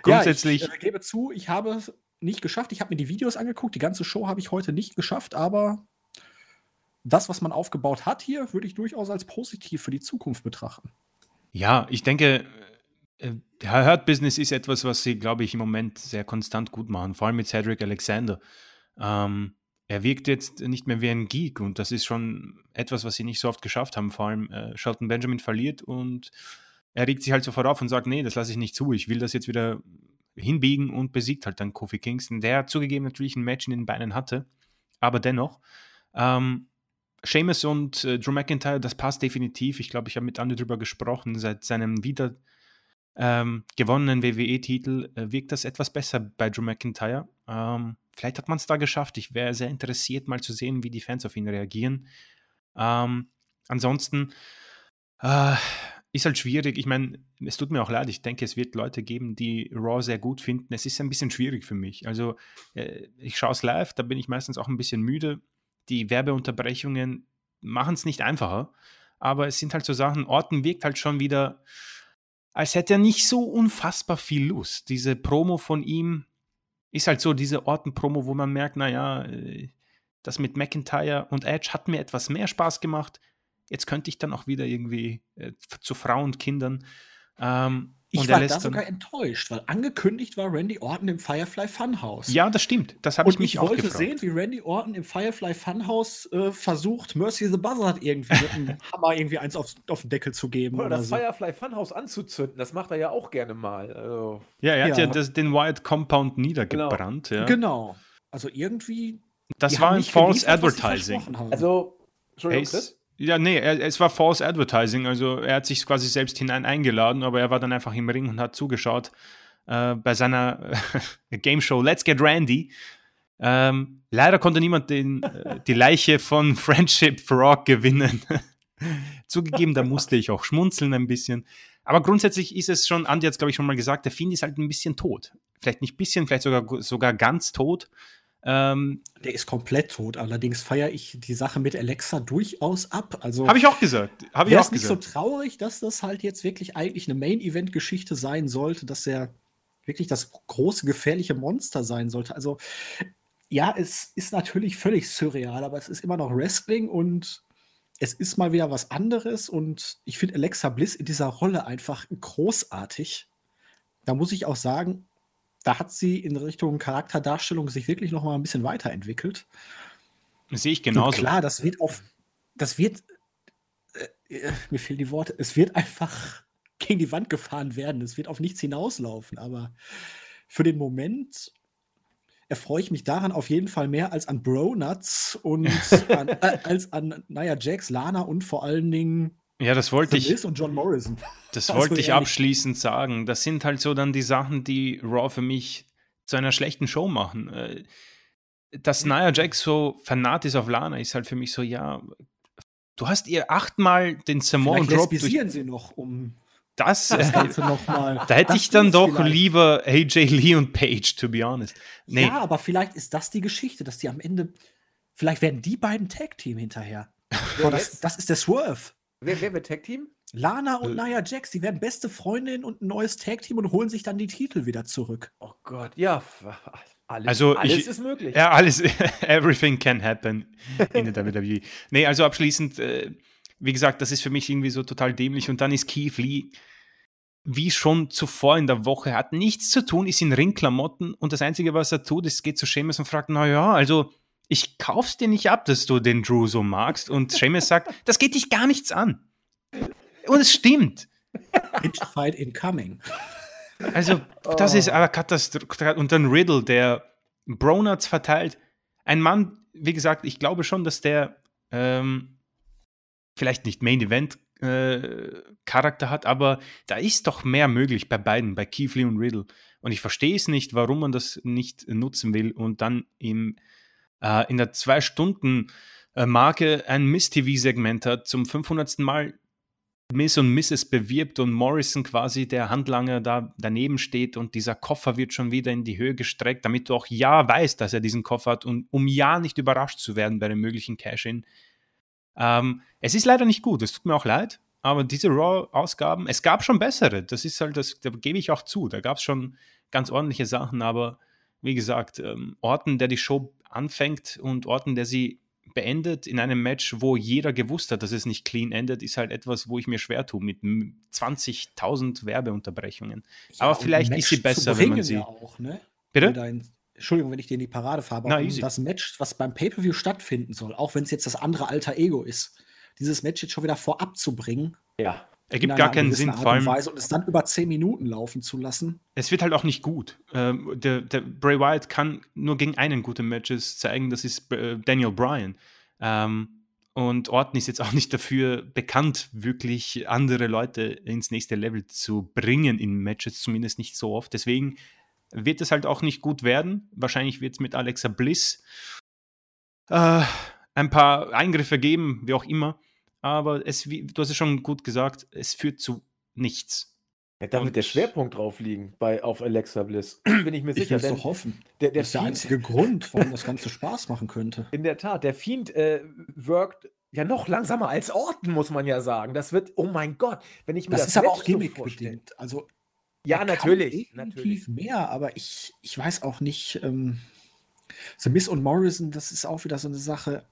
grundsätzlich. Ja, ich äh, gebe zu, ich habe es nicht geschafft. Ich habe mir die Videos angeguckt. Die ganze Show habe ich heute nicht geschafft, aber das, was man aufgebaut hat hier, würde ich durchaus als positiv für die Zukunft betrachten. Ja, ich denke, äh, der Hurt Business ist etwas, was sie, glaube ich, im Moment sehr konstant gut machen, vor allem mit Cedric Alexander. Ähm, er wirkt jetzt nicht mehr wie ein Geek und das ist schon etwas, was sie nicht so oft geschafft haben. Vor allem äh, Shelton Benjamin verliert und er regt sich halt sofort auf und sagt, nee, das lasse ich nicht zu, ich will das jetzt wieder hinbiegen und besiegt halt dann Kofi Kingston, der zugegeben natürlich ein Match in den Beinen hatte, aber dennoch. Ähm, Sheamus und äh, Drew McIntyre, das passt definitiv. Ich glaube, ich habe mit Andi drüber gesprochen. Seit seinem wieder ähm, gewonnenen WWE-Titel äh, wirkt das etwas besser bei Drew McIntyre. Ähm, vielleicht hat man es da geschafft. Ich wäre sehr interessiert, mal zu sehen, wie die Fans auf ihn reagieren. Ähm, ansonsten äh, ist halt schwierig. Ich meine, es tut mir auch leid. Ich denke, es wird Leute geben, die Raw sehr gut finden. Es ist ein bisschen schwierig für mich. Also, äh, ich schaue es live, da bin ich meistens auch ein bisschen müde. Die Werbeunterbrechungen machen es nicht einfacher. Aber es sind halt so Sachen, Orten wirkt halt schon wieder, als hätte er nicht so unfassbar viel Lust. Diese Promo von ihm ist halt so diese Orten-Promo, wo man merkt, naja, äh, das mit McIntyre und Edge hat mir etwas mehr Spaß gemacht. Jetzt könnte ich dann auch wieder irgendwie äh, zu Frauen und Kindern. Ähm, Ich und war da sogar enttäuscht, weil angekündigt war Randy Orton im Firefly Funhouse. Ja, das stimmt. Das habe ich Und mich ich auch wollte gefragt. sehen, wie Randy Orton im Firefly Funhouse äh, versucht, Mercy the Buzzard irgendwie mit einem Hammer irgendwie eins auf, auf den Deckel zu geben. Oder Oder, das so. Firefly Funhouse anzuzünden, das macht er ja auch gerne mal. Also, Ja, er hat ja, Ja. das, den Wyatt Compound niedergebrannt. Ja. Genau. Also irgendwie. Das war ein False geliefert, Advertising. also Entschuldigung, es, Chris? Ja, nee, er, es war False Advertising. Also er hat sich quasi selbst hinein eingeladen, aber er war dann einfach im Ring und hat zugeschaut äh, bei seiner Game Show Let's Get Randy. Ähm, leider konnte niemand den, äh, die Leiche von Friendship Frog gewinnen. Zugegeben, da musste ich auch schmunzeln ein bisschen. Aber grundsätzlich ist es schon, Andi hat es glaube ich schon mal gesagt, der Fiend ist halt ein bisschen tot. Vielleicht nicht ein bisschen, vielleicht sogar, sogar ganz tot. Ähm, Der ist komplett tot. Allerdings feiere ich die Sache mit Alexa durchaus ab. Also Habe ich auch gesagt. Habe ich wäre auch es nicht gesagt. so traurig, dass das halt jetzt wirklich eigentlich eine Main-Event-Geschichte sein sollte, dass er wirklich das große, gefährliche Monster sein sollte. Also ja, es ist natürlich völlig surreal, aber es ist immer noch Wrestling und es ist mal wieder was anderes und ich finde Alexa Bliss in dieser Rolle einfach großartig. Da muss ich auch sagen, da hat sie in Richtung Charakterdarstellung sich wirklich noch mal ein bisschen weiterentwickelt. Sehe ich Und genauso. klar, das wird auf, das wird, äh, äh, mir fehlen die Worte, es wird einfach gegen die Wand gefahren werden. Es wird auf nichts hinauslaufen. Aber für den Moment erfreue ich mich daran auf jeden Fall mehr als an Bro-Nuts und an, äh, als an Nia Jax, Lana und vor allen Dingen Ja, das wollte ich, und John Morrison. das also wollte ich ehrlich. abschließend sagen. Das sind halt so dann die Sachen, die Raw für mich zu einer schlechten Show machen. Äh, Dass Nia Jax so fanat ist auf Lana, ist halt für mich so, ja, du hast ihr achtmal den Samoan Drop durch sie noch, um das, Das äh, Ganze noch mal. da hätte Das ich dann doch vielleicht- lieber AJ Lee und Page, to be honest. Nee, Ja, aber vielleicht ist das die Geschichte, dass die am Ende. Vielleicht werden die beiden Tag-Team hinterher. Boah, das, das ist der Swerve. Wer, wer wird Tag-Team? Lana und Äh. Nia Jax, die werden beste Freundinnen und ein neues Tag-Team und holen sich dann die Titel wieder zurück. Oh Gott, ja. Alles, Also alles ich- ist möglich. Ja, alles, everything can happen in der WWE. Nee, also abschließend, äh, wie gesagt, das ist für mich irgendwie so total dämlich. Und dann ist Keith Lee, wie schon zuvor in der Woche, hat nichts zu tun, ist in Ringklamotten und das Einzige, was er tut, ist, geht zu Seamus und fragt, na ja, also ich kauf's dir nicht ab, dass du den Drew so magst. Und Seamus sagt, das geht dich gar nichts an. Und es stimmt. Fight incoming. Also, das Oh. ist aber Katastrophe. Und dann Riddle, der Bronats verteilt. Ein Mann, wie gesagt, ich glaube schon, dass der ähm, vielleicht nicht Main Event äh, Charakter hat, aber da ist doch mehr möglich bei beiden, bei Keith Lee und Riddle. Und ich verstehe es nicht, warum man das nicht nutzen will und dann im, äh, in der zwei Stunden äh, Marke ein Miss-TV-Segment hat, zum 500. Mal Miss und Mrs. bewirbt und Morrison quasi der Handlanger da daneben steht und dieser Koffer wird schon wieder in die Höhe gestreckt, damit du auch ja weißt, dass er diesen Koffer hat und um ja nicht überrascht zu werden bei dem möglichen Cash-In. Ähm, es ist leider nicht gut, es tut mir auch leid, aber diese Raw-Ausgaben, es gab schon bessere, das ist halt, das, da gebe ich auch zu, da gab es schon ganz ordentliche Sachen, aber wie gesagt, ähm, Orten, der die Show anfängt und Orten, der sie beendet in einem Match, wo jeder gewusst hat, dass es nicht clean endet, ist halt etwas, wo ich mir schwer tue mit m- 20.000 Werbeunterbrechungen. Aber und ein vielleicht ist sie besser, zu wenn man sie- Ja auch, ne? Bitte? Wieder in- Entschuldigung, wenn ich dir in die Parade fahre, Na, aber um easy. das Match, was beim Pay-Per-View stattfinden soll, auch wenn es jetzt das andere alter Ego ist, dieses Match jetzt schon wieder vorab zu bringen. Ja. Ergibt in gar einer keinen Sinn, Art vor allem, Weise und es dann über 10 Minuten laufen zu lassen. es wird halt auch nicht gut. Ähm, der, der Bray Wyatt kann nur gegen einen gute Matches zeigen, das ist äh, Daniel Bryan. Ähm, und Orton ist jetzt auch nicht dafür bekannt, wirklich andere Leute ins nächste Level zu bringen in Matches, zumindest nicht so oft. Deswegen wird es halt auch nicht gut werden. Wahrscheinlich wird es mit Alexa Bliss äh, ein paar Eingriffe geben, wie auch immer. Aber es, wie, du hast es schon gut gesagt, es führt zu nichts. Ja, da Und- wird der Schwerpunkt drauf liegen bei, auf Alexa Bliss. Bin ich mir Ich sicher. Denn doch hoffen. der, der Das ist der Fiend, einzige Grund, warum das Ganze Spaß machen könnte. in der Tat, der Fiend äh, wirkt ja noch langsamer als Orton, muss man ja sagen. Das wird, oh mein Gott, wenn ich mir Das das, ist aber auch so vorstelle. gimmickbedingt. Also Ja, natürlich, natürlich. definitiv mehr, aber ich, ich weiß auch nicht. Ähm, The Miss und Morrison, das ist auch wieder so eine Sache.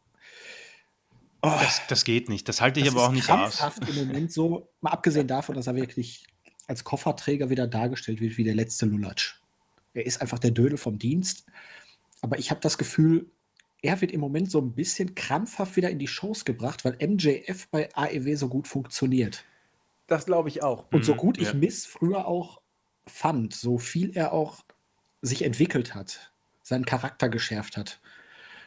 Oh, Das, das geht nicht. Das halte ich das aber auch nicht aus. krampfhaft im Moment so. Mal abgesehen davon, dass er wirklich als Kofferträger wieder dargestellt wird wie der letzte Lulatsch. Er ist einfach der Dödel vom Dienst. Aber ich habe das Gefühl, er wird im Moment so ein bisschen krampfhaft wieder in die Shows gebracht, weil MJF bei AEW so gut funktioniert. Das glaube ich auch. Und so Mhm, gut ich ja. Miss früher auch fand, so viel er auch sich entwickelt hat, seinen Charakter geschärft hat,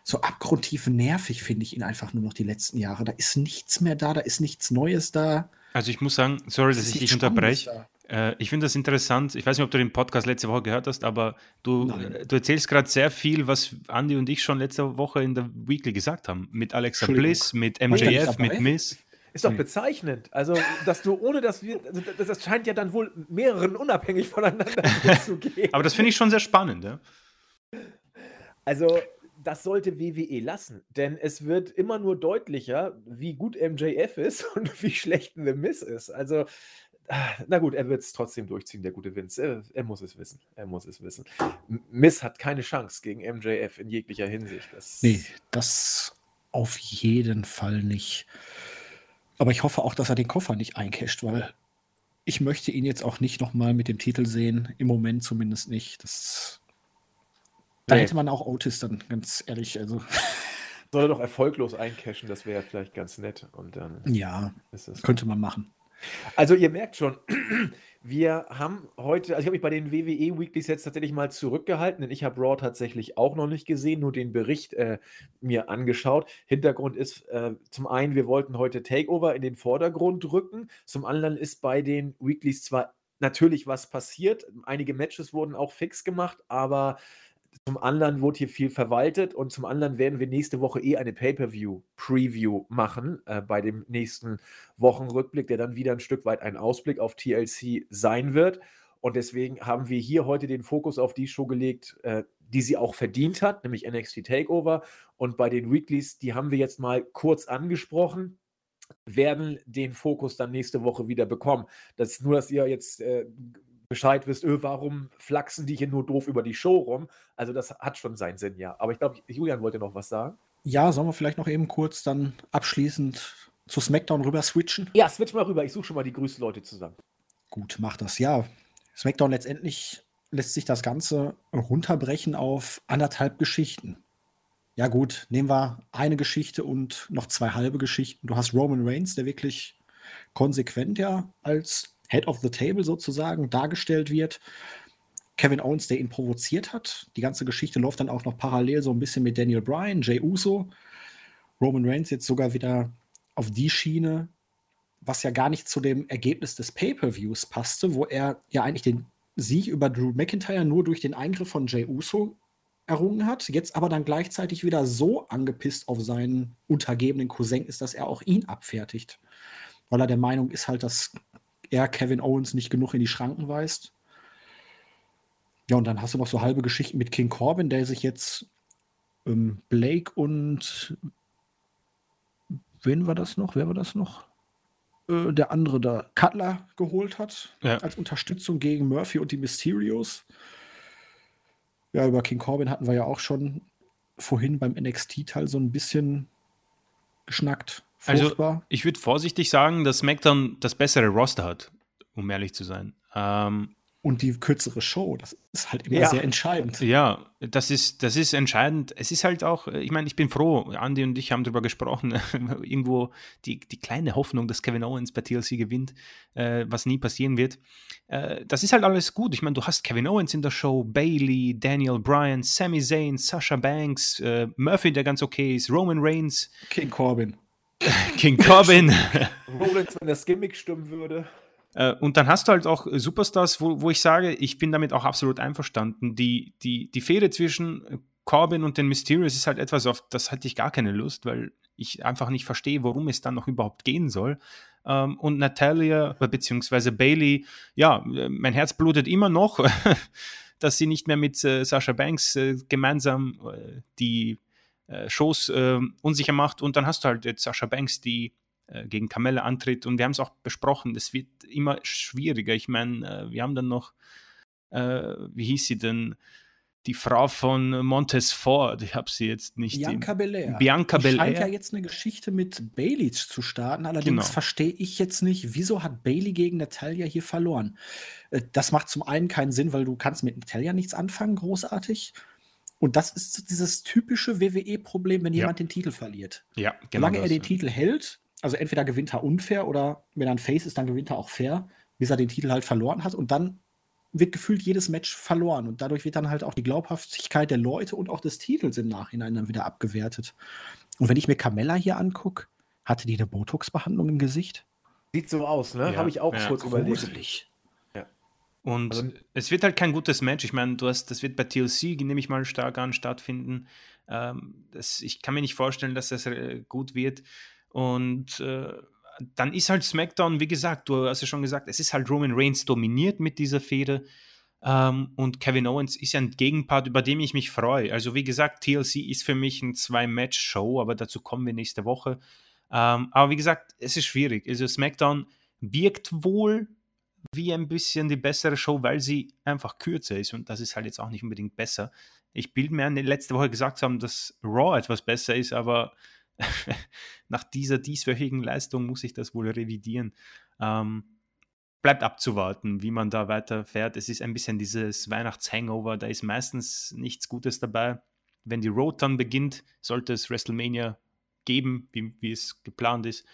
so abgrundtief nervig finde ich ihn einfach nur noch die letzten Jahre. Da ist nichts mehr da, da ist nichts Neues da. Also ich muss sagen, sorry, Es dass ich dich unterbreche. da. Äh, ich finde das interessant. Ich weiß nicht, ob du den Podcast letzte Woche gehört hast, aber du, äh, du erzählst gerade sehr viel, was Andy und ich schon letzte Woche in der Weekly gesagt haben. Mit Alexa. Bliss, mit MJF, mit? Miss. Ist doch Nee. bezeichnend. Also, dass du ohne dass wir. Also das, das scheint ja dann wohl mehreren unabhängig voneinander zu gehen. Aber das finde ich schon sehr spannend. Ja? Also, das sollte WWE lassen, denn es wird immer nur deutlicher, wie gut MJF ist und wie schlecht The Miss ist. Also, ah, na gut, er wird es trotzdem durchziehen, der gute Vince. Er, er muss es wissen. Er muss es wissen. Miss hat keine Chance gegen MJF in jeglicher Hinsicht. Das, Nee, das auf jeden Fall nicht. Aber ich hoffe auch, dass er den Koffer nicht eincasht, weil ich möchte ihn jetzt auch nicht nochmal mit dem Titel sehen. Im Moment zumindest nicht. Das, da Nee. hätte man auch Otis dann, ganz ehrlich. Also, Soll er doch erfolglos eincashen, das wäre vielleicht ganz nett. Und dann ja, könnte man machen. Also ihr merkt schon, wir haben heute, also ich habe mich bei den WWE Weeklies jetzt tatsächlich mal zurückgehalten, denn ich habe Raw tatsächlich auch noch nicht gesehen, nur den Bericht äh, mir angeschaut. Hintergrund ist äh, zum einen, wir wollten heute Takeover in den Vordergrund rücken, zum anderen ist bei den Weeklies zwar natürlich was passiert, einige Matches wurden auch fix gemacht, aber zum anderen wurde hier viel verwaltet und zum anderen werden wir nächste Woche eh eine Pay-Per-View-Preview machen äh, bei dem nächsten Wochenrückblick, der dann wieder ein Stück weit ein Ausblick auf TLC sein wird. Und deswegen haben wir hier heute den Fokus auf die Show gelegt, äh, die sie auch verdient hat, nämlich NXT Takeover. Und bei den Weeklies, die haben wir jetzt mal kurz angesprochen, werden den Fokus dann nächste Woche wieder bekommen. Das ist nur, dass ihr jetzt äh, Bescheid wisst, öh, warum flachsen die hier nur doof über die Show rum. Also das hat schon seinen Sinn, ja. Aber ich glaube, Julian wollte noch was sagen. Ja, sollen wir vielleicht noch eben kurz dann abschließend zu SmackDown rüber switchen? Ja, switch mal rüber. Ich suche schon mal die größten Leute zusammen. Gut, mach das. Ja, SmackDown letztendlich lässt sich das Ganze runterbrechen auf anderthalb Geschichten. Ja gut, nehmen wir eine Geschichte und noch zwei halbe Geschichten. Du hast Roman Reigns, der wirklich konsequent ja als Head of the Table sozusagen dargestellt wird. Kevin Owens, der ihn provoziert hat. Die ganze Geschichte läuft dann auch noch parallel so ein bisschen mit Daniel Bryan, Jay Uso. Roman Reigns jetzt sogar wieder auf die Schiene, was ja gar nicht zu dem Ergebnis des Pay-per-Views passte, wo er ja eigentlich den Sieg über Drew McIntyre nur durch den Eingriff von Jay Uso errungen hat, jetzt aber dann gleichzeitig wieder so angepisst auf seinen untergebenen Cousin ist, dass er auch ihn abfertigt. Weil er der Meinung ist halt, dass er Kevin Owens nicht genug in die Schranken weist. Ja, und dann hast du noch so halbe Geschichten mit King Corbin, der sich jetzt ähm, Blake und wen war das noch? Wer war das noch? Äh, der andere da, Cutler, geholt hat, ja. als Unterstützung gegen Murphy und die Mysterios. Ja, über King Corbin hatten wir ja auch schon vorhin beim NXT-Teil so ein bisschen geschnackt. Also, Furchtbar. Also, ich würde vorsichtig sagen, dass SmackDown das bessere Roster hat, um ehrlich zu sein. Ähm, und die kürzere Show. Das ist halt immer ja. sehr entscheidend. Ja, das ist, das ist entscheidend. Es ist halt auch, ich meine, ich bin froh, Andy und ich haben darüber gesprochen, irgendwo die, die kleine Hoffnung, dass Kevin Owens bei TLC gewinnt, äh, was nie passieren wird. Äh, das ist halt alles gut. Ich meine, du hast Kevin Owens in der Show, Bailey, Daniel Bryan, Sami Zayn, Sasha Banks, äh, Murphy, der ganz okay ist, Roman Reigns. King Corbin. King Corbin. Rollins, wenn das Gimmick stimmen würde. Äh, und dann hast du halt auch Superstars, wo, wo ich sage, ich bin damit auch absolut einverstanden. Die, die, die Fehde zwischen Corbin und den Mysterious ist halt etwas, auf das hatte ich gar keine Lust, weil ich einfach nicht verstehe, worum es dann noch überhaupt gehen soll. Ähm, und Natalia äh, bzw. Bailey, ja, äh, mein Herz blutet immer noch, dass sie nicht mehr mit Sasha Banks gemeinsam die Shows unsicher macht. Und dann hast du halt jetzt Sasha Banks, die äh, gegen Kamelle antritt. Und wir haben es auch besprochen, das wird immer schwieriger. Ich meine, äh, wir haben dann noch, äh, wie hieß sie denn? Die Frau von Montes Ford, ich habe sie jetzt nicht. Bianca Belair. Bianca Belair. scheint ja jetzt eine Geschichte mit Bailey zu starten. Allerdings genau. verstehe ich jetzt nicht, wieso hat Bailey gegen Natalia hier verloren. Das macht zum einen keinen Sinn, weil du kannst mit Natalia nichts anfangen, großartig. Und das ist dieses typische WWE-Problem, wenn jemand ja. den Titel verliert. Ja, genau. Solange er den Titel hält, also entweder gewinnt er unfair oder wenn er ein Face ist, dann gewinnt er auch fair, bis er den Titel halt verloren hat. Und dann wird gefühlt jedes Match verloren. Und dadurch wird dann halt auch die Glaubhaftigkeit der Leute und auch des Titels im Nachhinein dann wieder abgewertet. Und wenn ich mir Carmella hier angucke, hatte die eine Botox-Behandlung im Gesicht? Sieht so aus, ne? Ja, Habe ich auch ja. kurz überlegt. Und also, es wird halt kein gutes Match. Ich meine, du hast, das wird bei TLC, nehme ich mal stark an, stattfinden. Ähm, das, ich kann mir nicht vorstellen, dass das äh, gut wird. Und äh, dann ist halt SmackDown, wie gesagt, du hast ja schon gesagt, es ist halt Roman Reigns dominiert mit dieser Fehde. Ähm, und Kevin Owens ist ja ein Gegenpart, über den ich mich freue. Also, wie gesagt, TLC ist für mich ein Zwei-Match-Show, aber dazu kommen wir nächste Woche. Ähm, aber wie gesagt, es ist schwierig. Also, SmackDown wirkt wohl wie ein bisschen die bessere Show, weil sie einfach kürzer ist und das ist halt jetzt auch nicht unbedingt besser. Ich bilde mir an, letzte Woche gesagt haben, dass Raw etwas besser ist, aber nach dieser dieswöchigen Leistung muss ich das wohl revidieren. Ähm, bleibt abzuwarten, wie man da weiterfährt. Es ist ein bisschen dieses Weihnachts-Hangover, da ist meistens nichts Gutes dabei. Wenn die Road dann beginnt, sollte es WrestleMania geben, wie, wie es geplant ist,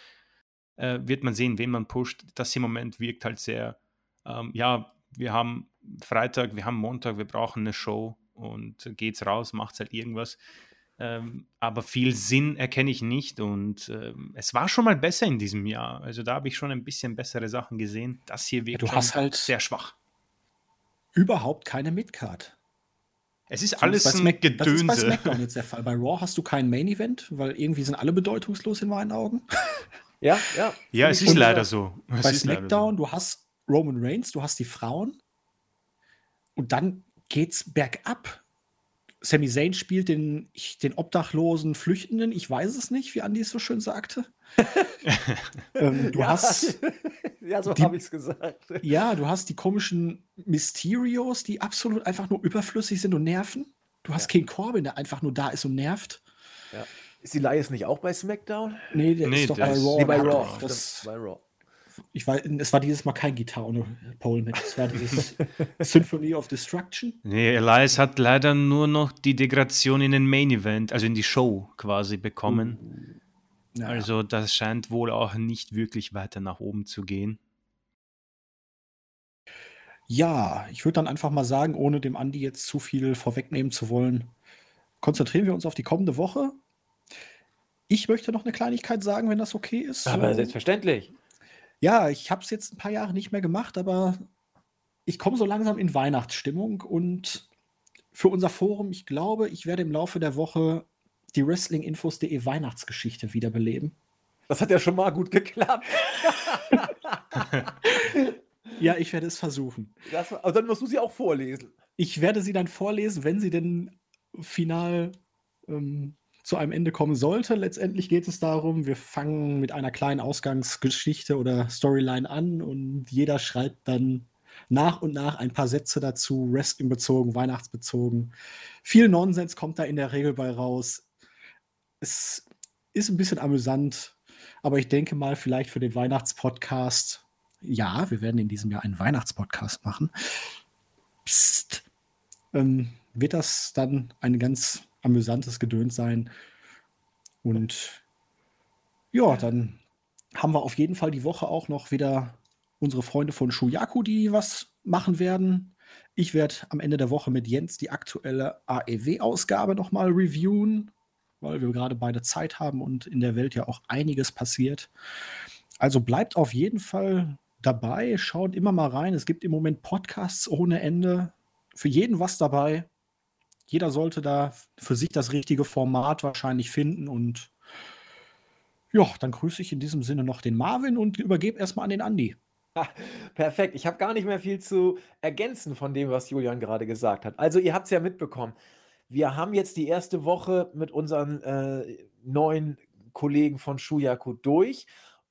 äh, wird man sehen, wen man pusht. Das im Moment wirkt halt sehr, ähm, ja, wir haben Freitag, wir haben Montag, wir brauchen eine Show und geht's raus, macht's halt irgendwas. Ähm, aber viel Sinn erkenne ich nicht und ähm, es war schon mal besser in diesem Jahr. Also da habe ich schon ein bisschen bessere Sachen gesehen. Das hier wirkt du hast halt sehr schwach. Überhaupt keine Midcard. Es ist alles ein Smack Gedönse. Das ist bei SmackDown jetzt der Fall. Bei Raw hast du kein Main Event, weil irgendwie sind alle bedeutungslos in meinen Augen. Ja, ja. Ja, es ist leider so. Es bei SmackDown, so. du hast Roman Reigns, du hast die Frauen und dann geht's bergab. Sami Zayn spielt den, den obdachlosen Flüchtenden, ich weiß es nicht, wie Andi es so schön sagte. ähm, du ja, hast. Ja, so habe ich es gesagt. Ja, du hast die komischen Mysterios, die absolut einfach nur überflüssig sind und nerven. Du hast ja. King Corbin, der einfach nur da ist und nervt. Ja. Ist die Elias nicht auch bei SmackDown? Nee, der nee, ist doch bei Raw. Nee, bei Raw. Das, bei Raw ich weiß, es war dieses Mal kein Gitarre ohne Pole mit. Es war dieses Symphony of Destruction. Nee, Elias hat leider nur noch die Degradation in den Main Event, also in die Show quasi bekommen. Uh, ja. Also das scheint wohl auch nicht wirklich weiter nach oben zu gehen. Ja, ich würde dann einfach mal sagen, ohne dem Andi jetzt zu viel vorwegnehmen zu wollen, konzentrieren wir uns auf die kommende Woche. Ich möchte noch eine Kleinigkeit sagen, wenn das okay ist. Aber so. selbstverständlich. Ja, ich habe es jetzt ein paar Jahre nicht mehr gemacht, aber ich komme so langsam in Weihnachtsstimmung und für unser Forum, ich glaube, ich werde im Laufe der Woche die Wrestlinginfos.de Weihnachtsgeschichte wiederbeleben. Das hat ja schon mal gut geklappt. ja, ich werde es versuchen. Das, aber dann musst du sie auch vorlesen. Ich werde sie dann vorlesen, wenn sie denn final ähm, zu einem Ende kommen sollte. Letztendlich geht es darum, wir fangen mit einer kleinen Ausgangsgeschichte oder Storyline an und jeder schreibt dann nach und nach ein paar Sätze dazu, Wrestling bezogen, Weihnachtsbezogen. Viel Nonsens kommt da in der Regel bei raus. Es ist ein bisschen amüsant, aber ich denke mal, vielleicht für den Weihnachtspodcast, ja, wir werden in diesem Jahr einen Weihnachtspodcast machen. Psst, ähm, wird das dann ein ganz amüsantes Gedöns sein. Und ja, dann haben wir auf jeden Fall die Woche auch noch wieder unsere Freunde von Shuyaku, die was machen werden. Ich werde am Ende der Woche mit Jens die aktuelle AEW-Ausgabe nochmal reviewen, weil wir gerade beide Zeit haben und in der Welt ja auch einiges passiert. Also bleibt auf jeden Fall dabei, schaut immer mal rein. Es gibt im Moment Podcasts ohne Ende. Für jeden was dabei jeder sollte da für sich das richtige Format wahrscheinlich finden und ja, dann grüße ich in diesem Sinne noch den Marvin und übergebe erstmal an den Andi. perfekt. Ich habe gar nicht mehr viel zu ergänzen von dem, was Julian gerade gesagt hat. Also, ihr habt es ja mitbekommen. Wir haben jetzt die erste Woche mit unseren äh, neuen Kollegen von Shuyaku durch.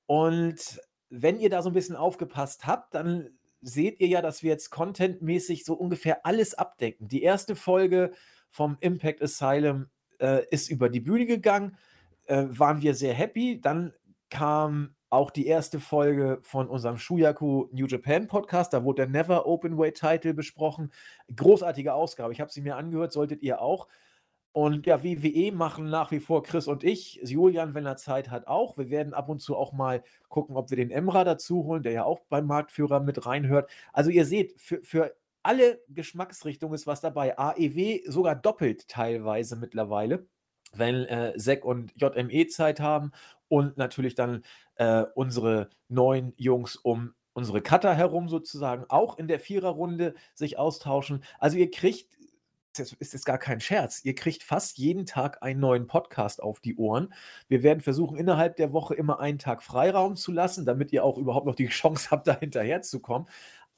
Und wenn ihr da so ein bisschen aufgepasst habt, dann seht ihr ja, dass wir jetzt contentmäßig so ungefähr alles abdecken. Die erste Folge vom Impact Asylum äh, ist über die Bühne gegangen, äh, waren wir sehr happy. Dann kam auch die erste Folge von unserem Shuyaku New Japan Podcast. Da wurde der Never Open Way Title besprochen. Großartige Ausgabe. Ich habe sie mir angehört, solltet ihr auch. Und ja, WWE machen nach wie vor Chris und ich. Julian, wenn er Zeit hat, auch. Wir werden ab und zu auch mal gucken, ob wir den Emra dazu holen, der ja auch beim Marktführer mit reinhört. Also ihr seht, für, für alle Geschmacksrichtungen ist was dabei. AEW sogar doppelt teilweise mittlerweile, wenn äh, Sek und JME Zeit haben und natürlich dann äh, unsere neuen Jungs um unsere Cutter herum sozusagen auch in der Viererrunde sich austauschen. Also ihr kriegt das ist jetzt gar kein Scherz. Ihr kriegt fast jeden Tag einen neuen Podcast auf die Ohren. Wir werden versuchen, innerhalb der Woche immer einen Tag Freiraum zu lassen, damit ihr auch überhaupt noch die Chance habt, da hinterherzukommen.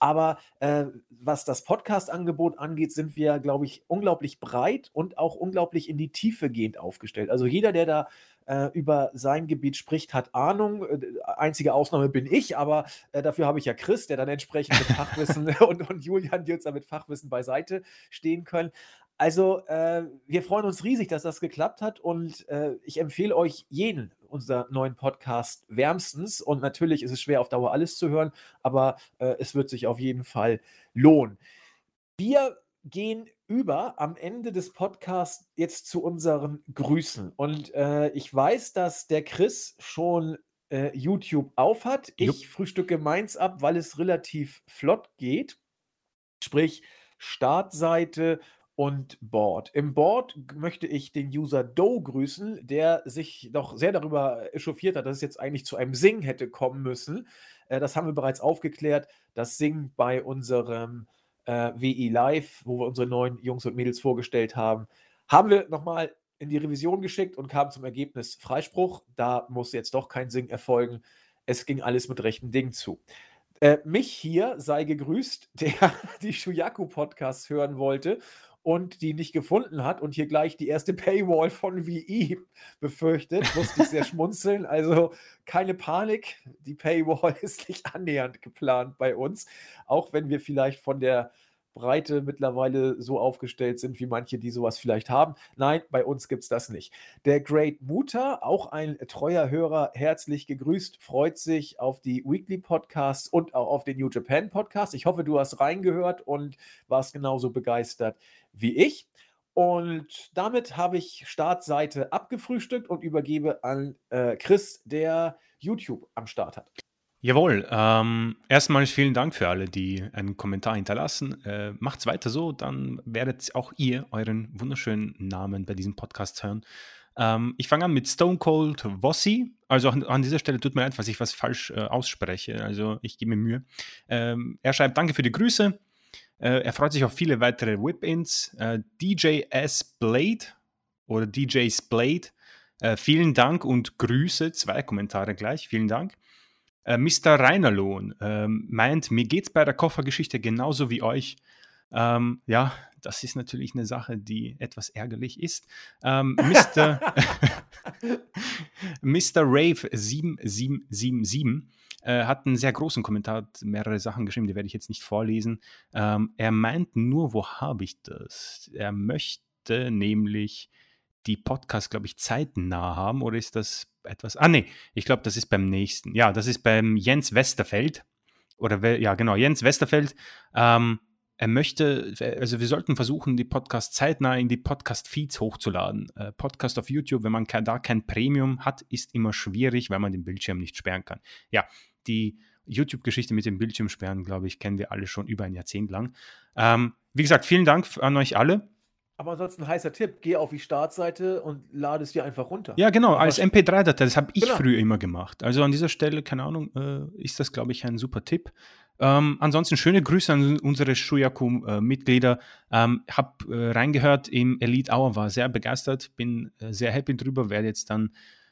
Aber äh, was das Podcast-Angebot angeht, sind wir, glaube ich, unglaublich breit und auch unglaublich in die Tiefe gehend aufgestellt. Also jeder, der da äh, über sein Gebiet spricht, hat Ahnung. Äh, einzige Ausnahme bin ich, aber äh, dafür habe ich ja Chris, der dann entsprechend mit Fachwissen und, und Julian, die uns da mit Fachwissen beiseite stehen können. Also, äh, wir freuen uns riesig, dass das geklappt hat und äh, ich empfehle euch jeden unser neuen Podcast wärmstens. Und natürlich ist es schwer, auf Dauer alles zu hören, aber äh, es wird sich auf jeden Fall lohnen. Wir gehen über am Ende des Podcasts jetzt zu unseren Grüßen. Und äh, ich weiß, dass der Chris schon äh, YouTube aufhat. Ich Jupp. frühstücke meins ab, weil es relativ flott geht. Sprich, Startseite und Board. Im Board möchte ich den User Doe grüßen, der sich doch sehr darüber echauffiert hat, dass es jetzt eigentlich zu einem Sing hätte kommen müssen. Äh, das haben wir bereits aufgeklärt. Das Sing bei unserem äh, WI Live, wo wir unsere neuen Jungs und Mädels vorgestellt haben, haben wir nochmal in die Revision geschickt und kamen zum Ergebnis Freispruch. Da musste jetzt doch kein Sing erfolgen. Es ging alles mit rechten Dingen zu. Äh, mich hier sei gegrüßt, der die Shuyaku-Podcasts hören wollte und die nicht gefunden hat und hier gleich die erste Paywall von VI befürchtet, musste ich sehr schmunzeln. Also keine Panik, die Paywall ist nicht annähernd geplant bei uns, auch wenn wir vielleicht von der Breite mittlerweile so aufgestellt sind, wie manche, die sowas vielleicht haben. Nein, bei uns gibt es das nicht. Der Great Mutter, auch ein treuer Hörer, herzlich gegrüßt, freut sich auf die Weekly Podcasts und auch auf den New Japan Podcast. Ich hoffe, du hast reingehört und warst genauso begeistert wie ich. Und damit habe ich Startseite abgefrühstückt und übergebe an äh, Chris, der YouTube am Start hat. Jawohl. Ähm, erstmal vielen Dank für alle, die einen Kommentar hinterlassen. Äh, macht's weiter so, dann werdet auch ihr euren wunderschönen Namen bei diesem Podcast hören. Ähm, ich fange an mit Stone Cold Wossi. Also an, an, dieser Stelle tut mir leid, was ich was falsch äh, ausspreche. Also ich gebe mir Mühe. Ähm, er schreibt Danke für die Grüße. Äh, er freut sich auf viele weitere Whip-Ins. Äh, DJ S. Blade oder DJ Splade. Äh, vielen Dank und Grüße. Zwei Kommentare gleich. Vielen Dank. Äh, Mr. Reinerlohn ähm, meint, mir geht es bei der Koffergeschichte genauso wie euch. Ähm, ja, das ist natürlich eine Sache, die etwas ärgerlich ist. Ähm, Mr. Mr. Rave 7777 äh, hat einen sehr großen Kommentar, hat mehrere Sachen geschrieben, die werde ich jetzt nicht vorlesen. Ähm, er meint nur, wo habe ich das? Er möchte nämlich die Podcasts, glaube ich, zeitnah haben oder ist das etwas? Ah, nee, ich glaube, das ist beim nächsten. Ja, das ist beim Jens Westerfeld. Oder ja, genau, Jens Westerfeld. Ähm, er möchte, also wir sollten versuchen, die Podcasts zeitnah in die Podcast-Feeds hochzuladen. Äh, Podcast auf YouTube, wenn man da kein Premium hat, ist immer schwierig, weil man den Bildschirm nicht sperren kann. Ja, die YouTube-Geschichte mit dem Bildschirmsperren, glaube ich, kennen wir alle schon über ein Jahrzehnt lang. Ähm, wie gesagt, vielen Dank an euch alle. Aber ansonsten heißer Tipp, geh auf die Startseite und lade es dir einfach runter. Ja, genau, als MP3-Datei. Das habe ich genau. früher immer gemacht. Also an dieser Stelle, keine Ahnung, äh, ist das, glaube ich, ein super Tipp. Ähm, ansonsten schöne Grüße an unsere Shuyaku-Mitglieder. Ähm, hab äh, reingehört im Elite Hour, war sehr begeistert, bin äh, sehr happy drüber, werde jetzt dann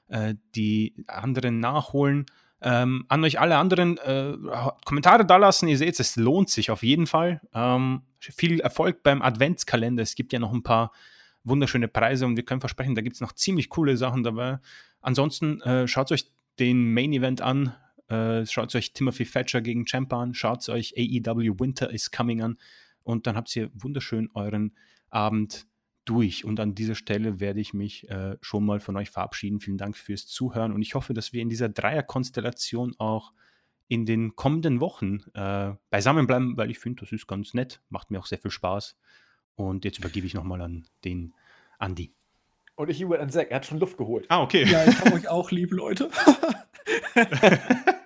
äh, die anderen nachholen. Ähm, an euch alle anderen äh, Kommentare da lassen. Ihr seht, es lohnt sich auf jeden Fall. Ähm, viel Erfolg beim Adventskalender. Es gibt ja noch ein paar wunderschöne Preise und wir können versprechen, da gibt es noch ziemlich coole Sachen dabei. Ansonsten äh, schaut euch den Main Event an. Äh, schaut euch Timothy Thatcher gegen Champ an. Schaut euch AEW Winter is Coming an. Und dann habt ihr wunderschön euren Abend durch. Und an dieser Stelle werde ich mich äh, schon mal von euch verabschieden. Vielen Dank fürs Zuhören und ich hoffe, dass wir in dieser Dreierkonstellation auch in den kommenden Wochen äh, beisammen bleiben, weil ich finde, das ist ganz nett, macht mir auch sehr viel Spaß. Und jetzt übergebe ich nochmal an den Andi. Und ich über an Zack, er hat schon Luft geholt. Ah, okay. Ja, ich habe euch auch lieb, Leute.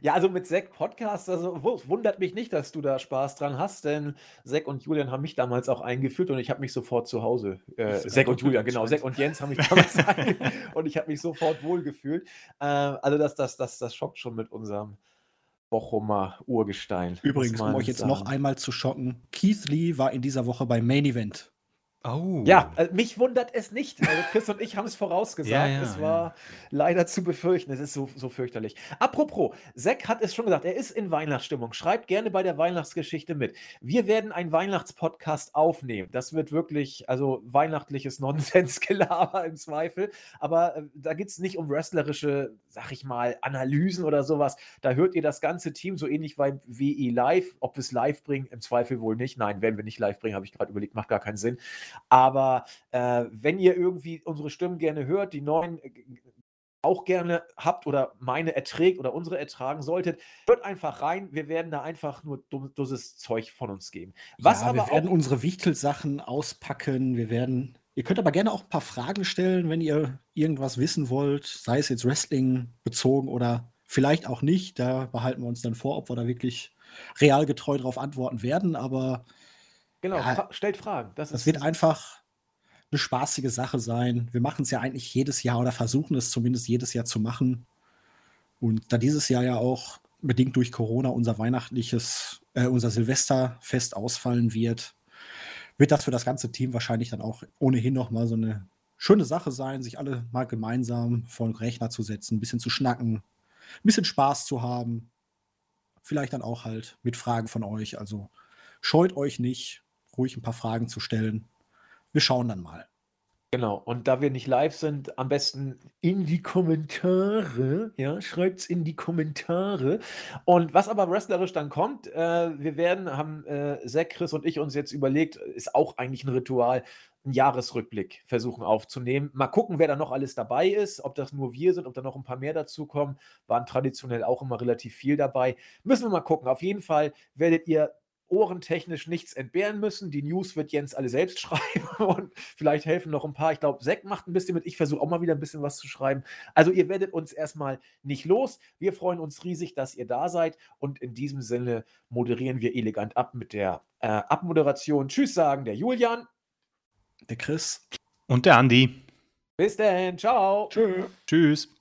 Ja, also mit Zack Podcast, also wundert mich nicht, dass du da Spaß dran hast, denn Zack und Julian haben mich damals auch eingeführt und ich habe mich sofort zu Hause. Äh, Zack und Julian, genau. Zack und Jens haben mich damals eingeführt und ich habe mich sofort wohlgefühlt. Äh, also das, das, das, das schockt schon mit unserem Bochumer Urgestein. Übrigens, um euch jetzt sagen. noch einmal zu schocken, Keith Lee war in dieser Woche beim Main Event. Oh. Ja, also mich wundert es nicht. Also Chris und ich haben es vorausgesagt. Ja, ja, es war ja. leider zu befürchten. Es ist so, so fürchterlich. Apropos, Zack hat es schon gesagt, er ist in Weihnachtsstimmung. Schreibt gerne bei der Weihnachtsgeschichte mit. Wir werden einen Weihnachtspodcast aufnehmen. Das wird wirklich, also weihnachtliches Nonsensgelaber im Zweifel. Aber äh, da geht es nicht um wrestlerische, sag ich mal, Analysen oder sowas. Da hört ihr das ganze Team so ähnlich bei WE Live. Ob wir es live bringen, im Zweifel wohl nicht. Nein, werden wir nicht live bringen, habe ich gerade überlegt, macht gar keinen Sinn. Aber äh, wenn ihr irgendwie unsere Stimmen gerne hört, die neuen äh, auch gerne habt oder meine erträgt oder unsere ertragen solltet, hört einfach rein. Wir werden da einfach nur dummes Zeug von uns geben. Was ja, aber wir werden unsere Wichtelsachen auspacken. Wir werden. Ihr könnt aber gerne auch ein paar Fragen stellen, wenn ihr irgendwas wissen wollt, sei es jetzt Wrestling bezogen oder vielleicht auch nicht. Da behalten wir uns dann vor, ob wir da wirklich realgetreu darauf antworten werden. Aber Genau, ja, stellt Fragen. Das, das wird einfach eine spaßige Sache sein. Wir machen es ja eigentlich jedes Jahr oder versuchen es zumindest jedes Jahr zu machen. Und da dieses Jahr ja auch bedingt durch Corona unser weihnachtliches, äh, unser Silvesterfest ausfallen wird, wird das für das ganze Team wahrscheinlich dann auch ohnehin nochmal so eine schöne Sache sein, sich alle mal gemeinsam vor den Rechner zu setzen, ein bisschen zu schnacken, ein bisschen Spaß zu haben. Vielleicht dann auch halt mit Fragen von euch. Also scheut euch nicht, ruhig ein paar Fragen zu stellen. Wir schauen dann mal. Genau, und da wir nicht live sind, am besten in die Kommentare, ja, schreibt's in die Kommentare. Und was aber wrestlerisch dann kommt, äh, wir werden, haben äh, Zack, Chris und ich uns jetzt überlegt, ist auch eigentlich ein Ritual, einen Jahresrückblick versuchen aufzunehmen. Mal gucken, wer da noch alles dabei ist, ob das nur wir sind, ob da noch ein paar mehr dazukommen. Waren traditionell auch immer relativ viel dabei. Müssen wir mal gucken. Auf jeden Fall werdet ihr ohrentechnisch nichts entbehren müssen. Die News wird Jens alle selbst schreiben und vielleicht helfen noch ein paar. Ich glaube, Zack macht ein bisschen mit. Ich versuche auch mal wieder ein bisschen was zu schreiben. Also ihr werdet uns erstmal nicht los. Wir freuen uns riesig, dass ihr da seid und in diesem Sinne moderieren wir elegant ab mit der äh, Abmoderation. Tschüss sagen der Julian. Der Chris. Und der Andi. Bis dann. Ciao. Tschö. Tschüss.